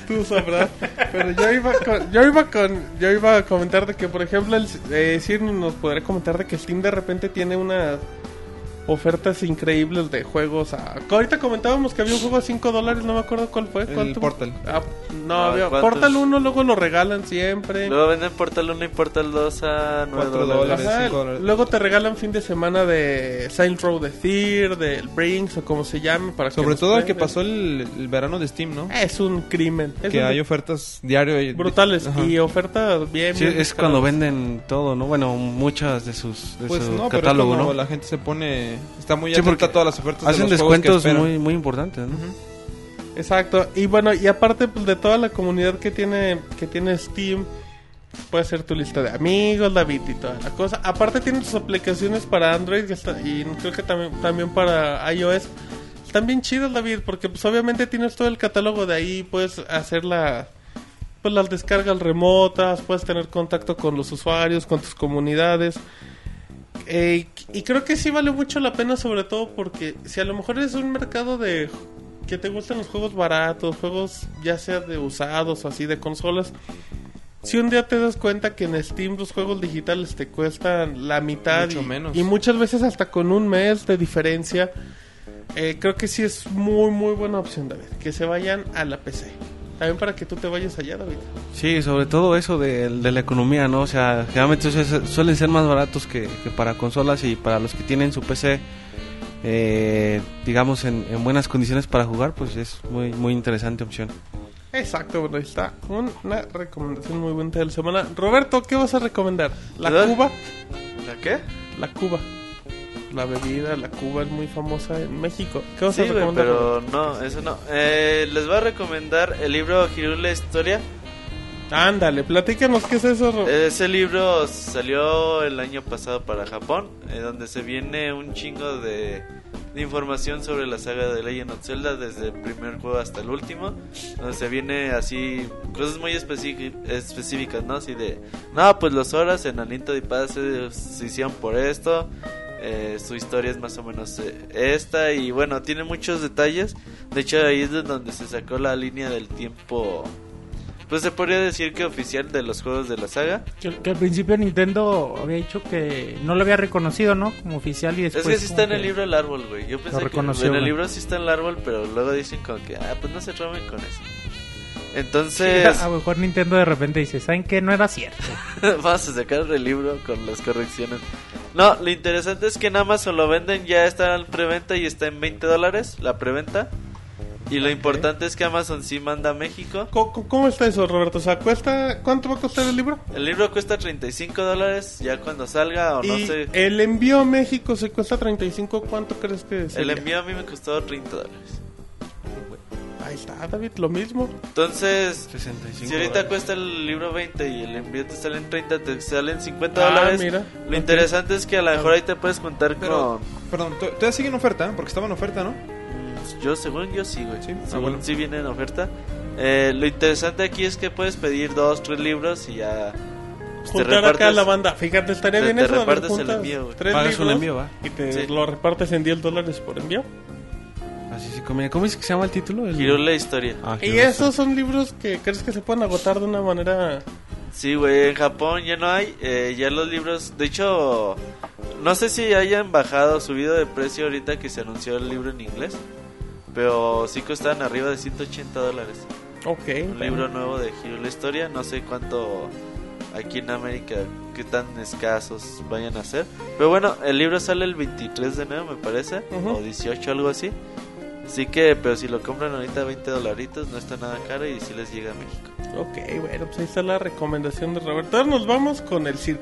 Tú sabrás. Pero yo iba con, yo iba con, yo iba a comentar de que, por ejemplo, el eh, Sir nos podría comentar de que Steam de repente tiene unas ofertas increíbles de juegos. A, ahorita comentábamos que había un juego a 5 dólares, no me acuerdo cuál fue. ¿Cuál El tuvo? Portal. Ah, no, No, había, ¿cuántos? Portal 1 luego lo regalan siempre. Luego venden Portal 1 y Portal 2 a 9 Cuatro dólares. luego te regalan fin de semana de Saint Row de Fear, del Brinks o como se llame. Para Sobre todo el que pasó el, el verano de Steam, ¿no? Es un crimen. Es que un- hay ofertas diario y- brutales Ajá. y ofertas bien. Sí, bien es cuando venden todo, ¿no? Bueno, muchas de sus de Pues su no, pero es catálogo, cuando ¿no? la gente se pone... Está muy Sí, atenta porque a todas las ofertas de Hacen los juegos que descuentos muy muy importantes, ¿no? Exacto. Y bueno, y aparte pues, de toda la comunidad que tiene que tiene Steam, puede ser tu lista de amigos, David y toda la cosa. Aparte tiene sus aplicaciones para Android y creo que también también para iOS. Están bien chidas, David, porque pues obviamente tienes todo el catálogo de ahí, puedes hacer la pues las descargas remotas, puedes tener contacto con los usuarios, con tus comunidades. Eh, y creo que sí vale mucho la pena, sobre todo porque si a lo mejor es un mercado de que te gustan los juegos baratos, juegos ya sea de usados o así de consolas. Si un día te das cuenta que en Steam los juegos digitales te cuestan la mitad Mucho y, menos. y muchas veces hasta con un mes de diferencia, eh, creo que sí es muy muy buena opción, David, que se vayan a la PC. También para que tú te vayas allá, David. Sí, sobre todo eso de, de la economía, ¿no? O sea, generalmente su- suelen ser más baratos que, que para consolas y para los que tienen su PC, eh, digamos, en, en buenas condiciones para jugar, pues es muy, muy interesante opción. Exacto, bueno, ahí está una recomendación muy buena de la semana. Roberto, ¿qué vas a recomendar? ¿La ¿Verdad? Cuba? ¿La qué? La Cuba. La bebida, la Cuba es muy famosa en México. ¿Qué vas Sí, pero no, eso no. Eh, les voy a recomendar el libro Hirule Historia. Ándale, platícanos qué es eso. Ese libro salió el año pasado para Japón, eh, donde se viene un chingo de, de información sobre la saga de Legend of Zelda desde el primer juego hasta el último, donde se viene así cosas muy específicas, ¿no? Así de, no, pues los horas en Aliento de Paz se, se hicieron por esto, eh, su historia es más o menos eh, esta y bueno, tiene muchos detalles, de hecho ahí es de donde se sacó la línea del tiempo. Pues se podría decir que oficial de los juegos de la saga. Que, que al principio Nintendo había dicho que no lo había reconocido, ¿no? Como oficial y Es después... que sí está en el libro el árbol, güey. Yo pensé que en el libro sí está el árbol, pero luego dicen como que, ah, pues no se roben con eso. Sí, Entonces, a lo mejor Nintendo de repente dice, ¿saben qué? No era cierto. vamos a sacar el libro con las correcciones. No, lo interesante es que en Amazon lo venden, ya está en preventa y está en 20 dólares la preventa. Y lo importante es que Amazon sí manda a México. ¿Cómo, cómo está eso, Roberto? O sea, ¿cuesta, ¿cuánto va a costar el libro? El libro cuesta 35 dólares ya cuando salga o no y sé. el envío a México se cuesta 35, ¿cuánto crees que es? El envío a mí me costó 30 dólares. Ahí está, David, lo mismo. Entonces, 65 Si ahorita dólares. cuesta el libro 20 y el envío te sale en 30, te salen 50 Ah, dólares. mira. Lo Ok. interesante es que a lo mejor ahí te puedes contar Pero- con... Perdón, to- todavía sigue en oferta, porque estaba en oferta, ¿no? Yo, según yo, sí, güey. Sí, ah, Según bueno. sí viene en oferta. Eh, lo interesante aquí es que puedes pedir dos, tres libros y ya... pues, te Juntar acá repartes- la banda. Fíjate, estaría te- bien te eso. ver, repartes el envío, güey. tres Pagas un libros envío, ¿va? Y te Sí. lo repartes en 10 dólares por envío. Así se conviene. ¿Cómo es que se llama el título? El... Hirule Historia. Ah, Y esos son libros que crees que se pueden agotar de una manera. Sí, güey, en Japón ya no hay. eh, ya los libros, de hecho, no sé si hayan bajado o subido de precio ahorita que se anunció el libro en inglés. Pero sí costaban arriba de 180 dólares. Ok. Un bueno. libro nuevo de Hero la Historia. No sé cuánto aquí en América, qué tan escasos vayan a ser. Pero bueno, el libro sale el 23 de enero, me parece. Ujú. O 18, algo así. Así que, pero si lo compran ahorita 20 dolaritos, no está nada caro y sí les llega a México. Ok, bueno, pues ahí está la recomendación de Roberto. Ahora nos vamos con el Sir.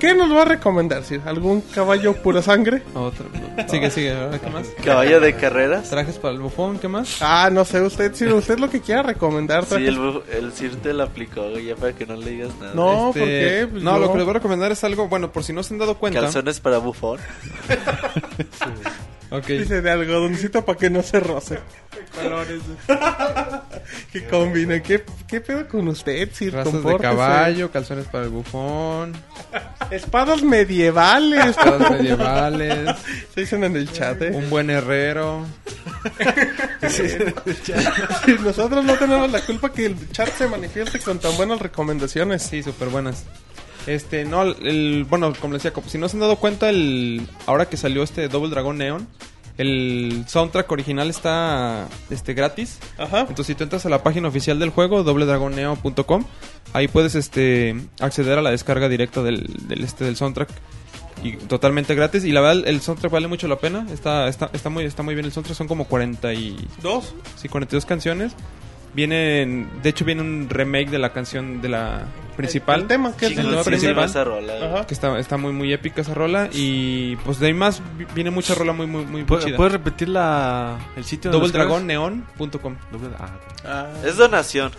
¿Qué nos va a recomendar, Sir? ¿Algún caballo pura sangre? Otra. Sigue, sigue, ¿verdad? ¿qué más? Caballo de carreras. Trajes para el bufón, ¿qué más? Ah, no sé, usted, Sir, usted lo que quiera recomendar. Sí, trajes- el, bu- el Sir te lo aplicó, ya para que no le digas nada. No, Este, ¿por qué? Pues no, yo- lo que les voy a recomendar es algo, bueno, por si no se han dado cuenta. Calzones para bufón. Ok. Dice de algodoncito para que no se roce. Colores. que combine. ¿Qué, ¿Qué pedo con usted, Sir? Razas de caballo, calzones para el bufón, Espadas medievales. espadas medievales, Se dicen en el chat, ¿eh? un buen herrero. Sí, nosotros no tenemos la culpa que el chat se manifieste con tan buenas recomendaciones. Sí, súper buenas. Este, no, el, bueno, como les decía, si no se han dado cuenta, el, ahora que salió este Double Dragon Neon, el soundtrack original está este, gratis. Ajá. Entonces, si tú entras a la página oficial del juego, doubledragonneo.com, ahí puedes este, acceder a la descarga directa del, del, este, del soundtrack. Y totalmente gratis. Y la verdad, el soundtrack vale mucho la pena. Está, está, está, muy, está muy bien el soundtrack. Son como 40 y, Dos. sí, 42 canciones. Vienen, de hecho, viene un remake de la canción de la principal. El tema que es el tema principal. esa rola. Que está, está muy, muy épica esa rola. Y pues de ahí más vi- viene mucha rola muy, muy, muy, ¿Puedes, chida. puedes repetir la, el sitio? Doble- ah. Ah. Es donación.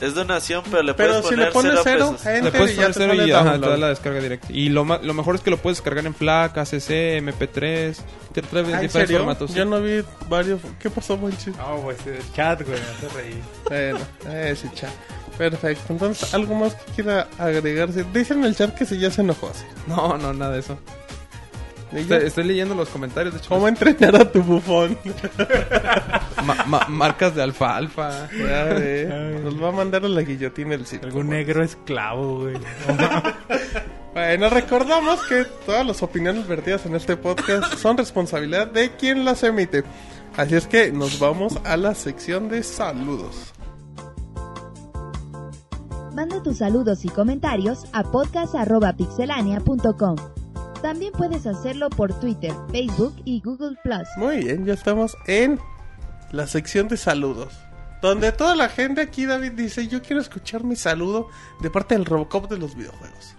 Es donación, pero le Pero puedes si poner le pones cero cero, pesos. enter Le puedes y ya poner te cero sale y ajá, te da la descarga directa. Y lo, ma- lo mejor es que lo puedes descargar en FLAC, ACC, MP3. Te trae Ah, ¿En diferentes serio? formatos. Yo no vi varios. ¿Qué pasó, Monchi? No, pues el chat, güey, me hace reír. Bueno, ese chat. Perfecto. Entonces, ¿algo más que quiera agregarse? Dicen en el chat que si ya se enojó. ¿sí? No, no, nada de eso. ¿Y Estoy, leyendo los comentarios. De hecho, ¿Cómo entrenar a tu bufón? ma- ma- marcas de alfalfa. Ya ve, Nos va a mandar a la guillotina el sitio. Algún negro esclavo, güey. Bueno, recordamos que todas las opiniones vertidas en este podcast son responsabilidad de quien las emite. Así es que nos vamos a la sección de saludos. Manda tus saludos y comentarios a podcast.pixelania.com. También puedes hacerlo por Twitter, Facebook y Google Plus. Muy bien, ya estamos en la sección de saludos. Donde toda la gente aquí, David, dice, yo quiero escuchar mi saludo de parte del Robocop de los videojuegos.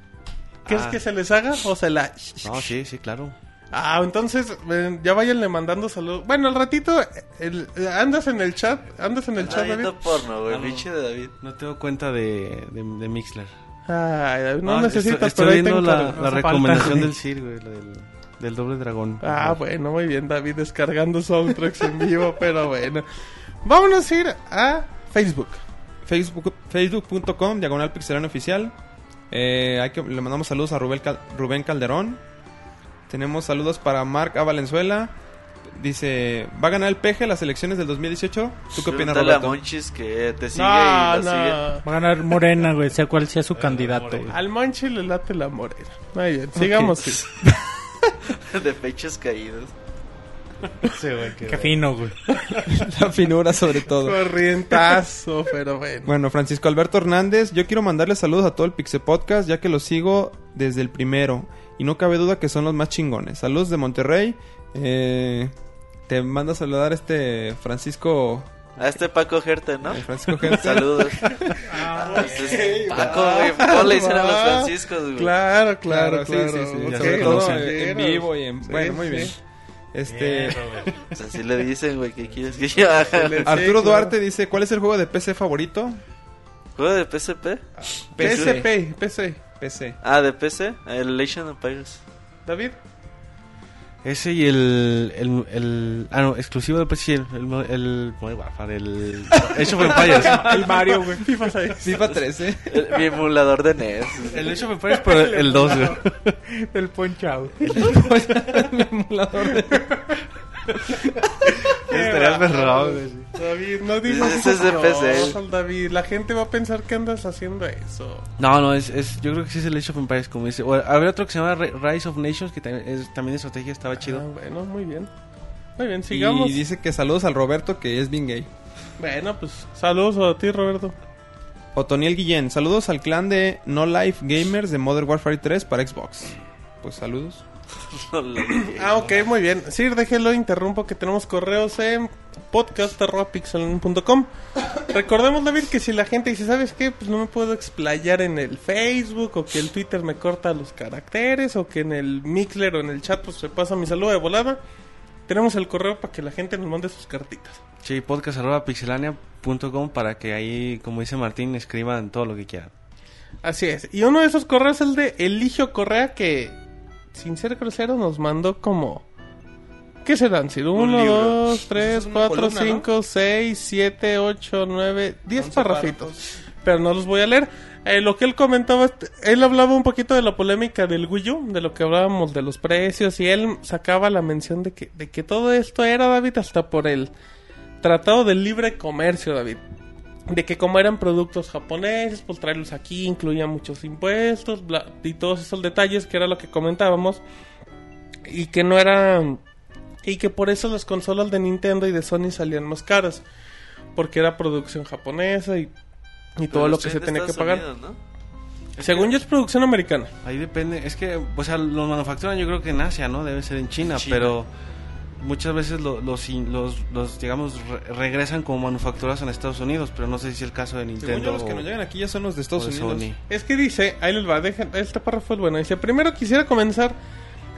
¿Quieres Ah. que se les haga o se la... No, sí, sí, claro. Ah, entonces eh, ya váyanle mandando saludos. Bueno, al ratito, el- eh, andas en el chat, andas en el Está chat, David. viendo porno, güey. Ah, no. Pinche de David. No tengo cuenta de, de, de Mixler. Ay, David, no, Ah, necesitas, estoy, pero estoy ahí viendo la, falta. recomendación del Sir, güey, la del, del doble dragón. Ah, bueno, muy bien, David, descargando soundtracks en vivo, pero bueno. Vámonos a ir a Facebook. Facebook, Facebook.com, diagonal pixelano oficial. Eh, hay que, le mandamos saludos a Rubén, Cal- Rubén Calderón. Tenemos saludos para Marc A. Valenzuela. Dice, ¿va a ganar el peje las elecciones del 2018? ¿Tú qué opinas, Pregúntale a Roberto? Monchis que te sigue No, y la no. Va a ganar Morena, güey, sea cual sea su candidato. güey. Al Monchi le late la morena. Muy bien, sigamos. sí. de pechos caídos. Qué fino, güey. La finura sobre todo. Corrientazo, pero bueno. Bueno, Francisco Alberto Hernández, yo quiero mandarle saludos a todo el Pixel Podcast, ya que los sigo desde el primero. Y no cabe duda que son los más chingones. Saludos de Monterrey. Eh, te manda a saludar este Francisco. A este Paco Gerte, ¿no? eh, Francisco Gente. Saludos. Ah, ese es Paco, güey. ¿Cómo le dicen a los Franciscos, güey? Claro, claro, sí, claro. sí, sí. Ok, Sobre todo en, en vivo y en... Sí, bueno, muy sí. bien. Este... Pues así le dicen, güey, ¿qué quieres que yo haga? Sí, Arturo claro. Duarte dice, ¿cuál es el juego de PC favorito? ¿Juego de PSP? PSP, PC. PC. Ah, de PC, el Legend of Empires. David. Ese y el, el, el- Ah, no, exclusivo de PC, el... El... el, el Age of Empires. El Mario, güey. FIFA 6. FIFA 13. El- mi emulador de NES. el Age of Empires, pero el 2, güey. El Punch Out. Mi emulador de- Estaría güey. David, no digas Ese es de PC. cosas, David. La gente va a pensar que andas haciendo eso. No, no, es, es, yo creo que sí es el Age of Empires, como dice. O, había otro que se llama Ri- Rise of Nations, que también, es, también de estrategia estaba chido. Ah, bueno, muy bien. Muy bien, sigamos. Y dice que saludos al Roberto, que es bien gay. Bueno, pues saludos a ti, Roberto. Otoniel Guillén, saludos al clan de No Life Gamers de Modern Warfare 3 para Xbox. Pues saludos. Ah, ok, muy bien. Sí, déjelo, interrumpo que tenemos correos en podcast.pixel.com. Recordemos, David, que si la gente dice, ¿sabes qué? Pues no me puedo explayar en el Facebook, o que el Twitter me corta los caracteres, o que en el Mixler o en el chat pues se pasa mi saludo de volada. Tenemos el correo para que la gente nos mande sus cartitas. Sí, podcast.pixelania.com para que ahí, como dice Martín, escriban todo lo que quieran. Así es. Y uno de esos correos es el de Eligio Correa que, sin ser grosero, nos mandó como... ¿Qué serán? Una cuatro, columna, ¿no? cinco, seis, siete, ocho, nueve, diez 11 parrafitos. Pero no los voy a leer. Eh, lo que él comentaba, él hablaba un poquito de la polémica del Wii U, de lo que hablábamos de los precios, y él sacaba la mención de que, de que todo esto era, David, hasta por el Tratado de Libre Comercio, David. De que como eran productos japoneses, pues traerlos aquí incluía muchos impuestos bla- y todos esos detalles que era lo que comentábamos. Y que no eran... Y que por eso las consolas de Nintendo y de Sony salían más caras. Porque era producción japonesa y, y todo lo que se tenía que pagar. Según yo es producción americana. Ahí depende, es que, o sea, los manufacturan yo creo que en Asia, ¿no? Debe ser en China, China. pero muchas veces lo- los, in- los, los, digamos, re- regresan como manufacturas en Estados Unidos, pero no sé si es el caso de Nintendo Según yo, los que nos llegan aquí ya son los de Estados de Unidos. Sony. Es que dice, ahí les va, dejen, este párrafo es bueno. Dice, primero quisiera comenzar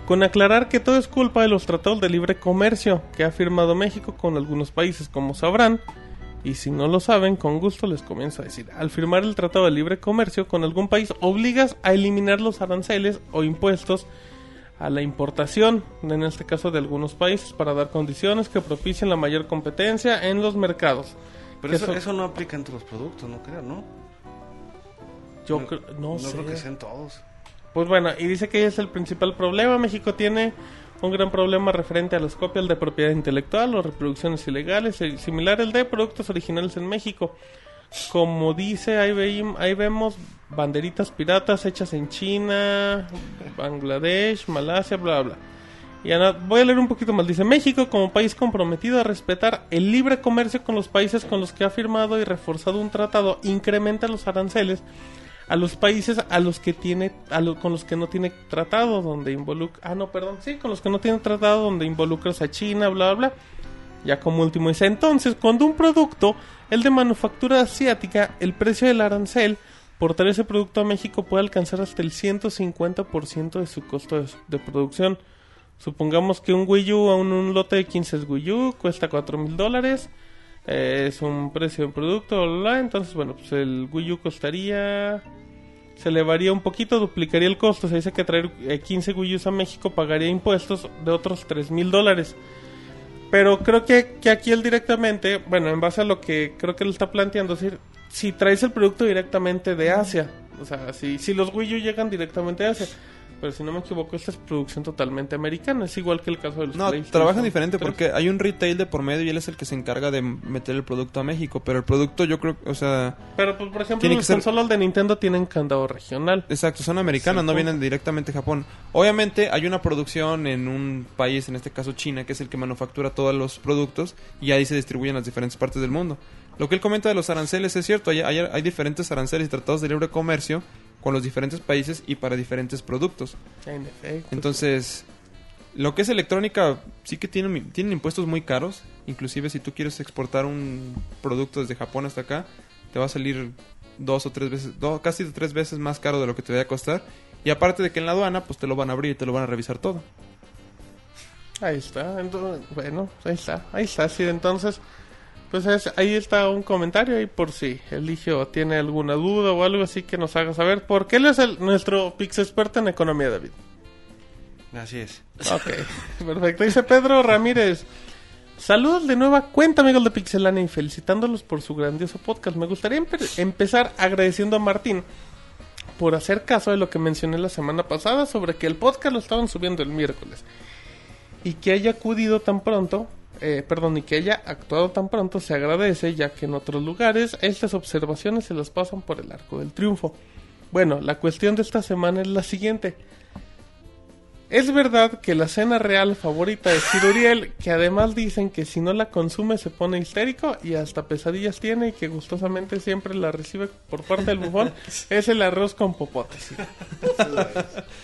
con aclarar que todo es culpa de los tratados de libre comercio que ha firmado México con algunos países, como sabrán. Y si no lo saben, con gusto les comienzo a decir, al firmar el tratado de libre comercio con algún país, obligas a eliminar los aranceles o impuestos a la importación, en este caso de algunos países, para dar condiciones que propicien la mayor competencia en los mercados. Pero eso, eso- eso no aplica en todos los productos, no creo, ¿no? Yo No- creo- no, No sé. creo que sean todos. Pues bueno, y dice que es el principal problema. México tiene un gran problema referente a las copias de propiedad intelectual o reproducciones ilegales, eh, similar al de productos originales en México. Como dice, ahí, veim- ahí vemos banderitas piratas hechas en China, Bangladesh, Malasia, bla, bla. Y Ana- voy a leer un poquito más. Dice, México como país comprometido a respetar el libre comercio con los países con los que ha firmado y reforzado un tratado, incrementa los aranceles a los países a los que tiene a lo- con los que no tiene tratado donde involucra ah no perdón sí con los que no tiene tratado donde involucras a China bla bla ya como último dice entonces cuando un producto el de manufactura asiática el precio del arancel por traer ese producto a México puede alcanzar hasta el 150% de su costo de, producción supongamos que un Wii U un, un lote de 15 Wii cuesta 4 mil dólares eh, es un precio de producto, entonces bueno, pues el Wii U costaría, se elevaría un poquito, duplicaría el costo, se dice que traer eh, 15 Wii U's a México pagaría impuestos de otros 3 mil dólares. Pero creo que, que aquí él directamente, bueno, en base a lo que creo que él está planteando, es decir, si traes el producto directamente de Asia, o sea, si, si los Wii U llegan directamente de Asia, pero si no me equivoco, esta es producción totalmente americana, es igual que el caso de los No, trabajan diferente 3. porque hay un retail de por medio y él es el que se encarga de meter el producto a México. Pero el producto yo creo, o sea, Pero, pues, por ejemplo, los ser- consolas de Nintendo tienen candado regional. exacto, son americanas, Sí, no vienen directamente de Japón. Obviamente hay una producción en un país, en este caso China, que es el que manufactura todos los productos y ahí se distribuyen en las diferentes partes del mundo. Lo que él comenta de los aranceles es cierto, hay, hay, hay diferentes aranceles y tratados de libre comercio con los diferentes países y para diferentes productos. En efecto. Entonces, lo que es electrónica sí que tienen, tienen impuestos muy caros. Inclusive si tú quieres exportar un producto desde Japón hasta acá, te va a salir dos o tres veces, do- casi tres veces más caro de lo que te vaya a costar. Y aparte de que en la aduana, pues te lo van a abrir y te lo van a revisar todo. Ahí está. Entonces, bueno, ahí está. Ahí está. Sí, entonces, pues es- ahí está un comentario ahí por si Eligio tiene alguna duda o algo así que nos haga saber. Porque él es el, nuestro Pix experto en economía, David. Así es. Ok, perfecto. Dice Pedro Ramírez. Saludos de nueva cuenta, amigos de Pixelania, y felicitándolos por su grandioso podcast. Me gustaría empe- empezar agradeciendo a Martín por hacer caso de lo que mencioné la semana pasada sobre que el podcast lo estaban subiendo el miércoles y que haya acudido tan pronto, eh, perdón, y que haya actuado tan pronto se agradece, ya que en otros lugares estas observaciones se las pasan por el arco del triunfo. Bueno, la cuestión de esta semana es la siguiente. Es verdad que la cena real favorita de Sir Uriel, que además dicen que si no la consume se pone histérico y hasta pesadillas tiene y que gustosamente siempre la recibe por parte del bufón, es el arroz con popote. Sir.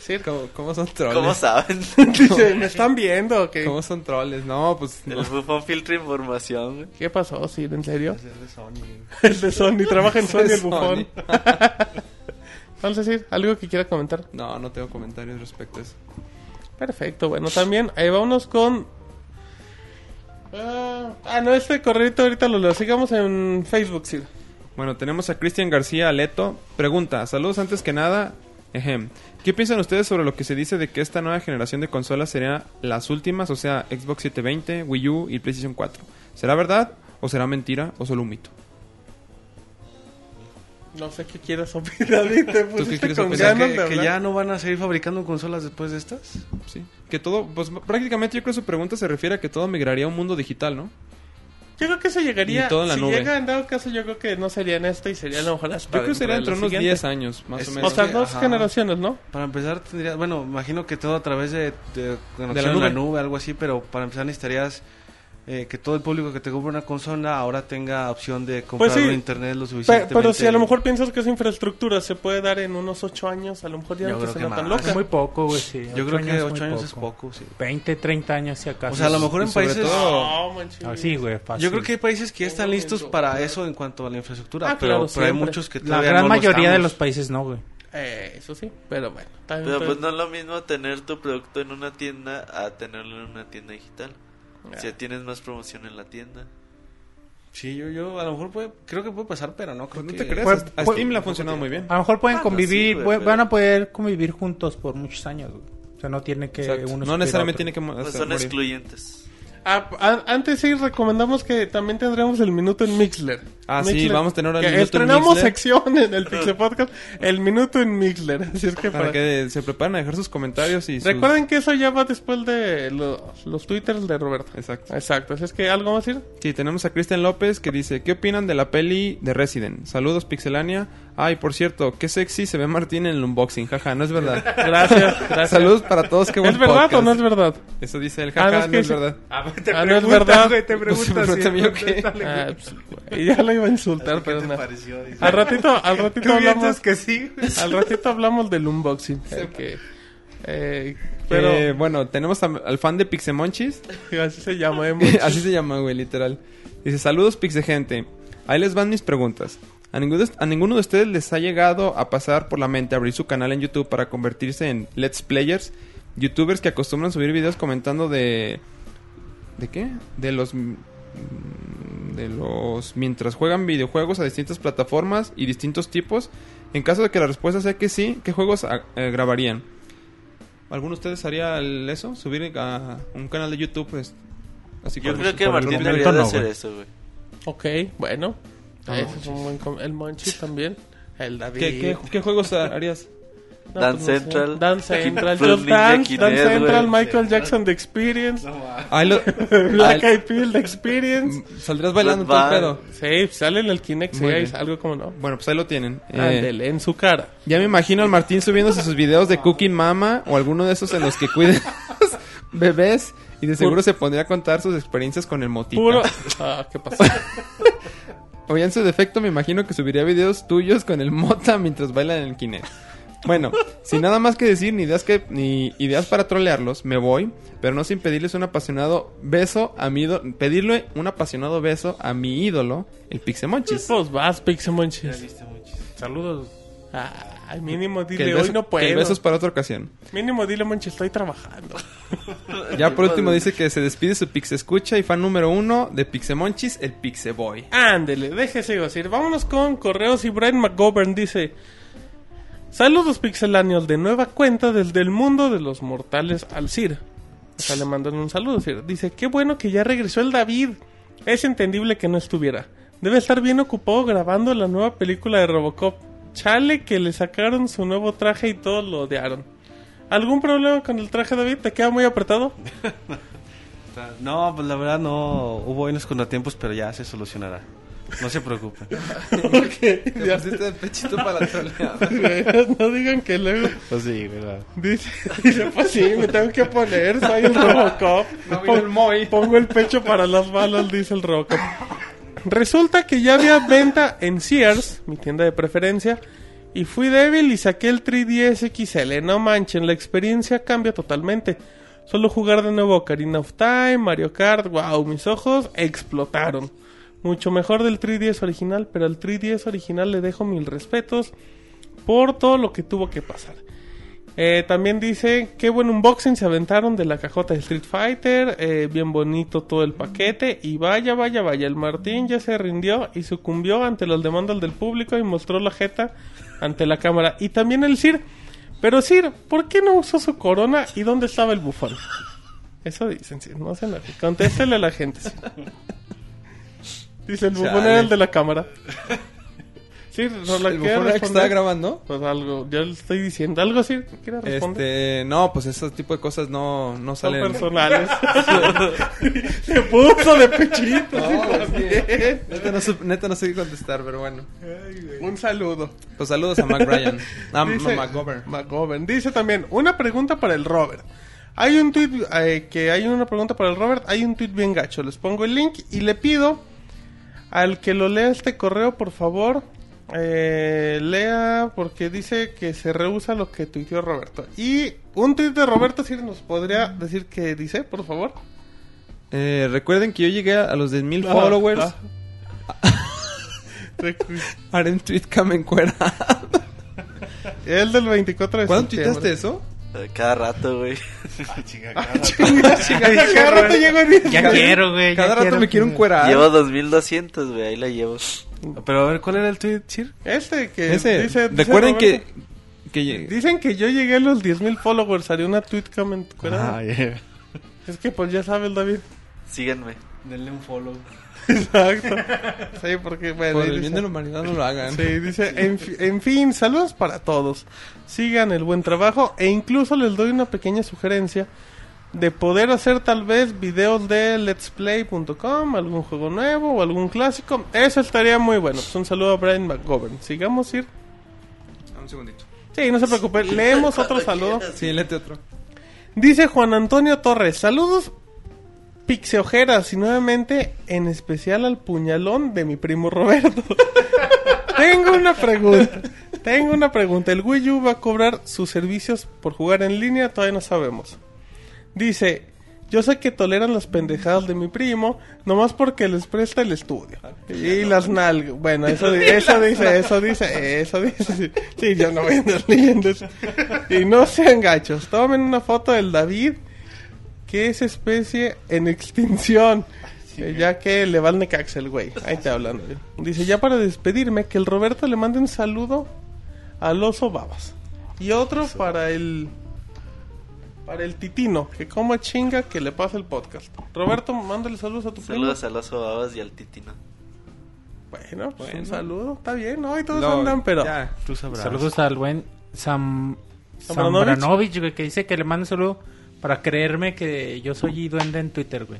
Sir, ¿Cómo, cómo son troles? ¿Cómo saben? dice, ¿me están viendo? o qué? ¿Cómo son troles? No, pues... El no. bufón filtra información, güey. ¿Qué pasó, Sir? ¿En serio? Es de Sony. El de Sony, trabaja en Sony el Sony. bufón. Entonces, Sir, ¿algo que quiera comentar? No, no tengo comentarios respecto a eso. Perfecto, bueno, también ahí vámonos con... Ah, ah, no, este correo ahorita lo leo. Sigamos en Facebook, Sir. Bueno, tenemos a Cristian García Aleto. Pregunta, saludos antes que nada. Ejem. ¿Qué piensan ustedes sobre lo que se dice de que esta nueva generación de consolas serían las últimas, o sea, Xbox 720, Wii U y PlayStation 4? ¿Será verdad o será mentira o solo un mito? No sé qué quieras opinar. Te pusiste quieres con opinar? ganas que, de que ya no van a seguir fabricando consolas después de estas. Sí. Que todo, pues prácticamente yo creo que su pregunta se refiere a que todo migraría a un mundo digital, ¿no? Yo creo que eso llegaría. Y todo en la si nube. llega en dado caso, yo creo que no sería en este y sería a lo mejor hasta. Yo creo que sería dentro de unos siguiente. 10 años, más Es- o O menos. sea, Sí, dos ajá. generaciones, ¿no? Para empezar, tendría, bueno, imagino que todo a través de, de conexión De la en la nube. nube, algo así, pero para empezar necesitarías eh, que todo el público que te compra una consola ahora tenga opción de comprar Pues sí. un internet lo suficientemente. pero si a lo mejor piensas que esa infraestructura se puede dar en unos 8 años, a lo mejor ya Yo no te creo suena que tan loca. Es muy poco, güey, sí. Yo creo que es 8 muy años es poco, sí. 20, 30 años si acaso. O sea, a lo mejor en países... todo- No. Ah, sí, güey, fácil. Yo creo que hay países que ya están listos para eso en cuanto a la infraestructura, Ah, pero, claro, pero hay muchos que La todavía gran no lo mayoría de estamos. los países no, güey. Eh, eso sí, pero bueno. también Pero pues- pues no es lo mismo tener tu producto en una tienda a tenerlo en una tienda digital. Ah. Si ya tienes más promoción en la tienda. Sí, yo, yo a lo mejor puede, creo que puede pasar, pero no creo Pues no que... te creas, Pues- a pues- Steam le ha funcionado muy bien. A lo mejor pueden Ah, no, convivir, sí, güey, puede- van a poder convivir juntos por muchos años, güey. O sea, no tiene que Exacto. uno No necesariamente tiene que Pues son morir. excluyentes. Ah, a- antes sí recomendamos que también tendremos el minuto en Mixler. Ah, sí, vamos a tener ahora el minuto en Estrenamos Mixler. sección en el Pixel Podcast, el minuto en Mixler. Así es que Para para- que se preparen a dejar sus comentarios y sus- Recuerden que eso ya va después de los, los twitters de Roberto. Exacto. Exacto, así es que algo más decir. Sí, tenemos a Cristian López que dice, ¿qué opinan de la peli de Resident? Saludos, Pixelania. Ay, por cierto, qué sexy se ve Martín en el unboxing. Jaja, no es verdad. Gracias, gracias. Saludos para todos, qué buen ¿Es verdad podcast. o no es verdad? Eso dice él, Ah, jaja, no, es no, que es verdad. te Ah, no es verdad. güey, te Pues, preguntas. pregúntame sí, yo qué. Ah, pues, y ya lo iba a insultar, ¿Qué pero te no. pareció? Al ratito, al ratito ¿Tú hablamos. que sí? Al ratito hablamos del unboxing. eh, que, eh, pero Eh, bueno, tenemos al fan de Pixemonchis. así se llama, eh, Así se llama, güey, literal. Dice, saludos Pixe gente. Ahí les van mis preguntas. ¿A ninguno, de, a ninguno de ustedes les ha llegado a pasar por la mente abrir su canal en YouTube para convertirse en Let's Players? Youtubers que acostumbran subir videos comentando de... ¿De qué? De los... mm, De los... Mientras juegan videojuegos a distintas plataformas y distintos tipos. En caso de que la respuesta sea que sí, ¿qué juegos ah, eh, grabarían? ¿Alguno de ustedes haría el- eso? ¿Subir a un canal de YouTube? Pues, así Yo creo que Martín debería de no, hacer eso, güey. Ok, bueno. Ese es un buen com- el Monchis también. El David. ¿Qué, qué, qué juegos harías? No, Dance pues no sé. Central. Dance Central. Fruit Just Ninja Dance. Dance Central. Michael Jackson The Experience. Lo- Black Eyed Peas The Experience. Saldrás bailando todo el pedo. Sí, sale en el Kinect Muy 6. bien. Algo como no. Bueno, pues ahí lo tienen. Eh, Ándele, en su cara. ya me imagino al Martín subiéndose sus videos de Cooking Mama o alguno de esos en los que cuiden bebés y de seguro se pondría a contar sus experiencias con el motita. Puro. Ah, ¿qué pasó? O ya en su defecto me imagino que subiría videos tuyos con el mota mientras bailan en el Kinect. Bueno, sin nada más que decir ni ideas que ni ideas para trolearlos, me voy, pero no sin pedirles un apasionado beso a mi ídolo, pedirle un apasionado beso a mi ídolo, el Pixemonchis. Pues vas, Pixemonchis. Viste mucho. Ay, mínimo Que dile, beso, hoy no que puedo. el beso es para otra ocasión. Mínimo dile, Monchis, estoy trabajando. Ya por último dice que se despide su Pixe Escucha y fan número uno de Pixemonchis, el Pixeboy. Ándele, déjese decir. Vámonos con correos y Brian McGovern dice: Saludos pixeláneos de nueva cuenta desde el mundo de los mortales al Sir. O sea, le mandan un saludo, Sir. Dice: Qué bueno que ya regresó el David. Es entendible que no estuviera. Debe estar bien ocupado grabando la nueva película de Robocop. Chale que le sacaron su nuevo traje y todos lo odiaron. ¿Algún problema con el traje, David? ¿Te queda muy apretado? No, pues la verdad no hubo unos contratiempos, pero ya se solucionará. No se preocupen. Te pusiste de pechito para la troleada. no digan que luego Pues sí, ¿verdad? Dice, dice, pues sí, me tengo que poner, soy el Robocop. No el Moy. Pongo el pecho para las balas, dice el Robocop. Resulta que ya había venta en Sears, mi tienda de preferencia, y fui débil y saqué el 3DS XL. No manchen, la experiencia cambia totalmente. Solo jugar de nuevo Ocarina of Time, Mario Kart, wow, mis ojos explotaron. Mucho mejor del 3DS original, pero al 3DS original le dejo mil respetos por todo lo que tuvo que pasar. Eh, también dice, qué buen unboxing se aventaron de la cajota de Street Fighter, eh, bien bonito todo el paquete y vaya, vaya, vaya, el Martín ya se rindió y sucumbió ante las demandas del público y mostró la jeta ante la cámara. Y también el Sir, pero Sir, ¿por qué no usó su corona y dónde estaba el bufón? Eso dicen, Sir, no se enoje, contéstele a la gente. Dice, el bufón Chale. era el de la cámara. ¿No la ¿El quiere bufón estaba grabando? Pues algo, ya le estoy diciendo. ¿Algo así? ¿Quiere responder? Este, no, pues ese tipo de cosas no, no Son salen. personales. Se puso de pechito. sí. Neta no, neta no sé qué contestar, pero bueno. Un saludo. Pues saludos a Mac Bryan. Ah, Dice- McGovern. McGovern. Dice también, una pregunta para el Robert. Hay un tweet eh, que hay una pregunta para el Robert. Hay un tweet bien gacho. Les pongo el link y le pido al que lo lea este correo, por favor, eh, lea porque dice que se rehúsa lo que tuiteó Roberto. Y un tweet de Roberto, si nos podría decir qué dice, por favor. Eh, recuerden que yo llegué a los 10.000 Ah, followers. ah. Haré un tweet cam encuera. El del 24 de ¿Cuándo tuitaste eso? Eh, Cada rato, güey. Ah, chinga, Ah, chinga, chinga, cada rato llego en Ya quiero, güey. Cada rato me quiero que- encuerar. Llevo 2200, güey. Ahí la llevo. Pero a ver, ¿cuál era el tweet, Sir? Este que Ese. dice... dice Recuerden que, Roberto, que llegué- Dicen que yo llegué a los 10.000 followers. Haré una tweet comment. Ah, yeah. Es que pues ya sabes, David. Síganme. Denle un follow. Exacto. Sí, porque... Bueno, por el bien dice- de la humanidad no lo hagan. Sí, dice, en, fi- en fin, saludos para todos. Sigan el buen trabajo e incluso les doy una pequeña sugerencia de poder hacer tal vez videos de letsplay.com, algún juego nuevo o algún clásico. Eso estaría muy bueno. Pues un saludo a Brian McGovern. Sigamos ir. Un segundito. Sí, no se preocupe. Leemos otro saludo. Sí, léete otro. Dice Juan Antonio Torres, saludos. Pixeojeras y nuevamente en especial al puñalón de mi primo Roberto. Tengo una pregunta. Tengo una pregunta. ¿El Wii U va a cobrar sus servicios por jugar en línea? Todavía no sabemos. Dice, yo sé que toleran las pendejadas de mi primo, nomás porque les presta el estudio. Y las nalgas. Bueno, eso, eso dice, eso dice, eso dice. Sí, yo no voy a andar leyendo eso. Y no sean gachos. Tomen una foto del David, que es especie en extinción. Eh, ya que le va al Necaxa el güey. Ahí te hablando. Dice, ya para despedirme, que el Roberto le mande un saludo al oso babas. Y otro para el... Para el titino, que coma chinga que le pase el podcast. Roberto, mándale saludos a tu primo. Saludos al oso babas y al titino. Bueno, pues Bueno. un saludo, está bien, ¿no? Y todos No, andan, pero... ya. Tú sabrás. Saludos al buen Sam... Zambranovich, güey, que dice que le mande un saludo para creerme que yo soy duende en Twitter, güey.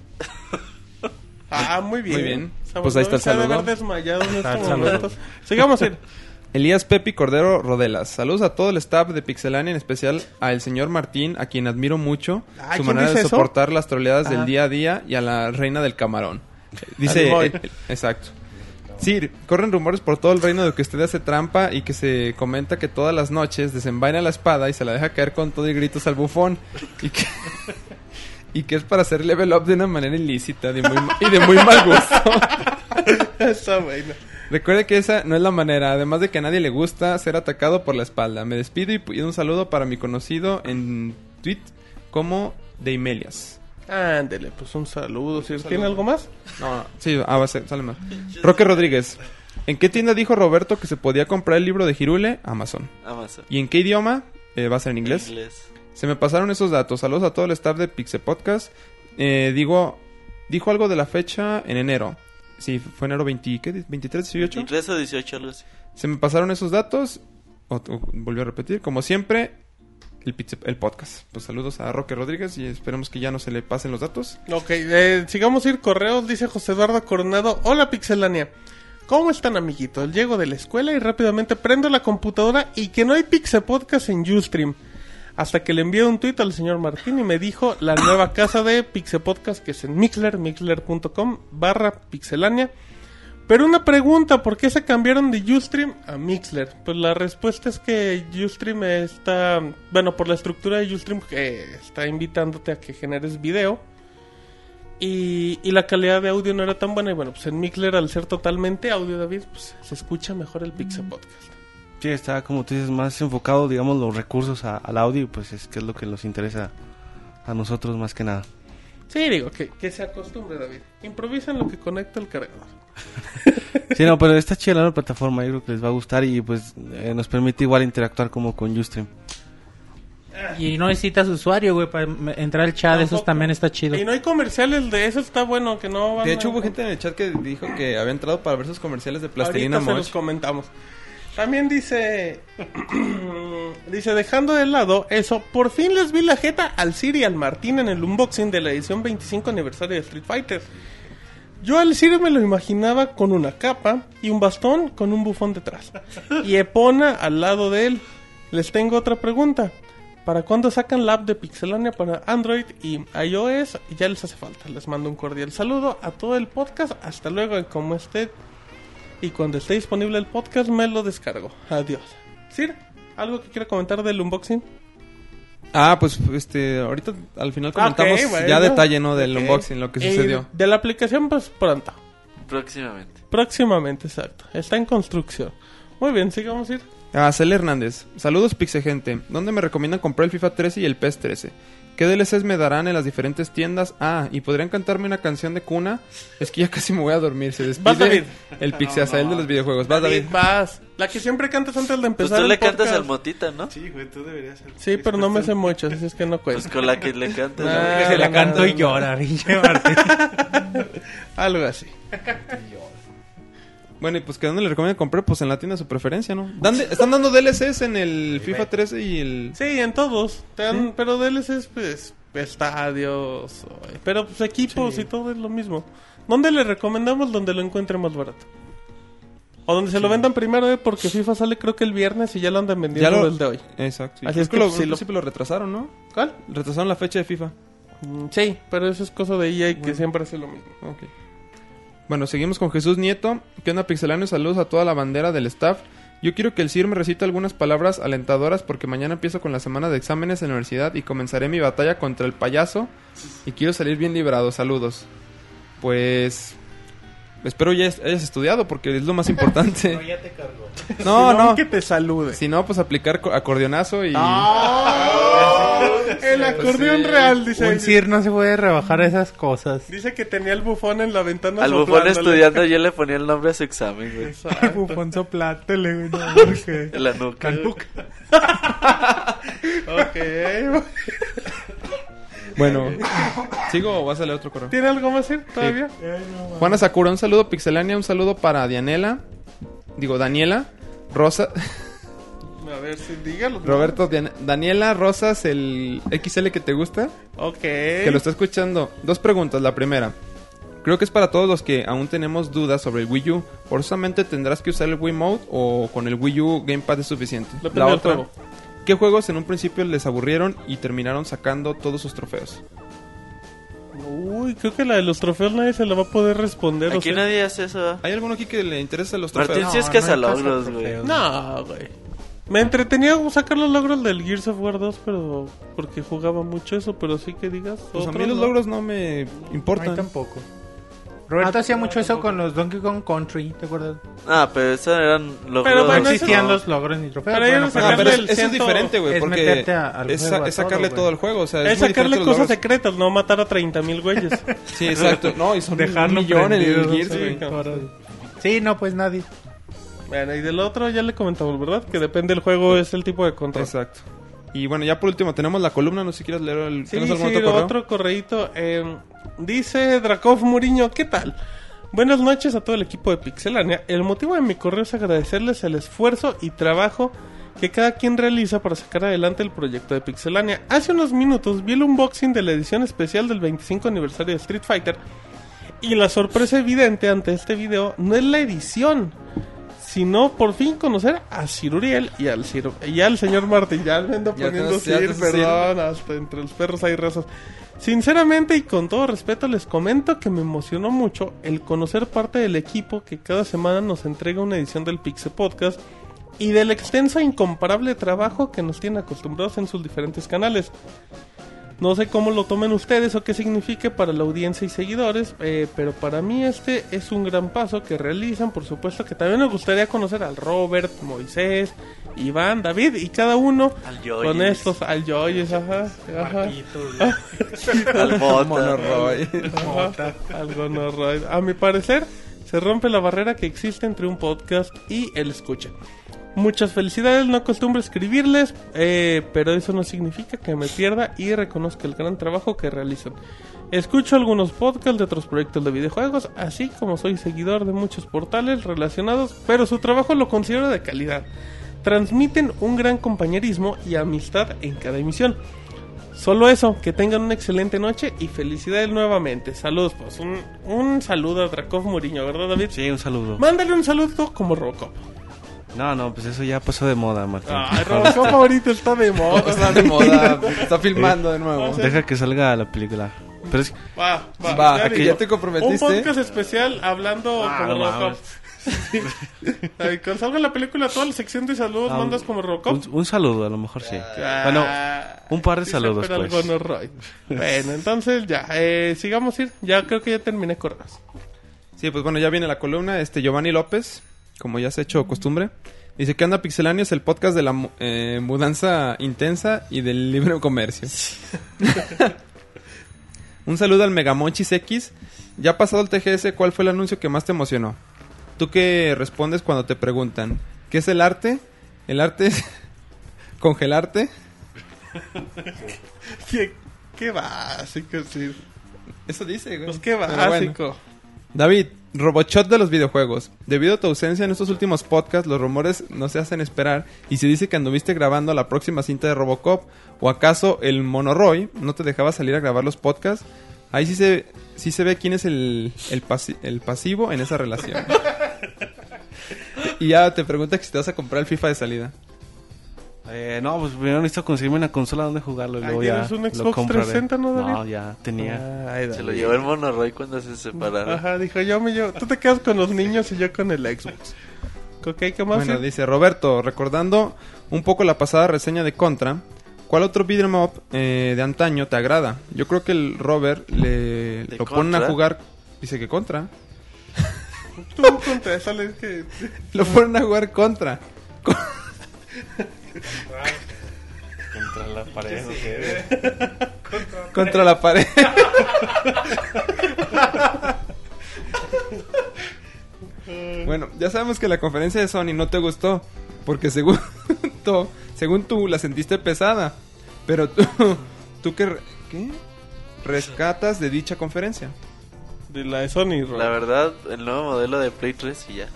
Ah, muy bien. Muy bien. Pues ahí está el saludo. haber desmayado en estos saludo. momentos. Sigamos. Elías Pepi Cordero Rodelas. Saludos a todo el staff de Pixelania, en especial al señor Martín, a quien admiro mucho, Ah, su ¿quién manera de eso? soportar las troleadas Ah. del día a día y a la reina del camarón. Dice, exacto. Sí, corren rumores por todo el reino de que usted hace trampa y que se comenta que todas las noches desenvaina la espada y se la deja caer con todo y gritos al bufón. Y que, y que es para hacer level up de una manera ilícita de muy y de muy mal gusto. Está bueno. Recuerde que esa no es la manera, además de que a nadie le gusta ser atacado por la espalda. Me despido y pido un saludo para mi conocido en tweet como Deimelias. Ándele, pues un saludo. Sir. ¿Tiene algo más? No, sí, ah, va a ser, sale más. Roque Rodríguez. ¿En qué tienda dijo Roberto que se podía comprar el libro de Girule? Amazon. Amazon. ¿Y en qué idioma? Eh, va a ser en inglés. Inglés. Se me pasaron esos datos. Saludos a todo el staff de Pixel Podcast. Eh, digo, dijo algo de la fecha en enero. Sí, fue enero 20, ¿qué? 23, 18. 23 o 18, algo así. Se me pasaron esos datos. O- o- volvió a repetir. Como siempre, el, podcast. Pues saludos a Roque Rodríguez y esperemos que ya no se le pasen los datos. Ok, eh, sigamos ir correos, dice José Eduardo Coronado. Hola Pixelania. ¿Cómo están amiguitos? Llego de la escuela y rápidamente prendo la computadora y que no hay Pixel Podcast en Ustream. Hasta que le envié un tweet al señor Martín y me dijo la nueva casa de Pixel Podcast que es en Mixler, mixler.com barra pixelania. Pero una pregunta, ¿por qué se cambiaron de Ustream a Mixler? Pues la respuesta es que Ustream está, bueno, por la estructura de Ustream que está invitándote a que generes video. Y, y la calidad de audio no era tan buena. Y bueno, pues en Mixler, al ser totalmente audio, David, pues se escucha mejor el Pixel Podcast. Sí, está, como tú dices, más enfocado, digamos, los recursos a- al audio, y pues es que es lo que nos interesa a nosotros más que nada. Sí, digo, que, que se acostumbre, David. Improvisa en lo que conecta el cargador. Sí, no, pero está chida la nueva plataforma, yo creo que les va a gustar y pues eh, nos permite igual interactuar como con Ustream. Y no necesitas usuario, güey, para entrar al chat. Eso también está chido. Y no hay comerciales de eso, está bueno, que no van De a- hecho, hubo gente en el chat que dijo que había entrado para ver sus comerciales de Plastilina Ahorita se los comentamos. También dice, dice, dejando de lado eso, por fin les vi la jeta al Siri y al Martín en el unboxing de la edición 25 aniversario de Street Fighter. Yo al Siri me lo imaginaba con una capa y un bastón con un bufón detrás. Y Epona al lado de él. Les tengo otra pregunta. ¿Para cuándo sacan la app de Pixelania para Android y iOS? Ya les hace falta. Les mando un cordial saludo a todo el podcast. Hasta luego y como esté y cuando esté disponible el podcast me lo descargo. Adiós. Sir, ¿algo que quiera comentar del unboxing? Ah, pues este, ahorita al final Ah, comentamos bueno. ya detalle, ¿no? Del unboxing, lo que Eh, sucedió. de la aplicación, pues pronto. Próximamente. Próximamente, exacto. Está en construcción. Muy bien, sigamos ir. Ah, Cel Hernández. Saludos, Pixe Gente. ¿Dónde me recomiendan comprar el FIFA 13 y el PES 13? ¿Qué DLCs me darán en las diferentes tiendas? Ah, y podrían cantarme una canción de cuna. Es que ya casi me voy a dormir. Se Vas, David. despide el Pixe Azael de los videojuegos. Vas, David. vas. La que siempre cantas antes de Pues empezar tú el le cantas al motita, ¿no? Sí, güey, tú deberías ser. Sí, pero no me sé mucho, así es que no Pues cuenta. con la que le cantas. Ah, la Se la no, canto no, y no. llora, pinche. Algo así. Bueno, y pues que dónde le recomiendan comprar, pues en la tienda de su preferencia, ¿no? Dan de- están dando DLCs en el FIFA 13 y el... Sí, en todos. Te dan- Pero DLCs, pues, estadios. o- Pero pues equipos y todo es lo mismo. ¿Dónde le recomendamos donde lo encuentre más barato? O donde se lo vendan primero, eh, porque FIFA sale creo que el viernes y ya lo andan vendiendo Ya lo- desde hoy. Exacto. sí. Así Creo es que que lo, al lo- retrasaron, ¿no? ¿Cuál? Retrasaron la fecha de FIFA. Mm, Sí, pero eso es cosa de EA que siempre hace lo mismo. Ok. Bueno, seguimos con Jesús Nieto. ¿Qué onda, pixelano? Saludos a toda la bandera del staff. Yo quiero que el CIR me recite algunas palabras alentadoras porque mañana empiezo con la semana de exámenes en la universidad y comenzaré mi batalla contra el payaso y quiero salir bien librado. Saludos. Pues... Espero ya hayas estudiado porque es lo más importante. ya te cargo. No, no. Que te salude. Si no, pues aplicar co- acordeonazo y... el acordeón sí. real, dice. Un CIR no se puede rebajar esas cosas. Dice que tenía el bufón en la ventana. Al bufón soplándole. estudiando yo le ponía el nombre a su examen, güey. Exacto. Bufón soplátele, güey. No, porque... En la nuca. güey. ok. Bueno, ¿sigo o vas a leer otro correo? ¿Tiene algo más decir todavía? Juana Sakura, un saludo Pixelania, un saludo para Dianela, digo Daniela, Rosa, A ver si dígalo. Roberto, Dian- Daniela Rosas, el XL que te gusta, Ok. que lo está escuchando. Dos preguntas, la primera. Creo que es para todos los que aún tenemos dudas sobre el Wii U. ¿Forzosamente tendrás que usar el Wii Mode o con el Wii U Gamepad es suficiente? La otra, juego. ¿Qué juegos en un principio les aburrieron y terminaron sacando todos sus trofeos? Uy, creo que la de los trofeos nadie se la va a poder responder. o Aquí sea- nadie hace eso. ¿Hay alguno aquí que le interesa los trofeos? Martín sí es cazalogros, güey. No, güey. Me entretenía sacar los logros del Gears of War 2, pero porque jugaba mucho eso, pero sí que digas. Pues a mí los no. logros no me A mí importan. tampoco. Roberto hacía mucho eso con los Donkey Kong Country, ¿te acuerdas? Ah, pero esos eran logros. Pero No bueno, eso existían no. los logros ni trofeos. Pero ellos Bueno, no pero- Ah, pero es- eso es diferente, güey, es porque meterte a- al es, juego, a es sacarle todo, todo, el juego, o sea, Es diferente sacarle cosas logros. secretas, no matar a 30 mil güeyes. Sí, exacto. No, y son Dejarlo el prendido, Gears, sí. Sí, no, pues nadie. bueno, y del otro ya le comentamos, ¿verdad? Que depende del juego, es el tipo de control. Exacto. Y bueno, ya por último tenemos la columna, no sé si quieres leer el Sí, ¿tienes sí, algún otro, otro correo? correíto. eh, dice Drakov Muriño, ¿qué tal? Buenas noches a todo el equipo de Pixelania. El motivo de mi correo es agradecerles el esfuerzo y trabajo que cada quien realiza para sacar adelante el proyecto de Pixelania. Hace unos minutos vi el unboxing de la edición especial del 25 aniversario de Street Fighter y la sorpresa evidente ante este video no es la edición, sino por fin conocer a Ciruriel y al, Cir- y al señor Martín. Ya me ando poniendo te- perdón, hasta entre los perros hay razas. Sinceramente y con todo respeto les comento que me emocionó mucho el conocer parte del equipo que cada semana nos entrega una edición del Pixel Podcast y del extenso e incomparable trabajo que nos tienen acostumbrados en sus diferentes canales. No sé cómo lo tomen ustedes o qué signifique para la audiencia y seguidores, eh, pero para mí este es un gran paso que realizan. Por supuesto que también me gustaría conocer al Robert, Moisés, Iván, David y cada uno Al con estos, al Joyes, ajá, ajá, Al. Monoroy. al. A mi parecer, se rompe la barrera que existe entre un podcast y el escucha. Muchas felicidades, no acostumbro escribirles, eh, pero eso no significa que me pierda y reconozca el gran trabajo que realizan. Escucho algunos podcasts de otros proyectos de videojuegos, así como soy seguidor de muchos portales relacionados, pero su trabajo lo considero de calidad. Transmiten un gran compañerismo y amistad en cada emisión. Solo eso, que tengan una excelente noche y felicidades nuevamente. Saludos, pues un, un saludo a Drakov Muriño, ¿verdad David? Sí, un saludo. Mándale un saludo como Robocop. No, no, pues eso ya pasó de moda, Martín. Ay, Robocop ahorita está de moda. Está de moda, está filmando de nuevo. Deja que salga la película. Pero es Va, va. Va, ya ya te comprometiste. Un podcast especial hablando Ah, como no Robocop. Sí. Ay, Cuando salga la película, toda la sección de saludos Ah, mandas como Robocop. un, un saludo, a lo mejor sí. Ah, Bueno, un par de sí saludos, pues. gonorroid. Bueno, entonces ya, eh, sigamos ir. Ya creo que ya terminé correos. Sí, pues bueno, ya viene la columna. Este Giovanni López, como ya se ha hecho costumbre, dice que anda Pixelania es el podcast de la eh, mudanza intensa y del libre comercio. Un saludo al Megamonchis X. Ya pasado el TGS, ¿cuál fue el anuncio que más te emocionó? ¿Tú qué respondes cuando te preguntan? ¿Qué es el arte? ¿El arte es congelarte? Qué, qué básico, sí. Eso dice, güey. Pues qué básico. David, Robochot de los videojuegos. Debido a tu ausencia en estos últimos podcasts, los rumores no se hacen esperar y se dice que anduviste grabando la próxima cinta de Robocop o acaso el Monoroy no te dejaba salir a grabar los podcasts. Ahí sí se, sí se ve quién es el, el, pasi- el pasivo en esa relación. y ya te pregunta que si te vas a comprar el FIFA de salida. Eh, no, pues primero necesito conseguirme una consola donde jugarlo y Ahí luego ya tienes un lo Xbox compraré. 360, ¿no, David? No, ya tenía. Ay, Se lo llevó el monorroy cuando se separaron. Ajá, dijo, yo me llevo. Tú te quedas con los niños y yo con el Xbox. Ok, ¿qué más? Bueno, dice Roberto, recordando un poco la pasada reseña de Contra, ¿cuál otro beat'em up eh, de antaño te agrada? Yo creo que el Robert le ¿De lo ponen a Contra? jugar, dice que Contra, Tú contéstale, es que... lo ponen a jugar Contra. Contra la pared. contra la pared. bueno, ya sabemos que la conferencia de Sony no te gustó, porque según tú, según tú la sentiste pesada, pero tú, tú qué, re- qué rescatas de dicha conferencia. De la de Sony, Ro. La verdad, el nuevo modelo de Play 3 y ya.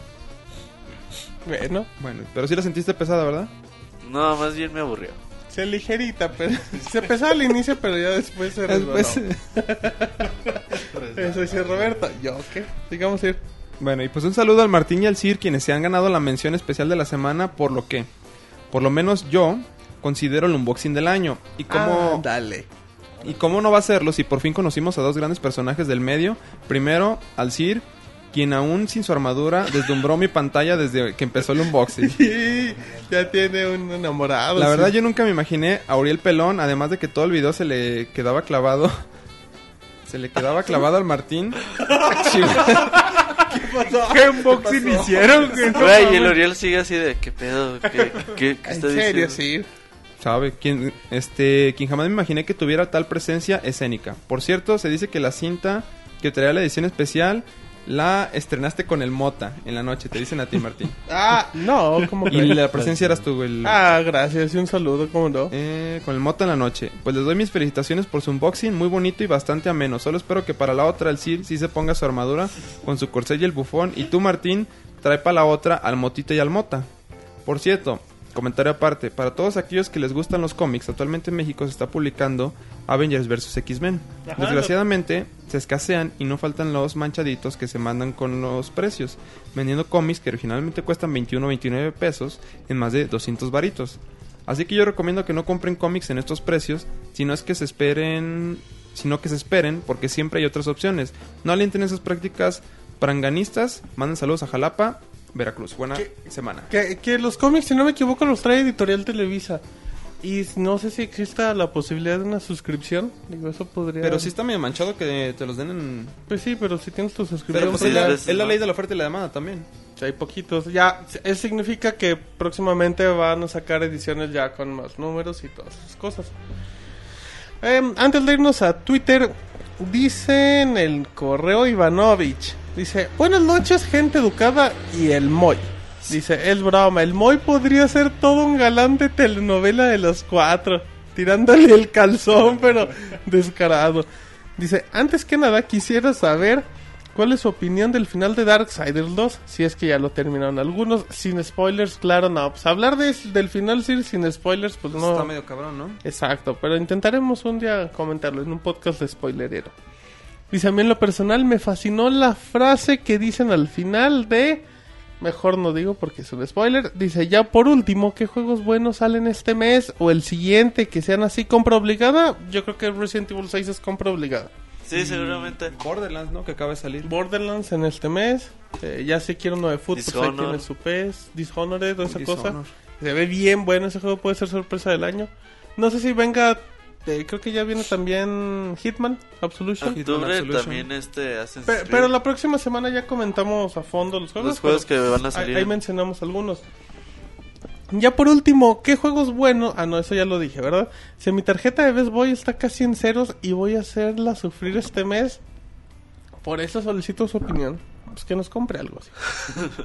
Bueno, Bueno, pero sí la sentiste pesada, ¿verdad? No, más bien me aburrió. se ligerita, pero... Se pesaba al inicio, pero ya después se resbaló. Después- Eso dice Roberto. ¿Yo qué? Digamos ir. Bueno, y pues un saludo al Martín y al Sir, quienes se han ganado la mención especial de la semana, por lo que, por lo menos yo, considero el unboxing del año. Y como... Ah, dale. ¿Y cómo no va a serlo si por fin conocimos a dos grandes personajes del medio? Primero, al Sir, quien aún sin su armadura deslumbró mi pantalla desde que empezó el unboxing. Sí, ya tiene un enamorado. La verdad sí. yo nunca me imaginé a Uriel Pelón, además de que todo el video se le quedaba clavado. Se le quedaba clavado al Martín. ¿Qué unboxing hicieron? güey? Y el. Oriel sigue así de, ¿qué pedo? ¿Qué, qué, qué En está serio, diciendo? sí. ¿Sabe? Quien, este, quien jamás me imaginé que tuviera tal presencia escénica. Por cierto, se dice que la cinta que traía la edición especial la estrenaste con el Mota en la noche, te dicen a ti, Martín. Ah, no, como Y la presencia eras tú, el... Ah, gracias y un saludo, ¿cómo no? Eh, con el Mota en la noche. Pues les doy mis felicitaciones por su unboxing, muy bonito y bastante ameno. Solo espero que para la otra el Sir sí se ponga su armadura con su corcel y el bufón. Y tú, Martín, trae para la otra al Motita y al Mota. Por cierto, comentario aparte, para todos aquellos que les gustan los cómics, actualmente en México se está publicando Avengers vs. X-Men. Desgraciadamente, se escasean y no faltan los manchaditos que se mandan con los precios, vendiendo cómics que originalmente cuestan 21 o 29 pesos en más de 200 varitos. Así que yo recomiendo que no compren cómics en estos precios, sino es que se esperen, sino que se esperen porque siempre hay otras opciones. No alienten esas prácticas pranganistas. Manden saludos a Jalapa, Veracruz. Buena ¿Qué? semana. Que, que los cómics, si no me equivoco, los trae Editorial Televisa. Y no sé si exista la posibilidad de una suscripción. Digo, eso podría... Pero sí está medio manchado que te los den en... Pues sí, pero si tienes tu suscripción... Pero pues pues la, es la ley de la oferta y la demanda también. Hay poquitos. Ya, eso significa que próximamente van a sacar ediciones ya con más números y todas esas cosas. Em, antes de irnos a Twitter, dice en el correo Ivanovich, dice, buenas noches gente educada y el Moy. Dice, es broma, el Moy podría ser todo un galán de telenovela de los cuatro, tirándole el calzón, pero descarado. Dice, antes que nada quisiera saber cuál es su opinión del final de Darksiders 2, si es que ya lo terminaron algunos, sin spoilers, claro, no, pues hablar de, del final sí, sin spoilers, pues no... Está medio cabrón, ¿no? Exacto, pero intentaremos un día comentarlo en un podcast de spoilerero. Dice, a mí en lo personal me fascinó la frase que dicen al final de... Mejor no digo porque es un spoiler. Dice, ya por último, ¿qué juegos buenos salen este mes o el siguiente que sean así compra obligada? Yo creo que Resident Evil 6 es compra obligada. Sí, seguramente. Borderlands, ¿no? Que acaba de salir. Borderlands en este mes. eh, ya sé quiero uno de fútbol, pues ahí tiene su PES. Dishonored, toda esa cosa. Se ve bien bueno, ese juego puede ser sorpresa del año. No sé si venga, eh, creo que ya viene también Hitman, Absolution. Hitman Octubre Absolution. también este Assassin's Pe- Creed. pero la próxima semana ya comentamos a fondo los juegos. Los juegos pero que van a ahí- salir. Ahí, mencionamos algunos. Ya por último, ¿qué juegos buenos? Ah, no, eso ya lo dije, ¿verdad? Si mi tarjeta de Best Boy está casi en ceros y voy a hacerla sufrir este mes, por eso solicito su opinión. Pues que nos compre algo así.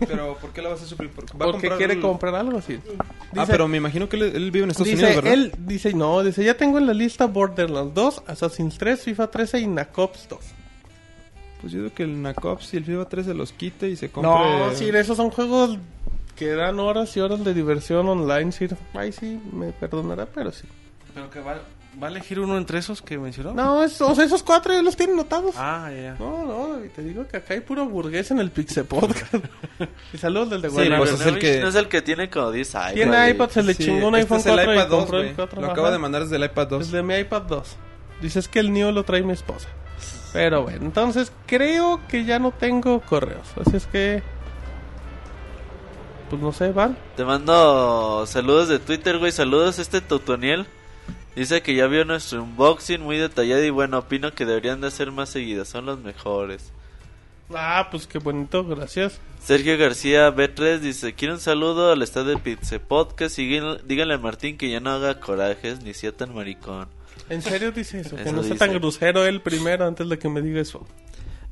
Pero ¿por qué la vas a suplir? Porque Porque quiere comprar algo así. ah, pero me imagino que él, él vive en Estados dice, Unidos, ¿verdad? él dice, no, dice, ya tengo en la lista Borderlands 2, Assassin's 3, FIFA 13 y Nacops 2. Pues yo digo que el Nacops y el FIFA 3 se los quite y se compre... No, sí, esos son juegos que dan horas y horas de diversión online, sí. Ay, sí, me perdonará, pero sí. Pero que va, ¿Va a elegir uno entre esos que mencionó? No, es- o sea, esos cuatro ya los tienen notados. Ah, ya, ya. No, no, y te digo que acá hay puro burgués en el Pixel Podcast. y saludos del de Sí, Guadalajara. pues es el que- No es el que tiene como 10 iPads. Tiene iPad, se le Sí, chingó un este iPhone es el 4 y iPad 2, compró el. 4. Lo acabo de mandar desde el iPad 2. Es de mi iPad 2. Dices que el Neo lo trae mi esposa. Pero bueno, entonces creo que ya no tengo correos. Así es que. Pues no sé, van. Te mando saludos de Twitter, güey. Saludos a este Tutoniel. Dice que ya vio nuestro unboxing muy detallado y bueno, opino que deberían de hacer más seguidas. Son los mejores. Ah, pues qué bonito, gracias. Sergio García B3 dice, quiero un saludo al estado de Pizza Podcast y díganle- a Martín que ya no haga corajes ni sea tan maricón. ¿En serio dice eso? que no sea tan grosero él primero antes de que me diga eso.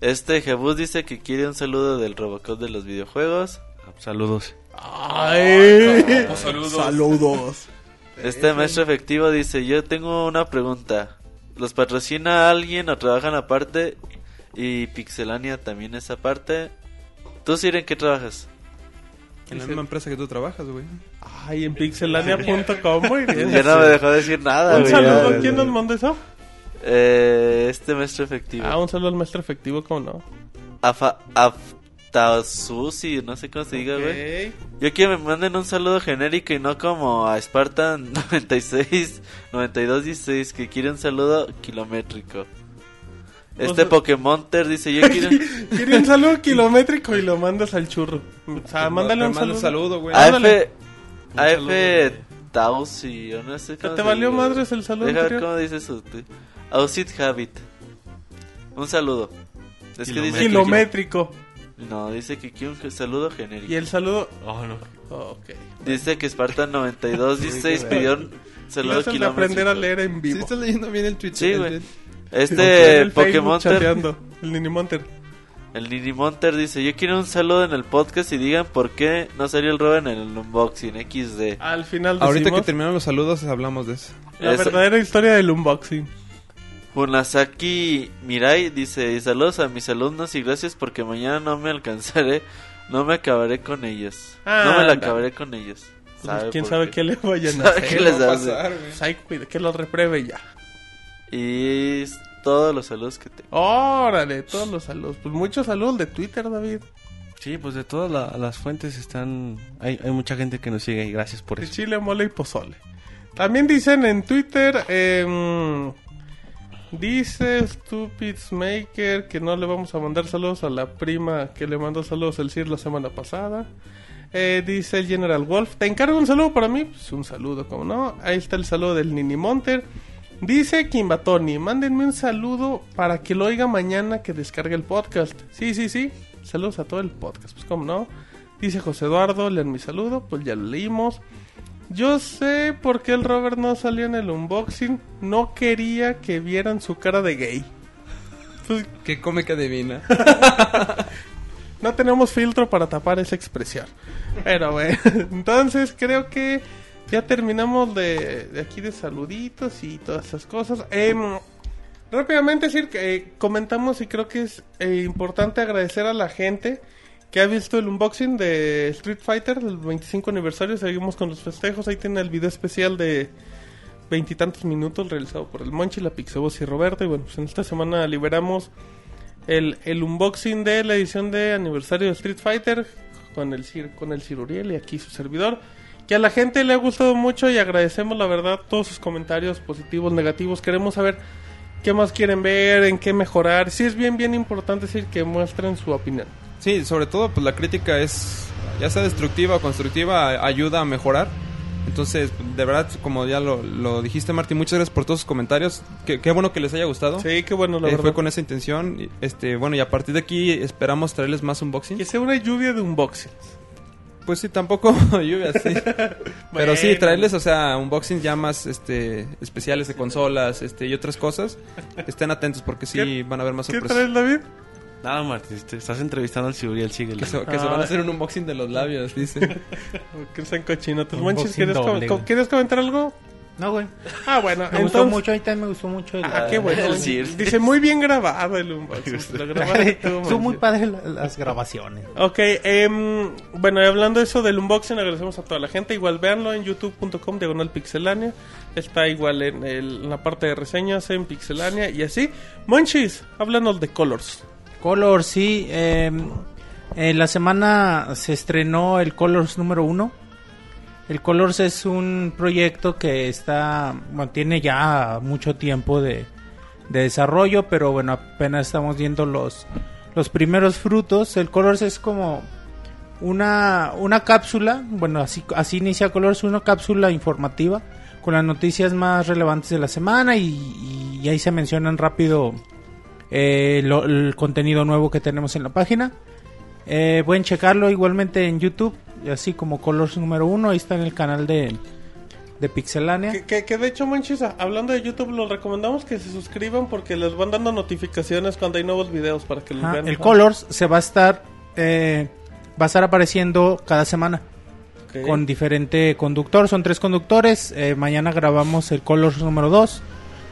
Este Jebus dice que quiere un saludo del Robocop de los videojuegos. Saludos. ¡Ay! saludos. Saludos. Este maestro efectivo dice, yo tengo una pregunta. ¿Los patrocina alguien o trabajan aparte? Y Pixelania también es aparte. ¿Tú, Sir, en qué trabajas? En la misma empresa que tú trabajas, güey. Ay, en pixelania.com, bien. Ya no me dejó decir nada, Un güey. saludo, Ya, ¿quién nos mandó eso? Eh, este maestro efectivo. Ah, un saludo al maestro efectivo, ¿cómo no? Afa, Aftasusi, no sé cómo se diga, güey. Ok. Yo quiero que me manden un saludo genérico y no como a Spartan 96, 92, 16, que quiere un saludo kilométrico. Este O sea- Pokémonter dice, yo quiero... Quiere un saludo kilométrico y lo mandas al churro. O sea, mándale Te un mando saludo. güey. AF. AF Tausi, o no sé cómo ¿Te se valió madres el saludo Deja ver cómo dice su... tweet. Ausit Habit. Un saludo. Es que dice que... Kilométrico. No, dice que quiere un saludo genérico. Y el saludo. Oh, no. Ok. Dice que Spartan 92, 16 pidió un saludo de kilométrico. aprender a leer en Sí, vivo. estás leyendo bien el Twitter. Sí, el- güey. Este el chateando, El Ninimonter. el Ninimonter dice, yo quiero un saludo en el podcast y digan por qué no salió el robo en el unboxing XD. Al final Ahorita que decimos terminaron los saludos hablamos de eso. la verdadera historia del unboxing. Funasaki Mirai dice, saludos a mis alumnos y gracias porque mañana no me alcanzaré, no me acabaré con ellos. no me la Anda. acabaré con ellos. Pues, ¿Sabe ¿Quién sabe qué? le vayan a ¿Sabe hacer? qué les va a pasar, que lo repruebe ya. Y todos los saludos que tengo. Órale, todos los saludos. Pues muchos saludos de Twitter, David. Sí, pues de todas la- las fuentes están... Hay, hay mucha gente que nos sigue y gracias por De eso. chile, mole y pozole. También dicen en Twitter, em, dice Stupid Maker que no le vamos a mandar saludos a la prima que le mandó saludos el CIR la semana pasada. Eh, dice el General Wolf, ¿te encargo un saludo para mí? Pues un saludo, como no. Ahí está el saludo del Nini Monter. Dice Kimbatoni, mándenme un saludo para que lo oiga mañana que descargue el podcast. Sí, sí, sí. Saludos a todo el podcast, pues como no. Dice José Eduardo, lean mi saludo, pues ya lo leímos. Yo sé por qué el Robert no salió en el unboxing. No quería que vieran su cara de gay. Pues Que come que adivina. no tenemos filtro para tapar esa expresión. Pero bueno, entonces creo que ya terminamos de, de aquí de saluditos y todas esas cosas. Em, rápidamente decir que eh, comentamos y creo que es eh, importante agradecer a la gente que ha visto el unboxing de Street Fighter del 25 aniversario. Seguimos con los festejos. Ahí tiene el video especial de veintitantos minutos realizado por el Monchi, la Pixabos y Roberto. Y bueno, pues en esta semana liberamos el, el unboxing de la edición de aniversario de Street Fighter con el con el Cir Uriel y aquí su servidor. Que a la gente le ha gustado mucho y agradecemos la verdad todos sus comentarios positivos, negativos. Queremos saber qué más quieren ver, en qué mejorar. Sí es bien, bien importante decir que muestren su opinión. Sí, sobre todo pues la crítica es, ya sea destructiva o constructiva, ayuda a mejorar. Entonces, de verdad, como ya lo, lo dijiste, Martín, muchas gracias por todos sus comentarios. Qué, qué bueno que les haya gustado. Sí, qué bueno, la Eh, verdad. fue con esa intención. Este, bueno, y a partir de aquí esperamos traerles más unboxings. Que sea una lluvia de unboxing. Pues sí, tampoco lluvia, sí. Pero sí, Bueno. traerles, o sea, unboxings ya más este, especiales de consolas este, y otras cosas. Estén atentos porque sí ¿Qué- van a haber más ¿Qué sorpresas. traes, David? Nada, Martín, te estás entrevistando al Ciburiel, síguele. Que, se, que se Ah. van a hacer un unboxing de los labios, dice. Que sean unboxing ¿quieres, com-. ¿quieres comentar algo? No, güey. Ah, bueno, Me gustó mucho, a mí también me gustó mucho. el- Ah, qué bueno. El. Dice, muy bien grabado el unboxing. Lo grabaste tú, Son muy padres la- las grabaciones. Ok, em, bueno, y hablando de eso del unboxing, agradecemos a toda la gente. Igual véanlo en youtube.com, diagonal pixelania. Está igual en, el- en la parte de reseñas en pixelania y así. Monchis, háblanos de Colors. Color, sí. eh, en la semana se estrenó el Colors número uno. El Colors es un proyecto que está, bueno, tiene ya mucho tiempo de, de desarrollo, pero bueno, apenas estamos viendo los, los primeros frutos. El Colors es como una, una cápsula, bueno, así, así inicia Colors, una cápsula informativa con las noticias más relevantes de la semana y, y ahí se mencionan rápido eh, el contenido nuevo que tenemos en la página. Eh, pueden checarlo igualmente en YouTube, así como Colors número uno, ahí está en el canal de, de Pixelania. Que, que, que de hecho, Monchis, a- hablando de YouTube, los recomendamos que se suscriban porque les van dando notificaciones cuando hay nuevos videos para que los vean. el Colors se va a estar eh, va a estar apareciendo cada semana con diferente conductor. Son tres conductores. Eh, mañana grabamos el Colors número 2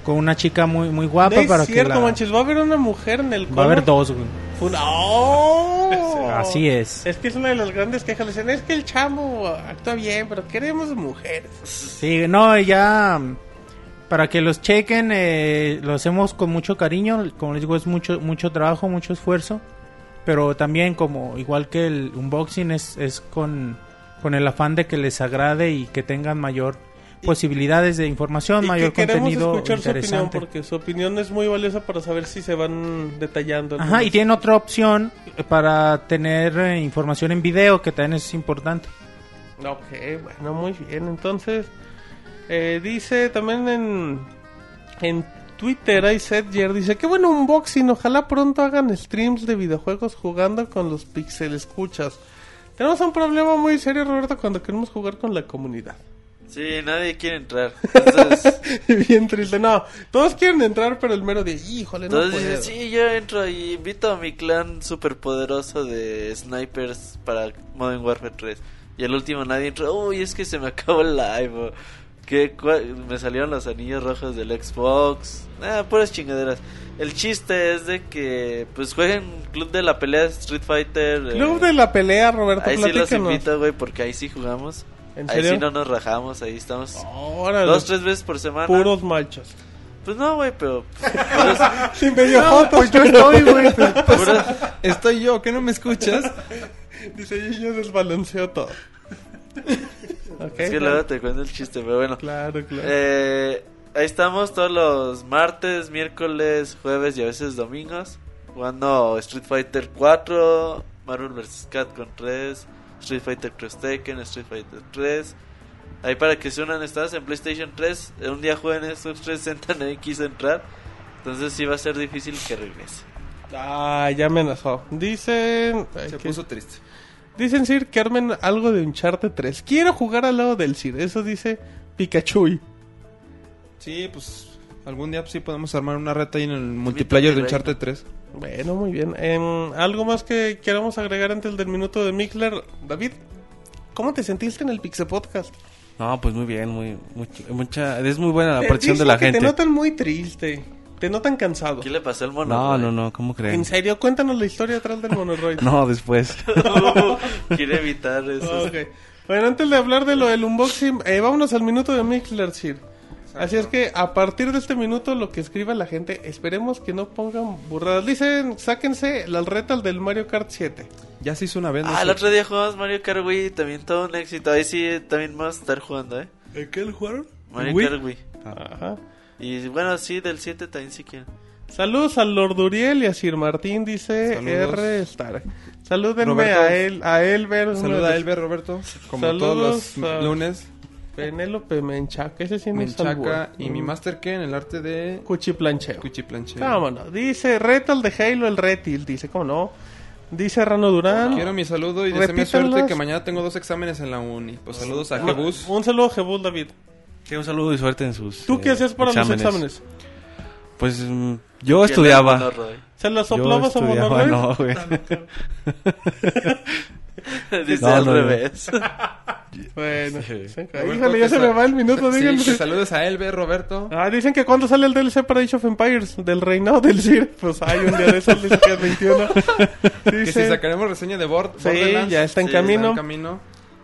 con una chica muy muy guapa No es para cierto, que la... Monchis, va a haber una mujer en el va a haber Colors? dos. güey. Fue una- ¡Oh! Así es. Es que es una de las grandes quejas. Dicen, es que el chamo actúa bien, pero queremos mujeres. Sí, no, ya para que los chequen, eh, lo hacemos con mucho cariño, como les digo, es mucho mucho trabajo, mucho esfuerzo, pero también como igual que el unboxing es, es con, con el afán de que les agrade y que tengan mayor posibilidades de información, y mayor que queremos contenido escuchar su opinión interesante. porque su opinión es muy valiosa para saber si se van detallando. Ajá, y tienen otra opción para tener eh, información en video, que también es importante. Ok, bueno, muy bien. Entonces, eh, dice también en, en Twitter, hay Setger, dice, qué bueno unboxing, ojalá pronto hagan streams de videojuegos jugando con los pixel escuchas. Tenemos un problema muy serio, Roberto, cuando queremos jugar con la comunidad. Sí, nadie quiere entrar. Entonces, Bien triste, no, todos quieren entrar, pero el mero de, híjole, no entonces puedo. sí, yo entro y invito a mi clan superpoderoso de snipers para Modern Warfare 3. Y el último nadie entró. Uy, es que se me acabó el live. Que me salieron los anillos rojos del Xbox. Ah, puras chingaderas. El chiste es de que pues jueguen Club de la Pelea Street Fighter. eh, Club de la pelea, Roberto, Ahí sí los invito, güey, porque ahí sí jugamos. ¿En Ahí serio? sí no nos rajamos, ahí estamos. Órale, Dos, tres veces por semana. puros machos. Pues no, güey, pero. puros- Sin medio fotos. Pues yo estoy, güey. puros- Estoy yo, ¿qué no me escuchas? Dice, yo, yo desbalanceo todo. Ok, es que claro. luego te cuento el chiste, pero bueno. Claro, claro. Eh, ahí estamos todos los martes, miércoles, jueves y a veces domingos. Jugando Street Fighter 4, Marvel vs. Capcom 3, Street Fighter Cross Tekken, Street Fighter 3. Ahí para que se unan, estás en PlayStation 3. Un día juegan estos 360, nadie quiso entrar. Entonces sí va a ser difícil que regrese. Ah, ya amenazó. Dicen. ay, Se que- puso triste. Dicen Sir que armen algo de Uncharted 3. Quiero jugar al lado del Sir. Eso dice Pikachu. Sí, pues algún día pues, sí podemos armar una reta ahí en el multiplayer de. Uncharted 3. Bueno, muy bien. Em, ¿Algo más que queramos agregar antes del minuto de Mixler? David, ¿cómo te sentiste en el Pixel Podcast? No, pues muy bien, muy, much- mucha, es muy buena la aparición de la que gente. Te notan muy triste. Te notan cansado. ¿Qué le pasó al mono? No, no, no, ¿cómo En creen? serio, cuéntanos la historia detrás del monoroid. No, después. Quiere evitar eso. Ok. Bueno, antes de hablar de lo del unboxing, eh, vámonos al minuto de Mixler, Sir. Así es que a partir de este minuto, lo que escriba la gente, esperemos que no pongan burradas. Dicen, sáquense las retas del Mario Kart 7. Ya se hizo una vez. ¿no? Ah, el otro día jugamos Mario Kart Wii, también todo un éxito. Ahí sí, también vamos a estar jugando, ¿eh? ¿En qué lo jugaron? Mario Wii. Kart Wii. Ajá. Y bueno, sí, del 7 también si quieren. Saludos al Lord Uriel y a Sir Martín, dice Saludos. R. Star. Salúdenme Roberto. a él, a Elber. Saluda a Elber Roberto, como Saludos todos los a- lunes. Penélope Menchaca, ese sí es Menchaca y mi Master que en el arte de Cuchiplancheo. Cuchiplanche. Vámonos. Dice Retal de Halo, el Retil. Dice, ¿cómo no? Dice Rano Durán. Quiero mi saludo y Repítanlas. suerte que mañana tengo dos exámenes en la uni. Pues saludos a Jebus. Un saludo a Jebus, David. Sí, un saludo y suerte en sus ¿Tú qué eh, hacías para los exámenes? Pues mm, yo estudiaba. ¿Se las soplabas a Monoroid? no, güey. Dice No, al no, revés. Bueno, Sí. sí. Roberto, híjole, ya que se me va el minuto, Sí, díganme. que saludos a Elber, Roberto. Ah, dicen que cuando sale el DLC para Age of Empires, del reinado del Sir, pues hay un día de esos, dice que es 21. Que Dice, si sacaremos reseña de Bord Sí, Borderlands. ya está en Sí, camino. Está en camino.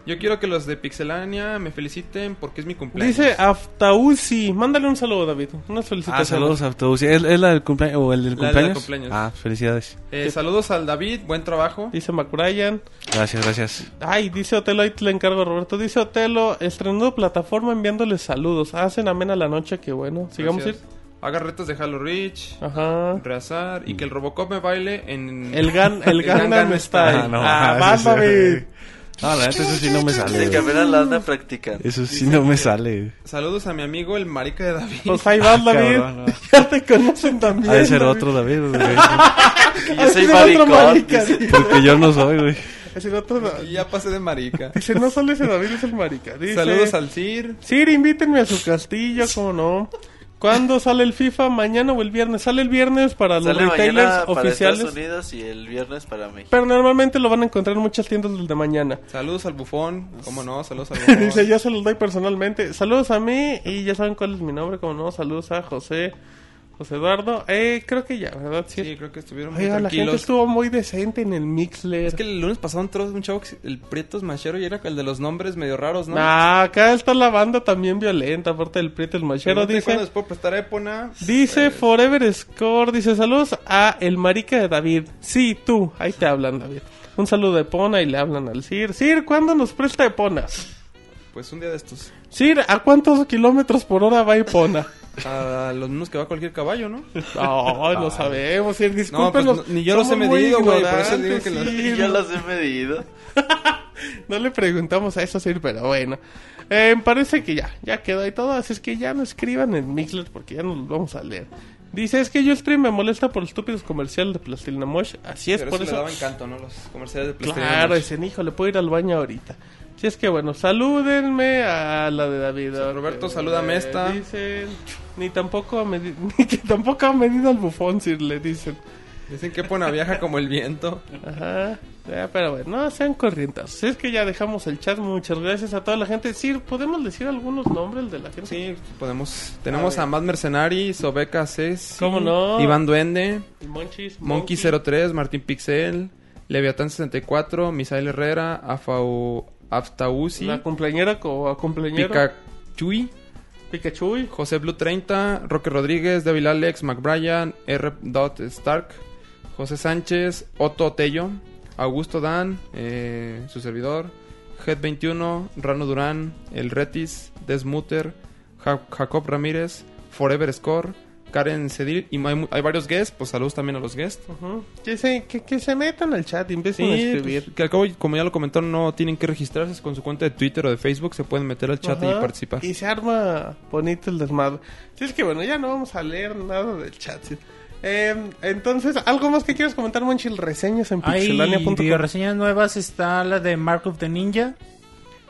Yo quiero que los de Pixelania me feliciten porque es mi cumpleaños. Dice Aftausi, mándale un saludo, David. Unas Ah, felicitaciones. saludos a autobús. ¿Es, es la del cumpleaños o el del La- la del cumpleaños? cumpleaños. Ah, felicidades. Eh, saludos al David, buen trabajo. Dice McBrien. Gracias, gracias. Ay, dice Otelo, ahí te le encargo, Roberto. Dice Otelo, estrenando plataforma enviándoles saludos. Hacen amena la noche, qué bueno. Sigamos Gracias. Haga retos de Halo Reach, ir. Ajá. Reazar y que el Robocop me baile en El, gan, el Gangnam Gangnam Style. Ah, no, ah, ah, David. No, la neta, eso sí no me sale. De que apenas la anda practicando. Eso sí no me sale. Saludos a mi amigo el marica de David. Pues ahí vas, David. Cabrón, no. Ya te conocen también. Ha de ser David. otro David, güey. Yo soy otro maricón. marica, dice. dice. Porque yo no soy, güey. Es el otro Da- Y ya pasé de marica. Dice, no solo ese David, es el marica. Dice, Saludos al Sir. Sir, invítenme a su castillo, cómo no. ¿Cuándo sale el FIFA? ¿Mañana o el viernes? Sale el viernes para los Sale retailers mañana para oficiales. Estados Unidos y el viernes para México. Pero normalmente lo van a encontrar en muchas tiendas del de mañana. Saludos al bufón. ¿Cómo no? Saludos al bufón. Dice, yo se los doy personalmente. Saludos a mí y ya saben cuál es mi nombre, como no. Saludos a José, José Eduardo. Eh, creo que ya, ¿verdad? Sí. Sí, creo que estuvieron muy Oiga, la gente tranquilos. estuvo muy decente en el Mixler. Es que el lunes pasado entró un chavo, el Prietos Machero, y era el de los nombres medio raros, ¿no? Nah, acá está la banda también violenta, aparte del Prieto el Machero. no Dice, puedo prestar Epona. dice Forever Score, dice saludos a el marica de David. Sí, tú, ahí te hablan, David. Un saludo de Epona y le hablan al Sir. Sir, ¿cuándo nos presta Epona? Pues un día de estos. Sir, ¿a cuántos kilómetros por hora va Epona? A los mismos que va cualquier caballo, ¿no? No, no sabemos, Sir, No, pues, ni yo los he medido, güey, por eso digo que los- Sir. Y yo las he medido. No le preguntamos a eso, Sir, pero bueno. Eh, parece que ya, ya quedó y todo. Así es que ya no escriban en Mixler porque ya no los vamos a leer. Dice, es que yo stream me molesta por estúpidos comerciales de Plastilina Mosh. Así es, Pero por eso, eso. le daba encanto, ¿no? Los comerciales de PlayStation. Claro, dicen, hijo, le puedo ir al baño ahorita. Si es que bueno, salúdenme a la de David. Sí, Roberto, salúdame esta. Dicen, ni tampoco ha medido, ni que tampoco ha medido al bufón, Sir, le dicen. Dicen que Epona viaja como el viento. Ajá. Ya, pero bueno, no sean corrientes. Si es que ya dejamos el chat, muchas gracias a toda la gente. Sí, ¿podemos decir algunos nombres de la gente? Sí, podemos. Tenemos A a. Matt Mercenari, Sobeca Ceci, ¿Cómo no? Iván Duende, Monchis, Monkey 03, Martín Pixel, Leviatán 64, Misael Herrera, Afau, Aftausi, La cumpleañera o cumpleañero. Pikachu, Pikachu. José Blue 30, Roque Rodríguez, Devil Alex, McBrien, R. Dot Stark, José Sánchez, Otto Tello, Augusto Dan, eh, su servidor, Head 21, Rano Durán, El Retis, Desmuter, Ja- Jacob Ramírez, Forever Score, Karen Cedil y hay, hay varios guests, pues saludos también a los guests. Ujú. que, se, que, que se metan al chat y empiecen a Sí, escribir. pues, que al cabo, como ya lo comentaron, no tienen que registrarse con su cuenta de Twitter o de Facebook, se pueden meter al chat y participar. Y se arma bonito el desmadre. Sí, es que bueno, ya no vamos a leer nada del chat. sí. Eh, entonces, ¿algo más que quieras comentar, Monchil? Reseñas en Hay pixelania.com. videoreseñas nuevas, está la de Mark of the Ninja,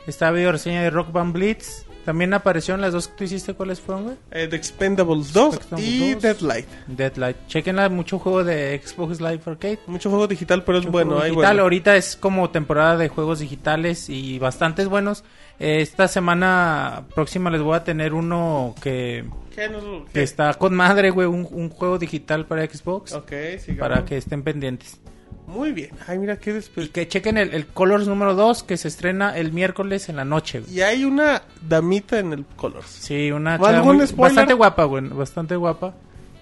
está videoreseña de Rock Band Blitz, también aparecieron las dos que tú hiciste, ¿cuáles fueron, güey? Eh, The Expendables 2 Expendables y 2. Deadlight. Deadlight. Chequenla, mucho juego de Xbox Live Arcade. Mucho juego digital, pero es bueno. digital. bueno. Ahorita es como temporada de juegos digitales y bastantes buenos. Eh, esta semana próxima les voy a tener uno que, ¿Qué nos- que está con madre, güey, un, un juego digital para Xbox. Ok, sigamos. Para que estén pendientes. Muy bien. Ay, mira qué Y después. que chequen el, el Colors número 2 que se estrena el miércoles en la noche. güey. Y hay una damita en el Colors. Sí, una ¿O chava algún muy- spoiler? bastante guapa, güey, bastante guapa.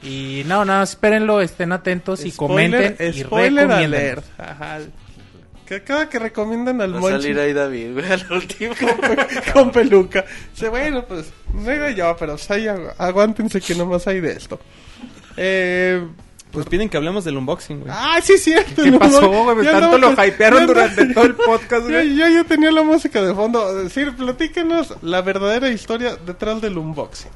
Y no, nada, espérenlo, estén atentos y comenten y spoiler recomienden. Ajá. Que cada que recomiendan al Va a Monchi salir ahí David, güey, al último. con peluca. Dice, bueno, pues no era yo, pero o sea, aguántense que nomás hay de esto. Eh, Pues piden que hablemos del unboxing, güey. ah, sí, es cierto. ¿Qué pasó, güey? ya Tanto no, lo hypearon no. durante todo el podcast, Yo, güey. yo ya tenía la música de fondo. Decir, platíquenos la verdadera historia detrás del unboxing.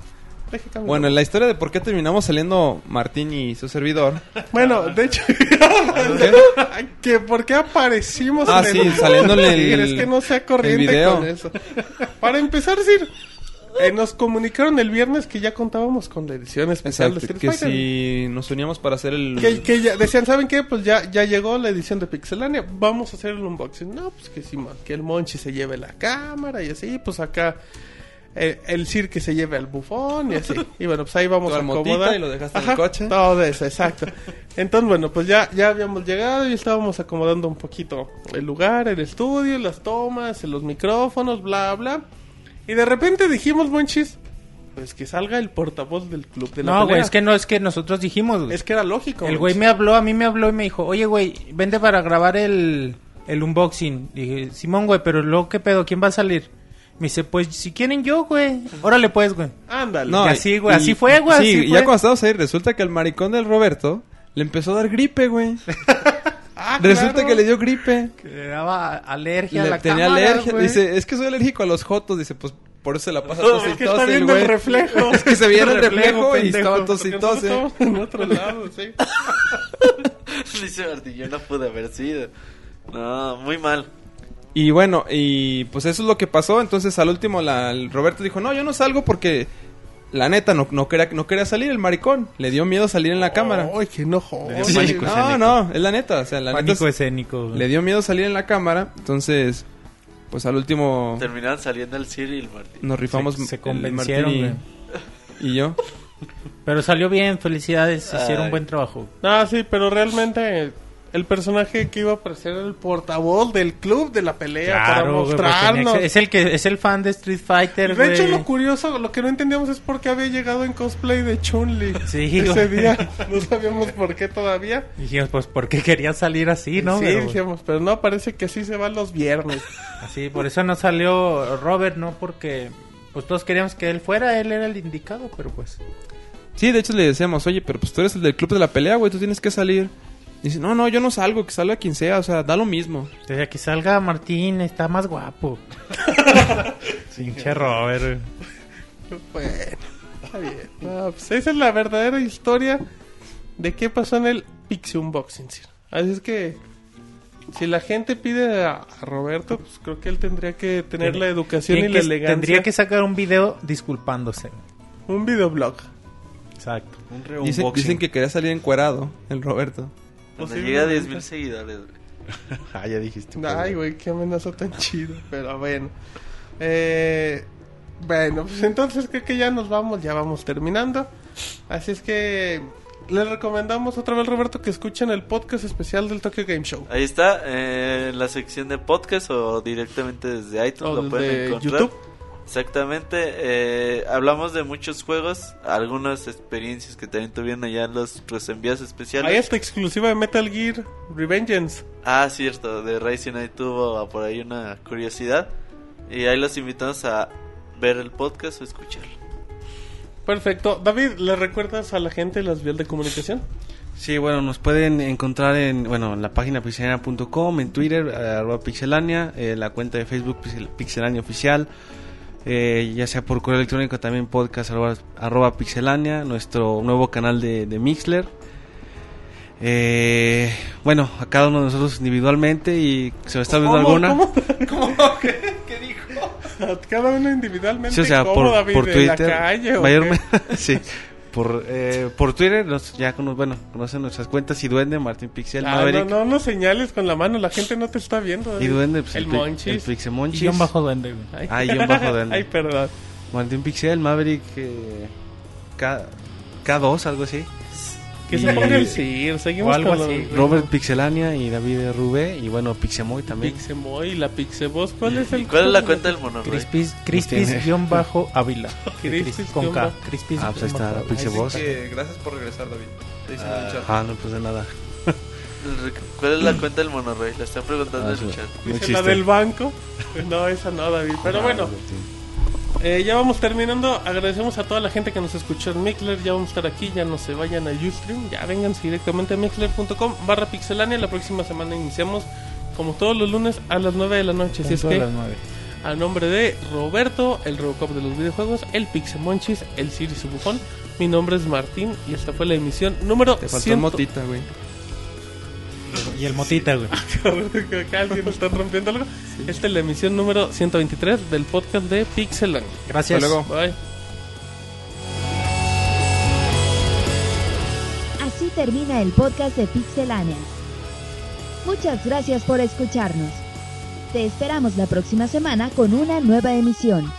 Bueno, la historia de por qué terminamos saliendo Martín y su servidor. Bueno, de hecho, que por qué aparecimos Ah, en sí, el saliéndole el- Es que no sea corriente con eso. Para empezar, decir, eh, nos comunicaron el viernes que ya contábamos con la edición especial de Exacto, Street que Fighter. si nos uníamos para hacer el... Que, que ya decían, ¿saben qué? Pues ya, ya llegó la edición de Pixelania, vamos a hacer el unboxing. No, pues que sí, man, que el Monchi se lleve la cámara y así, pues acá eh, el Sir que se lleve al bufón y así. Y bueno, pues ahí vamos a acomodar. y lo dejaste en el coche. Todo eso, exacto. Entonces, bueno, pues ya, ya habíamos llegado y estábamos acomodando un poquito el lugar, el estudio, las tomas, los micrófonos, bla, bla. Y de repente dijimos, Monchis, pues que salga el portavoz del club de la No, güey, es que no, es que nosotros dijimos, güey. Es que era lógico. El güey me habló, a mí me habló y me dijo, oye, güey, vente para grabar el, el unboxing. Dije, Simón, güey, pero luego, ¿qué pedo? ¿Quién va a salir? Me dice, pues, si quieren yo, güey. Órale, pues, güey. Ándale. No, Y así, güey, así fue, güey, Sí, así y fue. ya cuando estábamos ahí, resulta que al maricón del Roberto le empezó a dar gripe, güey. Ah, resulta claro. que le dio gripe. Que le daba alergia a Le la tenía cámara, alergia. Dice, es que soy alérgico a los jotos. Dice, pues por eso se la pasa No, tos es que está viendo el reflejo. Es que se veía el reflejo, reflejo y estaba tos y en otro lado, sí. Dice Martín, yo no pude haber sido. No, muy mal. Y bueno, y pues eso es lo que pasó. Entonces al último la, el Roberto dijo, no, yo no salgo porque la neta no, no, quería, no quería salir el maricón. Le dio miedo salir en la cámara. Ay, que enojo. Le dio Sí, pánico no, escénico. no, es la neta. O sea, la neta Pánico es- escénico, güey. le dio miedo salir en la cámara. Entonces, pues al último Terminaron saliendo el Siri y el Martín. nos rifamos Se- se el convencieron, Martín y, y yo. Pero salió bien, felicidades, hicieron Ay. buen trabajo. No, sí, pero realmente el personaje que iba a aparecer era el portavoz del club de la pelea para mostrarnos. es el que es el fan de Street Fighter, De hecho, lo curioso, lo que no entendíamos es por qué había llegado en cosplay de Chun-Li Sí, ese día. No sabíamos por qué todavía. Dijimos, pues, ¿por qué quería salir así, no? sí, Pero- dijimos, pero no, parece que así se van los viernes. Así, por eso no salió Robert, no porque pues todos queríamos que él fuera, él era el indicado, pero pues Sí, de hecho le decíamos, oye, pero pues tú eres el del club de la pelea, güey, tú tienes que salir. Dice, no, no, yo no salgo, que salga quien sea, o sea, da lo mismo. desde que salga Martín está más guapo. Pinche Robert. Bueno, está bien. No, pues esa es la verdadera historia de qué pasó en el Pixie Unboxing. Así es que si la gente pide a, a Roberto, pues creo que él tendría que tener la educación y la que- elegancia. Tendría que sacar un video disculpándose. Un videoblog. Exacto. Un Dice- re-unboxing. dicen que quería salir encuerado, el Roberto. Cuando llega a 10 mil seguidores, güey. Ah, ya dijiste. Ay, güey, qué amenaza tan chido. Pero bueno. Eh, bueno, pues entonces creo que ya nos vamos, ya vamos terminando. Así es que les recomendamos otra vez, Roberto, que escuchen el podcast especial del Tokyo Game Show. Ahí está, eh, en la sección de podcast o directamente desde iTunes O lo pueden encontrar. YouTube. Exactamente, eh, hablamos de muchos juegos, algunas experiencias que también tuvieron allá los, los envíos especiales. Hay esta exclusiva de Metal Gear Revengeance. Ah, cierto, de Racing ahí tuvo por ahí una curiosidad. Y ahí los invitamos a ver el podcast o escucharlo. Perfecto. David, ¿le recuerdas a la gente las vías de comunicación? Sí, bueno, nos pueden encontrar en, bueno, en la página pixelania.com, en Twitter, arroba pixelania, eh, la cuenta de Facebook pixel- pixelania oficial, eh, ya sea por correo electrónico también podcast arroba, arroba pixelania, nuestro nuevo canal de, de Mixler. Eh, bueno, a cada uno de nosotros individualmente y se me está viendo alguna. ¿Cómo? ¿Cómo? ¿Qué, dijo? Cada uno individualmente. Sí, o sea, ¿cómo, por, David? por ¿En la Twitter. calle o mayormente- qué? sí. Por, eh, por Twitter, nos- ya cono- bueno, conocen nuestras cuentas y Duende, Martín Pixel, Ah, Maverick. no, no, no señales con la mano, la gente no te está viendo. Y David. Duende, pues, el el, Monchis. el Pixemonchis. Y un bajo duende, güey. Ay. Ah, y un bajo Duende. Ay, perdón. Martín Pixel, Maverick, eh, K, K2, algo así. Que Y- se ponga el CIR, seguimos O algo con así. Robert Pixelania y David Rubé y bueno, Pixemoy también. Pixemoy, la Pixeboss. ¿Cuál es el ¿Y cuál es la cuenta del monorrey? Crispis, tiene. Crispis guion bajo Ávila. Crispis con K. Crispis Ah, pues ahí está, la. Boss. gracias por regresar, David. Te dicen en el chat. Ah, no pues de nada. ¿Cuál es la cuenta del monorrey? La están preguntando Ah, en el chat. No Dice la del banco. No, esa no, David. Pero Ah, bueno, sí. Eh, ya vamos terminando. Agradecemos a toda la gente que nos escuchó en Mixler. Ya vamos a estar aquí. Ya no se vayan a Ustream. Ya vengan directamente a mixler.com barra pixelania. La próxima semana iniciamos, como todos los lunes, a las 9 de la noche. Así es Punto de que, las nueve. a nombre de Roberto, el Robocop de los videojuegos, el Pixemonchis, el Siri su bufón. Mi nombre es Martín y esta fue la emisión número Te faltó 100. motita, güey. Y el motita, güey. alguien está rompiendo algo. Esta es la emisión número 123 del podcast de Pixelania. Gracias. Hasta luego. Bye. Así termina el podcast de Pixelania. Muchas gracias por escucharnos. Te esperamos la próxima semana con una nueva emisión.